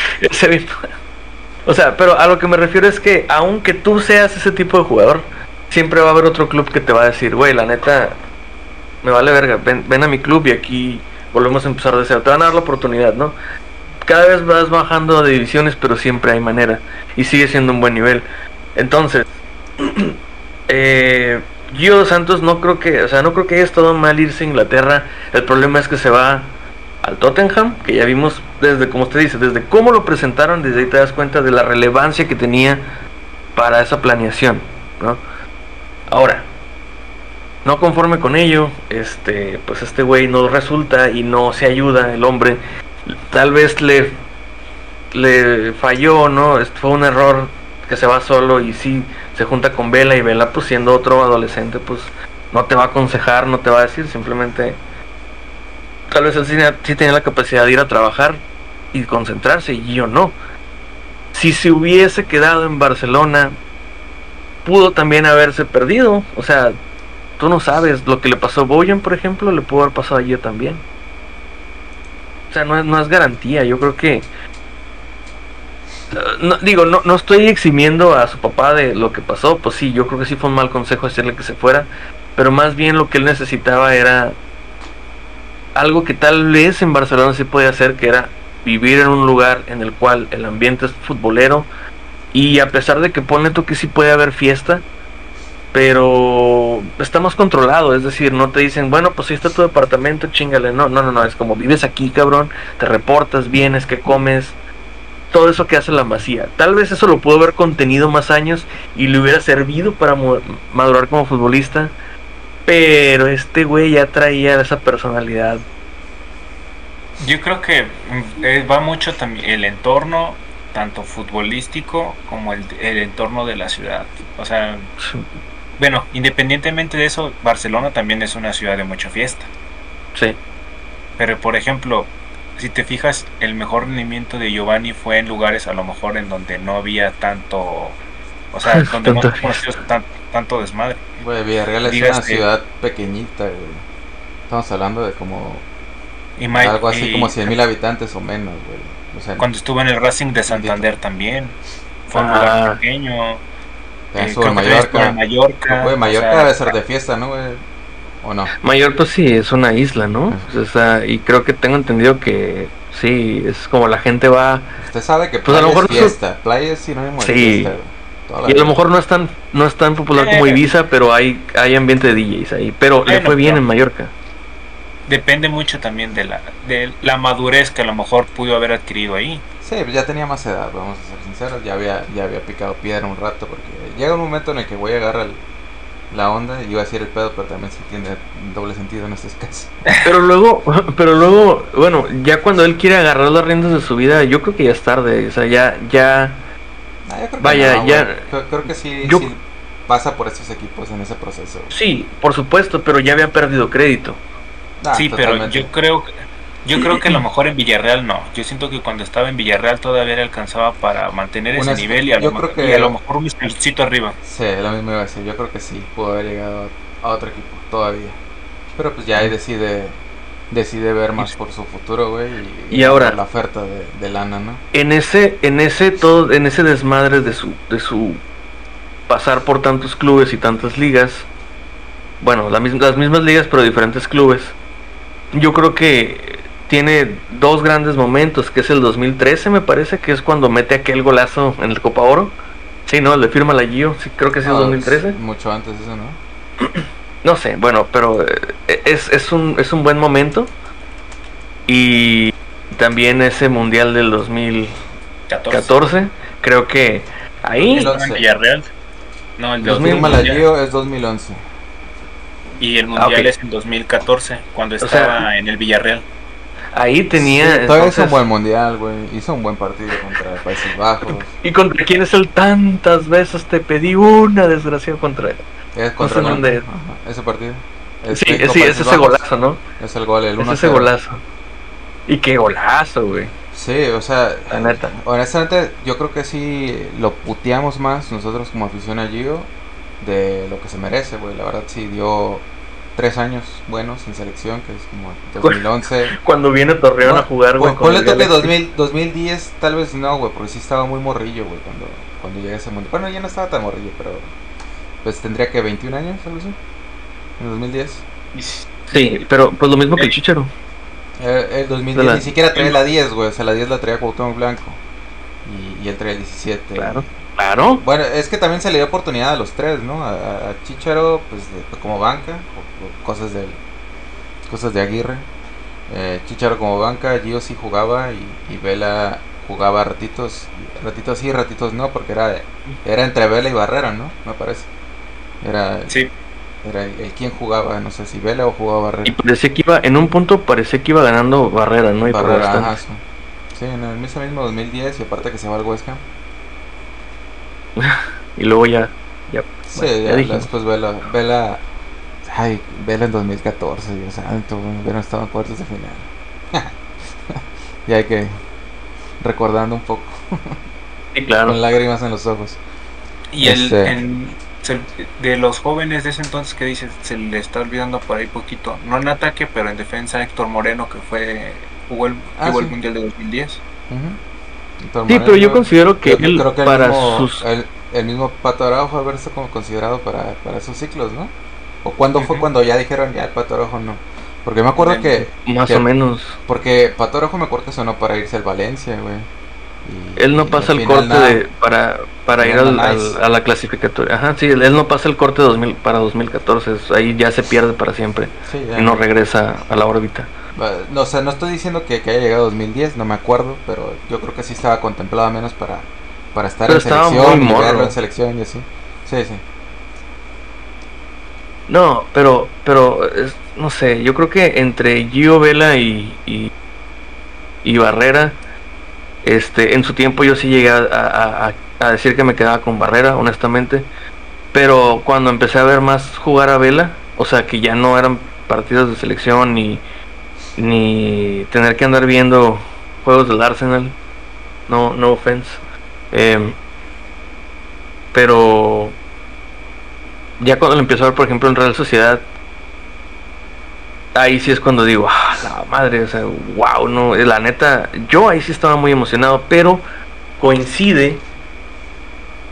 O sea, pero a lo que me refiero es que aunque tú seas ese tipo de jugador, siempre va a haber otro club que te va a decir, güey, la neta, me vale verga, ven, ven a mi club y aquí volvemos a empezar de cero. Te van a dar la oportunidad, ¿no? Cada vez vas bajando de divisiones, pero siempre hay manera. Y sigue siendo un buen nivel. Entonces, eh, Santos no creo que, o sea, no creo que haya estado mal irse a Inglaterra. El problema es que se va al Tottenham, que ya vimos desde, como usted dice, desde cómo lo presentaron, desde ahí te das cuenta de la relevancia que tenía para esa planeación, ¿no? Ahora, no conforme con ello, este, pues este güey no resulta y no se ayuda el hombre. Tal vez le, le falló, ¿no? Este Fue un error que se va solo y sí se junta con Vela y Vela, pues siendo otro adolescente, pues no te va a aconsejar, no te va a decir, simplemente tal vez él sí sí tenía la capacidad de ir a trabajar y concentrarse y yo no. Si se hubiese quedado en Barcelona, pudo también haberse perdido. O sea, tú no sabes lo que le pasó a Boyan, por ejemplo, le pudo haber pasado a Gio también. O sea, no es, no es garantía. Yo creo que. eh, no, digo, no, no estoy eximiendo a su papá de lo que pasó. Pues sí, yo creo que sí fue un mal consejo decirle que se fuera. Pero más bien lo que él necesitaba era algo que tal vez en Barcelona sí podía hacer, que era vivir en un lugar en el cual el ambiente es futbolero y a pesar de que pone tú que sí puede haber fiesta, pero está más controlado, es decir, no te dicen, bueno, pues si está tu departamento, chingale, no, no, no, no, es como vives aquí, cabrón, te reportas, vienes, que comes, todo eso que hace la masía. Tal vez eso lo pudo haber contenido más años y le hubiera servido para madurar como futbolista, pero este güey ya traía esa personalidad. Yo creo que mm, eh, va mucho también el entorno, tanto futbolístico como el, el entorno de la ciudad. O sea, bueno, independientemente de eso, Barcelona también es una ciudad de mucha fiesta. Sí. Pero por ejemplo, si te fijas, el mejor rendimiento de Giovanni fue en lugares a lo mejor en donde no había tanto, o sea, donde no conocidos tanto desmadre. Güey, Villarreal es una ciudad pequeñita, güey. Estamos hablando de como algo así como 100 mil habitantes o menos, güey. O sea, cuando estuve en el Racing de Santander también, fue un lugar ah. pequeño eh, en Mallorca. Mallorca. Mallorca debe ser de fiesta, ¿no, ¿O no? Mallorca pues sí, es una isla, ¿no? y creo que tengo entendido que sí, es como la gente va... Usted sabe que pues a lo mejor fiesta, playa es sinónimo de sí. fiesta. Y a lo mejor no es tan, no es tan popular como eh. Ibiza, pero hay, hay ambiente de DJs ahí. Pero le fue bien en Mallorca. Depende mucho también de la, de la madurez que a lo mejor pudo haber adquirido ahí. Sí, pues ya tenía más edad, vamos a ser sinceros. Ya había, ya había picado piedra un rato porque llega un momento en el que voy a agarrar la onda y iba a decir el pedo, pero también se tiene doble sentido en estos casos. Pero luego, pero luego, bueno, ya cuando él quiere agarrar las riendas de su vida, yo creo que ya es tarde. O sea, ya, ya. Ah, vaya, ya. Creo, que sí, sí pasa por estos equipos en ese proceso. Sí, por supuesto, pero ya había perdido crédito. Ah, sí, pero yo creo que yo creo que a lo mejor en Villarreal no. Yo siento que cuando estaba en Villarreal todavía le alcanzaba para mantener ese nivel y a, lo, mejor un escalcito arriba. Sí, lo mismo iba a decir. Yo creo que sí, pudo haber llegado a otro equipo todavía. Pero pues ya ahí decide decide ver más por su futuro, güey, y, ahora la oferta de, de, lana, ¿no? En ese en ese todo en ese desmadre de su de su pasar por tantos clubes y tantas ligas, bueno, las mismas ligas pero diferentes clubes. Yo creo que tiene dos grandes momentos, que es el 2013 me parece, que es cuando mete aquel golazo en el Copa Oro. Sí, ¿no? Le firma la Gio, sí, creo que es el 2013. Mucho antes eso, ¿no? no sé, bueno, pero eh, es, es, un, es un buen momento. Y también ese Mundial del 2014, creo que ahí... No, el 2011. la Gio es 2011. Y el ah, Mundial es en 2014, cuando estaba en el Villarreal. Ahí tenía. todavía hizo un buen mundial, güey. Hizo un buen partido contra Países Bajos. ¿Y contra quién es el tantas veces te pedí una desgracia contra él? Es contra no ese partido. sí, sí, es ese golazo, ¿no? Es el gol, el 1 Es ese golazo. Y qué golazo, güey. Sí, o sea, honestamente, yo creo que sí lo puteamos más nosotros como afición a Gio de lo que se merece, güey. La verdad, sí dio tres años buenos en selección, que es como 2011. Cuando viene Torreón a jugar, güey. Ponle toque 2000, 2010, tal vez no, güey, porque sí estaba muy morrillo, güey, cuando, cuando llegué a ese mundo. Bueno, ya no estaba tan morrillo, pero pues tendría que 21 años, algo así, en 2010. Sí, pero pues lo mismo que el Chichero. Eh, el 2010 ni siquiera traía la 10, güey, o sea, la 10 la traía Cuauhtémoc Blanco. Y, y él traía el 17. Claro. Claro. Bueno, es que también se le dio oportunidad a los tres, ¿no? A, a Chicharo, pues como banca, cosas de cosas de Aguirre. Eh, Chicharo como banca, Gio sí jugaba y, Vela jugaba ratitos, ratitos sí, ratitos no, porque era era entre Vela y Barrera, ¿no? Me parece. Era sí. era el, quien jugaba, no sé si Vela o jugaba Barrera. Y parecía que iba en un punto parecía que iba ganando Barrera, ¿no? Y Barrera, sí. en el mismo 2010 y aparte que se va al West Ham. y luego ya. ya, sí, ya, después Vela, Vela. Ay, Vela en 2014, Dios santo, hubieran estado en cuartos de final. ya hay que. Recordando un poco. sí, claro. Con lágrimas en los ojos. Y el, este de los jóvenes de ese entonces que dice, se le está olvidando por ahí poquito, no en ataque, pero en defensa Héctor Moreno que fue jugó el, ah, el Mundial de 2010. Sí, pero yo considero que él para mismo, sus... El, mismo Pato Araujo haberse como considerado para, para esos ciclos, ¿no? ¿O cuándo fue cuando ya dijeron ya el Pato Araujo no? Porque me acuerdo que... Más o menos. Porque Pato Araujo me acuerdo que sonó para irse al Valencia, güey. Él no pasa el corte nada. de, para, para ir al- a la clasificatoria. Ajá, sí, él, él no pasa el corte 2000, para 2014. es- ahí ya se pierde para siempre Sí, y no regresa a la órbita. No, o sea, no estoy diciendo que, que haya llegado 2010, no me acuerdo, pero yo creo que sí estaba contemplado menos para, para estar Pero en selección, muy y en selección y así. Sí, sí. No, pero, pero, es- no sé, yo creo que entre Gio Vela y, y, y Barrera, este, en su tiempo yo sí llegué a, a- decir que me quedaba con Barrera, honestamente, pero cuando empecé a ver más jugar a Vela, o sea, que ya no eran partidos de selección ni, ni tener que andar viendo juegos del Arsenal, no, no offense, em, pero ya cuando lo empiezo a ver, por ejemplo, en Real Sociedad, ahí sí es cuando digo, ah, la madre, o sea, wow, no, eh, la neta, yo ahí sí estaba muy emocionado, pero coincide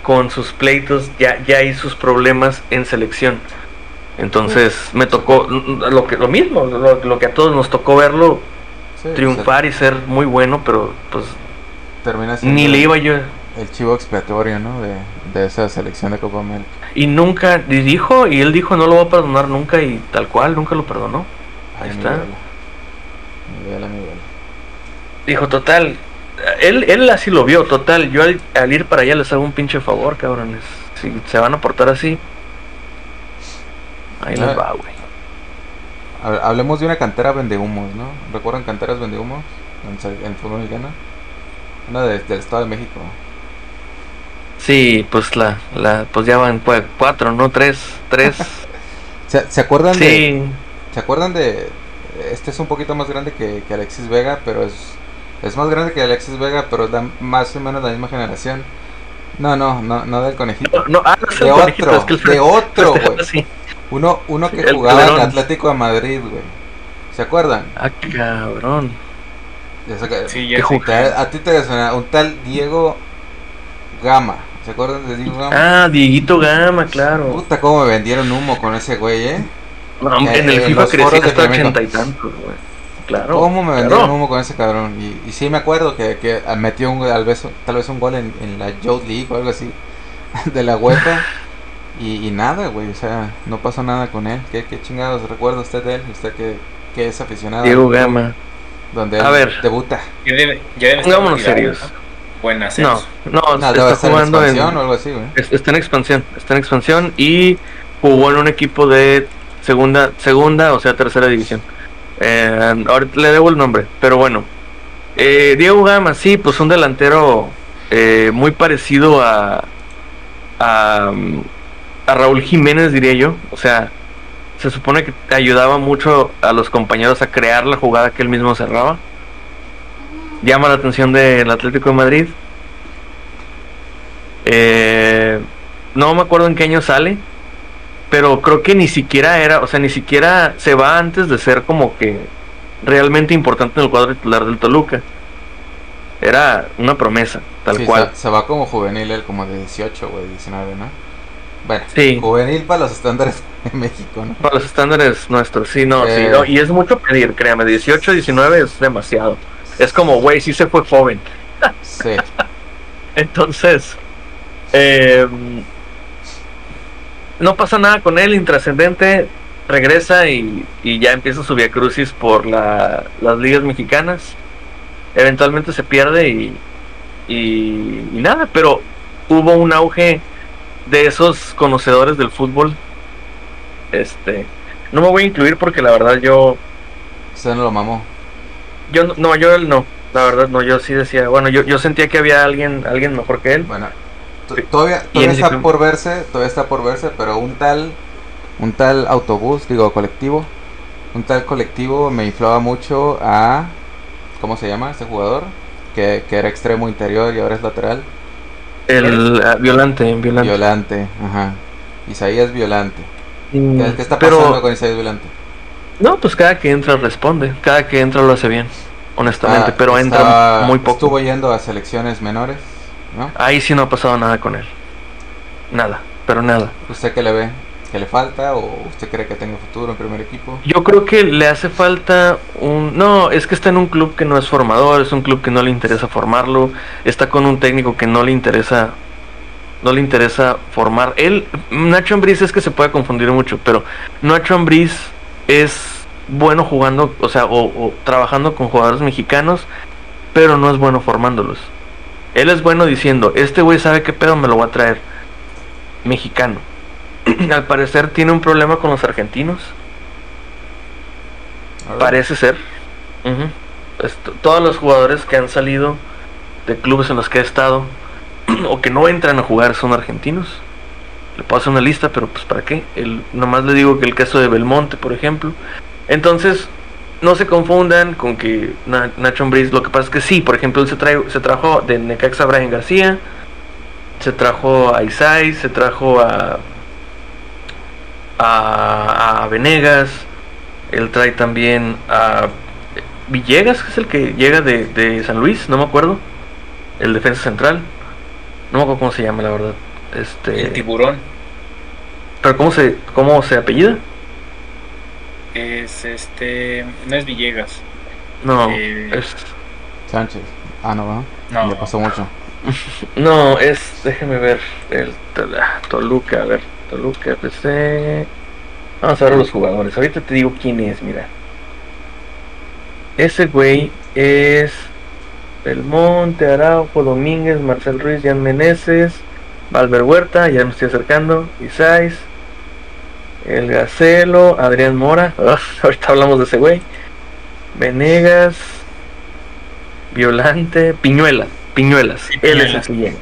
con sus pleitos, ya, ya hay sus problemas en selección. Entonces me tocó lo que lo mismo, lo, lo que a todos nos tocó verlo Sí, triunfar y ser muy bueno, pero pues termina ni le iba yo el chivo expiatorio, ¿no? De, de esa selección de Copa América. y nunca y dijo y él dijo no lo va a perdonar nunca y tal cual nunca lo perdonó. Ahí está. Vela. Mi Vela, mi Vela. Dijo, total, él, él así lo vio, total, yo al, al ir para allá les hago un pinche favor, cabrones. Si se van a portar así, ahí les va, güey. Hablemos de una cantera vendehumos, ¿no? ¿Recuerdan canteras vendehumos en, en fútbol mexicano? Una de- del Estado de México. Sí, pues la, la, pues ya van cua- cuatro, no tres, tres. ¿Se, se acuerdan de, sí, ¿Se acuerdan de... Este es un poquito más grande que, que Alexis Vega, pero es... Es más grande que Alexis Vega, pero es la- más o menos la misma generación. No, no, no, no del conejito. no, ah, no es el De conejito, otro, es que el de otro, güey. así. Uno, uno que El jugaba en. Atlético de Madrid, güey. ¿Se acuerdan? Ah, cabrón. Que- Sí, ¿Qué ya te- a ti te suena un tal Diego Gama. ¿Se acuerdan de Diego Gama? Ah, Dieguito Gama, claro. Puta, cómo me vendieron humo con ese güey, ¿eh? No, en eh, el FIFA los crecí hasta ochenta y tantos, güey. Claro. ¿Cómo me claro. vendieron humo con ese cabrón? Y, y sí me acuerdo que, que metió un, tal, vez, tal vez un gol en, en la Youth League o algo así de la UEFA. Y, y nada, güey, o sea, no pasó nada con él. ¿Qué, qué chingados recuerda usted de él? Usted que, que es aficionado. Diego Gama. Donde A él ver. debuta. Ya debe, ya debe estar Pongámonos retirado, serios. ¿no? Buen No, ascenso. no, No, está en jugando en, expansión o algo así, güey. Es- Está en expansión, está en expansión y jugó en un equipo de segunda, segunda, o sea, tercera división. Eh, ahorita le debo el nombre, pero bueno. Eh, Diego Gama, sí, pues un delantero eh, muy parecido a, a, a Raúl Jiménez, diría yo. O sea, se supone que ayudaba mucho a los compañeros a crear la jugada que él mismo cerraba. Llama la atención del Atlético de Madrid. Eh, no me acuerdo en qué año sale, pero creo que ni siquiera era, o sea, ni siquiera se va antes de ser como que realmente importante en el cuadro titular del Toluca. Era una promesa, tal Sí, cual. Se, se va como juvenil él, como de 18, güey, 19, ¿no? Bueno, Sí. juvenil para los estándares de México, ¿no? Para los estándares nuestros, sí, no, sí, Eh. no, y es mucho pedir, créame, 18, 19 es demasiado. Es como, güey, sí se fue joven. Sí. Entonces, eh, no pasa nada con él, intrascendente, regresa y, y ya empieza su via crucis por la- las ligas mexicanas. Eventualmente se pierde y, y, y nada, pero hubo un auge de esos conocedores del fútbol. Este, no me voy a incluir porque la verdad yo, Usted no lo mamó. yo no- yo él no, la verdad no, yo sí decía, bueno, yo, yo sentía que había alguien, alguien mejor que él. Bueno. Todavía, todavía está por verse, todavía está por verse, pero un tal, un tal autobús, digo colectivo, un tal colectivo me inflaba mucho a, ¿cómo se llama este jugador? Que, que era extremo interior y ahora es lateral. El ah, violante, violante. Violante, ajá. Isaías Violante. Mm, ¿Qué, está pero- pasando con Isaías Violante? No, pues cada que entra responde. Cada que entra lo hace bien, honestamente. Ah, pero entra estaba- muy poco. Estuvo yendo a selecciones menores, ¿no? Ahí sí no ha pasado nada con él. Nada, pero nada. ¿Usted qué le ve? que le falta o usted cree que tenga futuro en primer equipo? Yo creo que le hace falta un... No, es que está en un club que no es formador, es un club que no le interesa formarlo, está con un técnico que no le interesa no le interesa formar. Él, Nacho Ambriz es que se puede confundir mucho, pero Nacho Ambriz es bueno jugando, o sea, o, trabajando con jugadores mexicanos, pero no es bueno formándolos. Él es bueno diciendo, este güey sabe qué pedo me lo va a traer. Mexicano. Al parecer tiene un problema con los argentinos. Parece ser. todos los jugadores que han salido de clubes en los que ha estado o que no entran a jugar son argentinos. Le puedo hacer una lista, pero pues para qué. El, nomás le digo que el caso de Belmonte, por ejemplo. Entonces, no se confundan con que Nacho Ambriz, lo que pasa es que sí, por ejemplo, él se, trae, se trajo de Necaxa a Brian García, se trajo a Isai, se trajo a, a, Venegas, él trae también a Villegas, que es el que llega de, de San Luis, no me acuerdo, el defensa central. No me acuerdo cómo se llama, la verdad. Este... El tiburón. ¿Pero cómo se, cómo se apellida? Es este. No es Villegas. No, eh, es. Sánchez. Ah, no, ¿no? No. Ya pasó mucho. no, es. Déjeme ver. El Toluca, a ver. Toluca, PC. Vamos a ver los jugadores. Ahorita te digo quién es, mira. Ese güey es. Belmonte, Araujo, Domínguez, Marcel Ruiz, Jan Meneses, Valver Huerta, ya me estoy acercando, Isais, El Gacelo, Adrián Mora, ahorita hablamos de ese güey, Venegas, Violante, Piñuelas, Piñuelas, él es el que llega.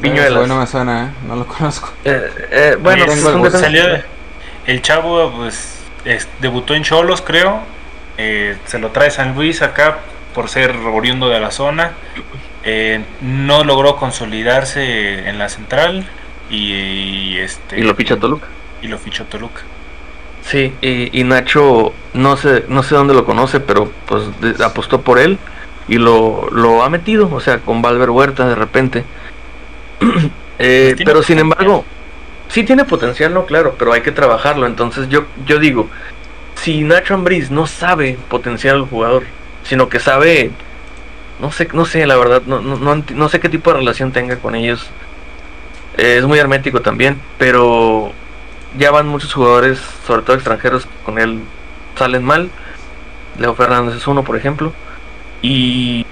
Piñuelas. Bueno, me suena, ¿eh? no lo conozco. Eh, eh, bueno, pues, salió, el chavo pues debutó en Cholos, creo. Eh, se lo trae San Luis acá por ser oriundo de la zona. Eh, no logró consolidarse en la central y, este y lo fichó Toluca y lo fichó Toluca. Sí y, Nacho no sé no sé dónde lo conoce pero pues apostó por él y lo, lo ha metido o sea con Valver Huerta de repente. Eh, pues pero sin embargo sí tiene potencial no claro pero hay que trabajarlo. Entonces yo yo digo si Nacho Ambriz no sabe potenciar al jugador sino que sabe, no sé, no sé, la verdad, no, no, no, sé qué tipo de relación tenga con ellos. es muy hermético también, pero ya van muchos jugadores, sobre todo extranjeros, con él salen mal. Leo Fernández es uno, por ejemplo. Y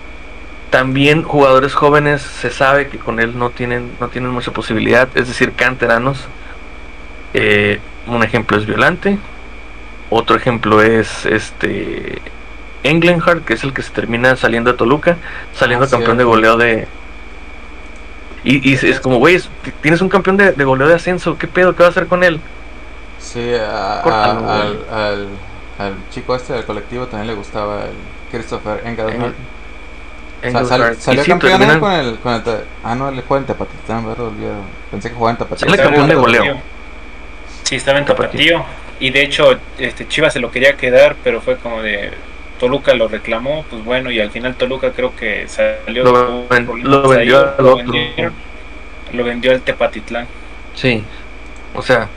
también jugadores jóvenes se sabe que con él no tienen, no tienen mucha posibilidad, es decir, canteranos. Eh, un ejemplo es Violante, otro ejemplo es este Englenhard, que es el que se termina saliendo de Toluca, saliendo ah, campeón de goleo de. Y, es como, güey, tienes un campeón de, goleo de ascenso, ¿qué pedo? ¿Qué va a hacer con él? Sí, al, al, chico este del colectivo también le gustaba el Christopher Engelhardt. salió campeón con, el, con el. Ah, no, le juega en Tepatitán, ¿verdad? Pensé que jugaba en Tapatío. Sale campeón de goleo. Sí, estaba en Tapatío. Y de hecho, este Chivas se lo quería quedar, pero fue como de Toluca lo reclamó, pues bueno, y al final Toluca creo que salió lo, lo vendió, lo, vendió, al Tepatitlán. Sí, o sea,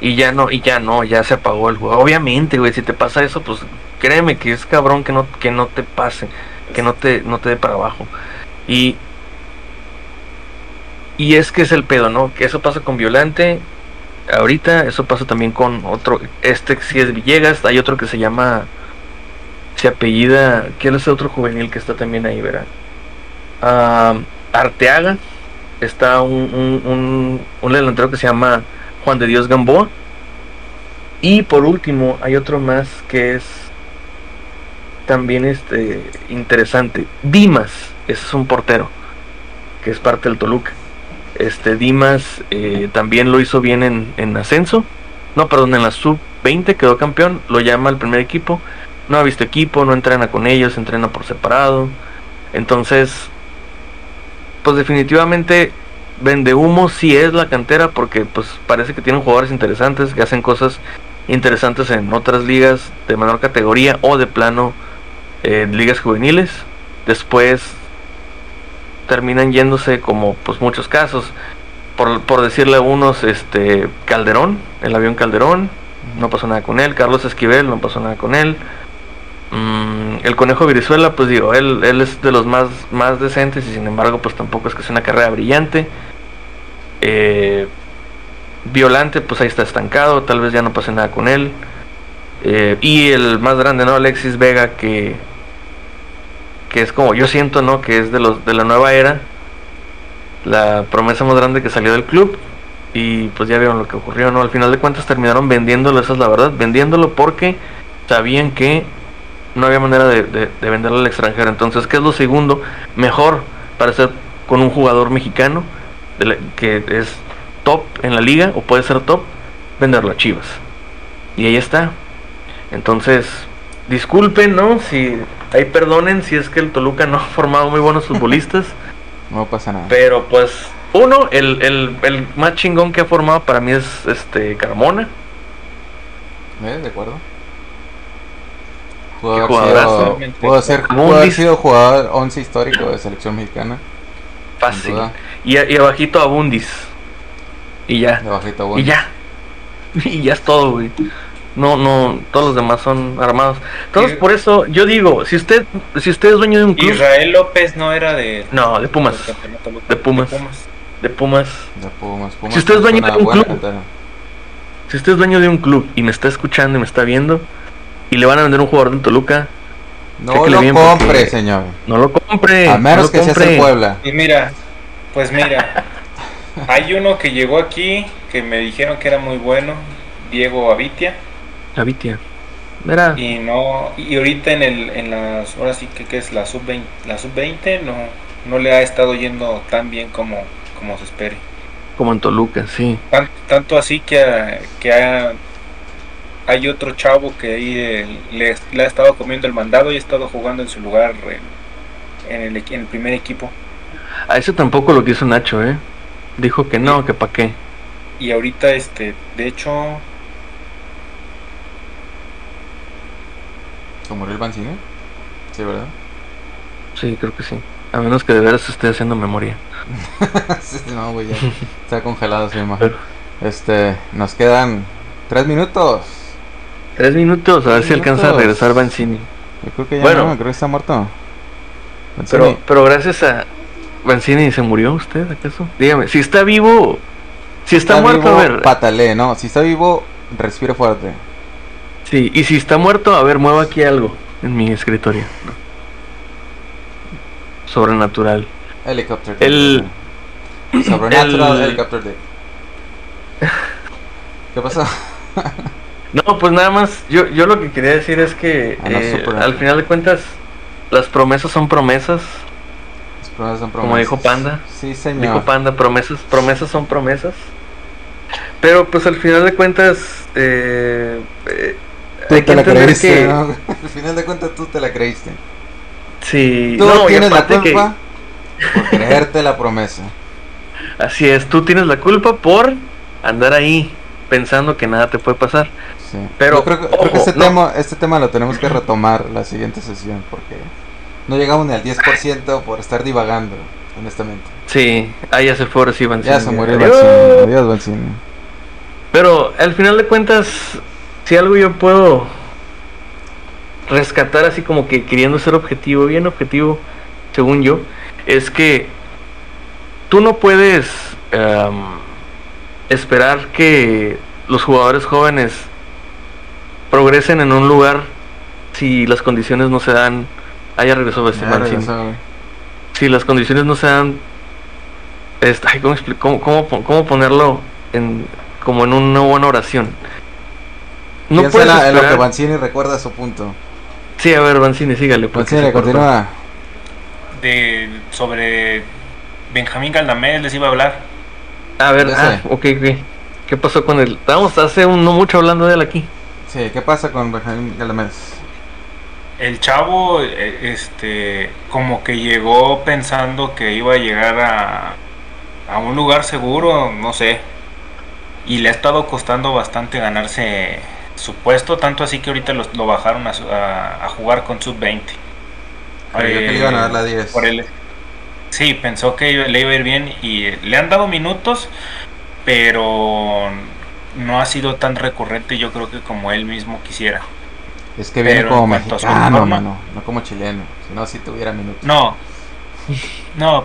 y ya no, y ya no, ya se apagó el juego. Obviamente, güey, si te pasa eso, pues créeme que es cabrón que no, que no te pase, que no te, no te dé para abajo. Y, y es que es el pedo, ¿no? Que eso pasa con Violante. Ahorita eso pasa también con otro, este si es Villegas, hay otro que se llama se apellida, ¿quién es el otro juvenil que está también ahí, verá? Arteaga, está un, un, un, delantero que se llama Juan de Dios Gamboa. Y por último, hay otro más que es también este interesante. Dimas, ese es un portero que es parte del Toluca. Este Dimas eh, también lo hizo bien en, en ascenso. No, perdón, en la sub 20 quedó campeón, lo llama al primer equipo no ha visto equipo, no entrena con ellos, entrena por separado. Entonces, pues definitivamente vende humo si es la cantera porque pues parece que tienen jugadores interesantes que hacen cosas interesantes en otras ligas de menor categoría o de plano eh, ligas juveniles. Después terminan yéndose como pues muchos casos. por, por decirle a unos, este, Calderón, el avión Calderón, no pasó nada con él. Carlos Esquivel, no pasó nada con él. Mm, el Conejo Virizuela, pues digo, él, es de los más, más decentes y sin embargo, pues tampoco es que sea una carrera brillante. Eh, Violante, pues ahí está estancado, tal vez ya no pase nada con él. Eh, y el más grande, ¿no? Alexis Vega, que, que es como yo siento, ¿no? Que es de, los, de la nueva era. La promesa más grande que salió del club. Y pues ya vieron lo que ocurrió, ¿no? Al final de cuentas terminaron vendiéndolo, esa es la verdad. Vendiéndolo porque sabían que no había manera de, de, al extranjero. Entonces, ¿qué es lo segundo? Mejor para ser con un jugador mexicano de la- que es top en la liga o puede ser top, venderlo a Chivas. Y ahí está. Entonces, disculpen, ¿no? Si ahí perdonen si es que el Toluca no ha formado muy buenos futbolistas. No pasa nada. Pero pues, uno, el, el, el más chingón que ha formado para mí es este Carmona. ¿Eh? ¿De acuerdo? Pudo jugadorazo. sido, pudo ser, pudo Abundis. haber sido jugador 11 histórico de selección mexicana. Fácil. Y, a- y abajito Abundis. Y ya. Y ya. Y ya es todo, güey. No, no, todos los demás son armados. Entonces, Y- por eso yo digo, si usted, si usted es dueño de un club, Israel López no era de. no, de Pumas. De Pumas. de Pumas. De Pumas. Pumas Si usted es dueño de un club, cantera. Si usted es dueño de un club y me está escuchando y me está viendo y le van a vender un jugador de Toluca, No Chéquele lo bien compre, porque- señor. no lo compre. A no menos que seas compre. el Puebla. Y mira, pues mira, hay uno que llegó aquí que me dijeron que era muy bueno, Diego Avitia, Gavitia. Mira, y no, y ahorita en el, en las, ahora sí que, que es la sub 20, la sub 20 no, no le ha estado yendo tan bien como, como se espere. como en Toluca, sí. Tan- tanto así que, que ha- hay otro chavo que ahí eh, le, le ha estado comiendo el mandado y ha estado jugando en su lugar en, en el, en el primer equipo. A ese tampoco lo quiso Nacho, ¿eh? Dijo que no, que pa' qué. Y ahorita, este, de hecho, ¿Se murió el Bancine? Sí, ¿verdad? Sí, creo que sí. A menos que de veras esté haciendo memoria. Sí, no, güey, ya. Está congelado su imagen. Este, nos quedan tres minutos. Tres minutos, a ver si alcanza a regresar Banzini. Yo creo que ya Bueno. no, creo que está muerto. Pero, pero gracias a Banzini, ¿se murió usted acaso? Dígame, si está vivo, si está, muerto, vivo, a ver. Patale, no. Si está vivo, respire fuerte. Sí, y si está muerto, a ver, mueva aquí algo en mi escritorio. Sobrenatural. Helicopter. El-. Sobrenatural el- helicopter dick. ¿Qué pasó? No, pues nada más, yo, yo lo que quería decir es que Ah, no, eh, al final de cuentas, las promesas son promesas. Las promesas son Como dijo Panda. Sí, señor. Dijo Panda, promesas, promesas son promesas. Pero pues al final de cuentas, eh, eh, Tú te la creíste, que- ¿no? Al final de cuentas tú te la creíste. Sí, Tú no, tienes la que- culpa por creerte la promesa. así es, tú tienes la culpa por andar ahí pensando que nada te puede pasar. Sí. Pero, Yo creo, que- creo que ojo, este, no. tema, este tema lo tenemos que retomar la siguiente sesión porque no llegamos ni al 10% por estar divagando, honestamente. Sí, ahí ya se fue, sí. Ya se murió Adiós. Bancini. Adiós, Bancini. Pero al final de cuentas, si algo yo puedo rescatar así como que queriendo ser objetivo, bien objetivo, según yo, es que tú no puedes em, esperar que los jugadores jóvenes progresen en un lugar si las condiciones no se dan. Ah, ya regresó Ya Mancini. regresó, güey. Si las condiciones no se dan. este, ay, ¿cómo, cómo- cómo pon- cómo ponerlo en, como en una buena oración? No puedes en lo que Bancini recuerda a su punto. Sí, a ver, Bancini, sígale. se cortó. continúa. de, sobre Benjamín Galdamés les iba a hablar. A ver, ah, ok. ¿Qué pasó con él? Estábamos hace un, no mucho hablando de él aquí. Sí, ¿qué pasa con Benjamín Galamés? El chavo, eh, este, como que llegó pensando que iba a llegar a, a un lugar seguro, no sé. Y le ha estado costando bastante ganarse su puesto, tanto así que ahorita lo bajaron a, a- a jugar con sub-20. Creyó que le iban a dar la 10. Por el, Sí, pensó que le iba a ir bien y le han dado minutos, pero no ha sido tan recurrente yo creo que como él mismo quisiera. Es que viene como mexicano, no como chileno, si no si tuviera minutos. No, no,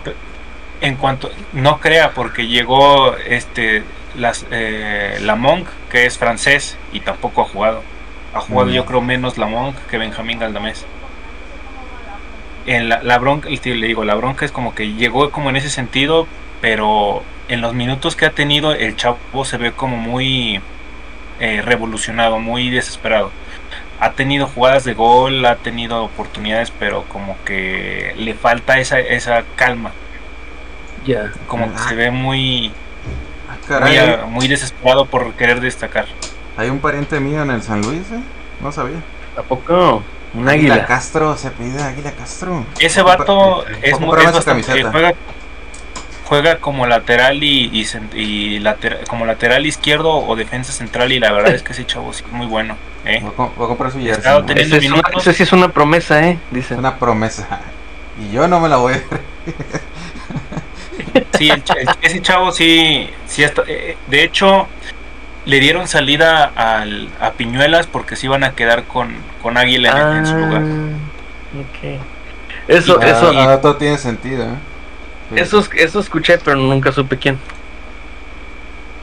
en cuanto, no crea porque llegó este las, eh, la Monk, que es francés y tampoco ha jugado. Ha jugado mm. yo creo menos la Monk que Benjamín Galdamés. En la, la bronca, le digo, la bronca es como que llegó como en ese sentido, pero en los minutos que ha tenido el chavo se ve como muy eh, revolucionado, muy desesperado. Ha tenido jugadas de gol, ha tenido oportunidades, pero como que le falta esa, esa calma. Ya. Como que se ve muy muy, desesperado por querer destacar. Hay un pariente mío en el San Luis, ¿eh? No sabía. ¿A poco? Un águila. Castro, se pide Águila Castro. Ese vato es, muy juega, juega como lateral y, y, como lateral izquierdo o defensa central y la verdad es que ese chavo es muy bueno. ¿eh? Voy, a, comprar su jersey. Ese, sí es una promesa, ¿eh? Dice. Una promesa. Y yo no me la voy a Sí, ese chavo sí, sí está, eh, de hecho le dieron salida al, a Piñuelas porque se iban a quedar con, con Águila en, su lugar. Okay. Eso, eso, ah, todo tiene sentido. ¿eh? Eso, eso escuché, pero nunca supe quién.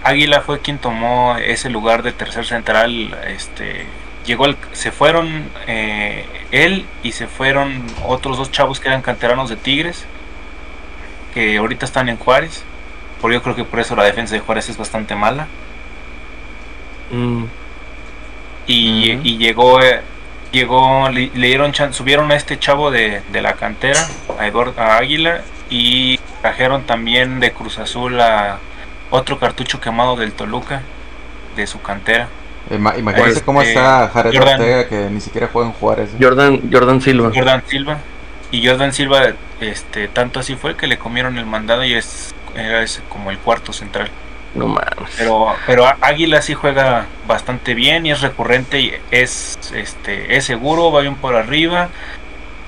Águila fue quien tomó ese lugar de tercer central. Este, llegó se fueron eh, él y se fueron otros dos chavos que eran canteranos de Tigres que ahorita están en Juárez. Por yo creo que por eso la defensa de Juárez es bastante mala. Mm. Y, llegó, eh, llegó, le, dieron subieron a este chavo de, la cantera, a, Eduardo, Águila, y trajeron también de Cruz Azul a otro cartucho quemado del Toluca, de su cantera. Imagínense cómo este, está Jared Ortega, que ni siquiera juega en Juárez. ¿eh? Jordan, Jordan Silva. Jordan Silva. Y Jordan Silva, este, tanto así fue que le comieron el mandado y es, como el cuarto central. No mames. Pero, pero Águila sí juega bastante bien y es recurrente y es, este, es seguro, va bien por arriba.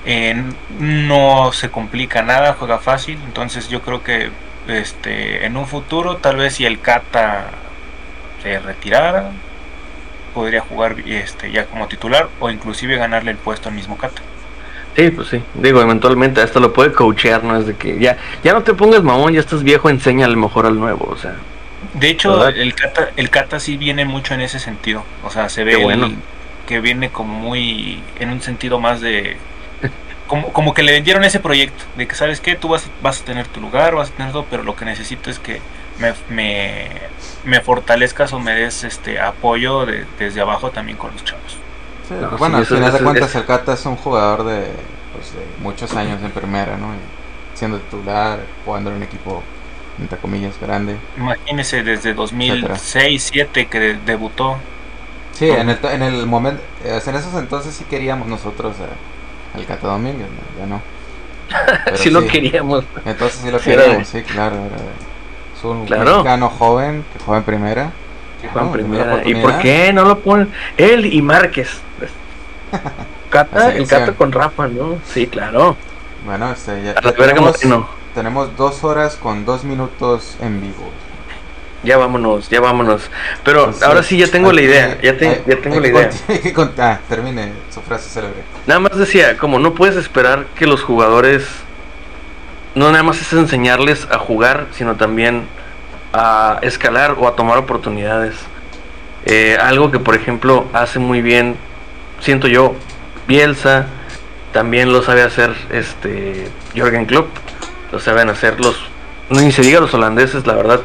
Eh, no se complica nada, juega fácil. Entonces yo creo que este, en un futuro, tal vez si el Cata se retirara, podría jugar este, ya como titular o inclusive ganarle el puesto al mismo Cata. Sí, pues sí. Digo, eventualmente esto lo puede coachear, ¿no? Es de que ya, ya no te pongas mamón, ya estás viejo, enséñale mejor al nuevo, o sea. De hecho, el kata, el kata sí viene mucho en ese sentido. O sea, se ve bueno. que viene como muy en un sentido más de como, como que le vendieron ese proyecto de que sabes que tú vas, vas a tener tu lugar, vas a tener todo, pero lo que necesito es que me, me, me fortalezcas o me des este apoyo de, desde abajo también con los chavos bueno, al final de cuentas, el Cata es un jugador de, pues, de muchos años en primera, ¿no? siendo titular, jugando en un equipo, entre comillas, grande. Imagínese desde 2006-2007 que debutó. Sí, en el, en el momento, en esos entonces sí queríamos nosotros al Cata Domínguez, ya no. sí, lo queríamos. Entonces sí lo queríamos, sí, claro. es un mexicano joven que juega en primera ¿Y por qué no lo ponen? Él y Márquez. Cata, el Cata con Rafa, ¿no? Sí, claro. Bueno, este, ya, tenemos, dos horas con dos minutos en vivo. Ya vámonos, ya vámonos. Pero ahora sí ya tengo la idea. Ya, ya tengo la idea. ah, termine su frase célebre. Nada más decía, como no puedes esperar que los jugadores no nada más es enseñarles a jugar, sino también a escalar o a tomar oportunidades. Eh, algo que por ejemplo hace muy bien, siento yo, Bielsa, también lo sabe hacer este Jorgen Klopp, lo saben hacer los, ni se diga los holandeses, la verdad,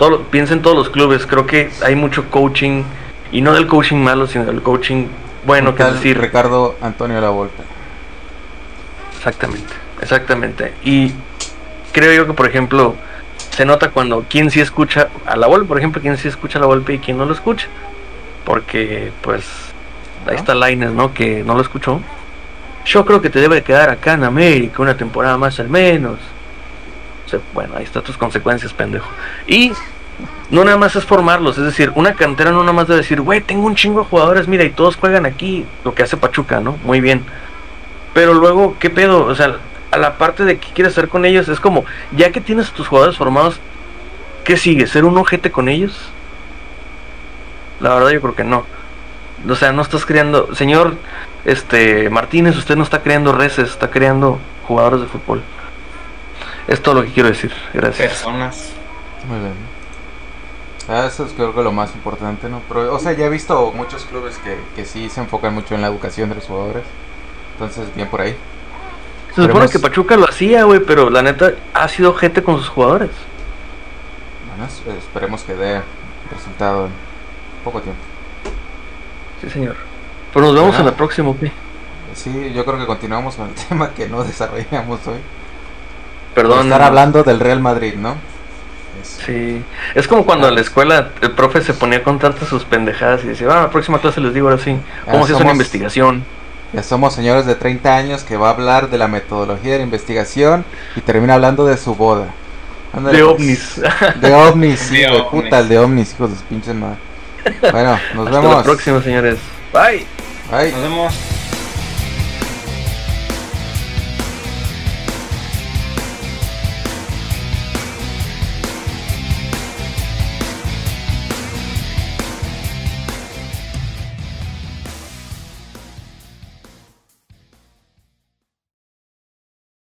todo, piensen todos los clubes, creo que hay mucho coaching, y no del coaching malo, sino del coaching bueno, que es decir... Ricardo Antonio La Volpe. Exactamente, exactamente. Y creo yo que por ejemplo se nota cuando quien sí escucha a la Volpe, por ejemplo, quien sí escucha a la Volpe y quien no lo escucha. Porque, pues, ahí está Laines, ¿no? Que no lo escuchó. Yo creo que te debe quedar acá en América una temporada más al menos. Bueno, ahí están tus consecuencias, pendejo. Y no nada más es formarlos, es decir, una cantera no nada más debe decir, güey, tengo un chingo de jugadores, mira, y todos juegan aquí, lo que hace Pachuca, ¿no? Muy bien. Pero luego, ¿qué pedo? O sea, a la parte de qué quieres hacer con ellos. Es como, ya que tienes tus jugadores formados, ¿qué sigue? ¿Ser un ojete con ellos? La verdad yo creo que no. O sea, no estás creando, señor este Martínez, usted no está creando reces, está creando jugadores de fútbol. Es todo lo que quiero decir. Gracias. Personas. Muy bien. Ah, Eso es creo que lo más importante, ¿no? Pero, o sea, ya he visto muchos clubes que, que sí se enfocan mucho en la educación de los jugadores. Entonces, bien por ahí. Se supone Esperemos- que Pachuca lo hacía, güey, pero la neta ha sido gente con sus jugadores. Bueno, es- esperemos que dé resultado en poco tiempo. Sí, señor. Pero nos vemos en la próxima, ¿ok? Sí, yo creo que continuamos con el tema que no desarrollamos hoy. Perdón. Por estar hablando del Real Madrid, ¿no? Es- Sí. Es como cuando en la escuela el profe se ponía a contarte sus pendejadas y decía, ah, la próxima clase les digo ahora sí. ¿Cómo Ah, se hace una investigación? Ya somos señores de 30 años que va a hablar de la metodología de la investigación y termina hablando de su boda. Ándale, De pues. ovnis. De ovnis, De de ovnis. puta, el de ovnis, hijos de su pinche madre. Bueno, nos Hasta vemos. la próxima, señores. Bye. Bye. Nos vemos.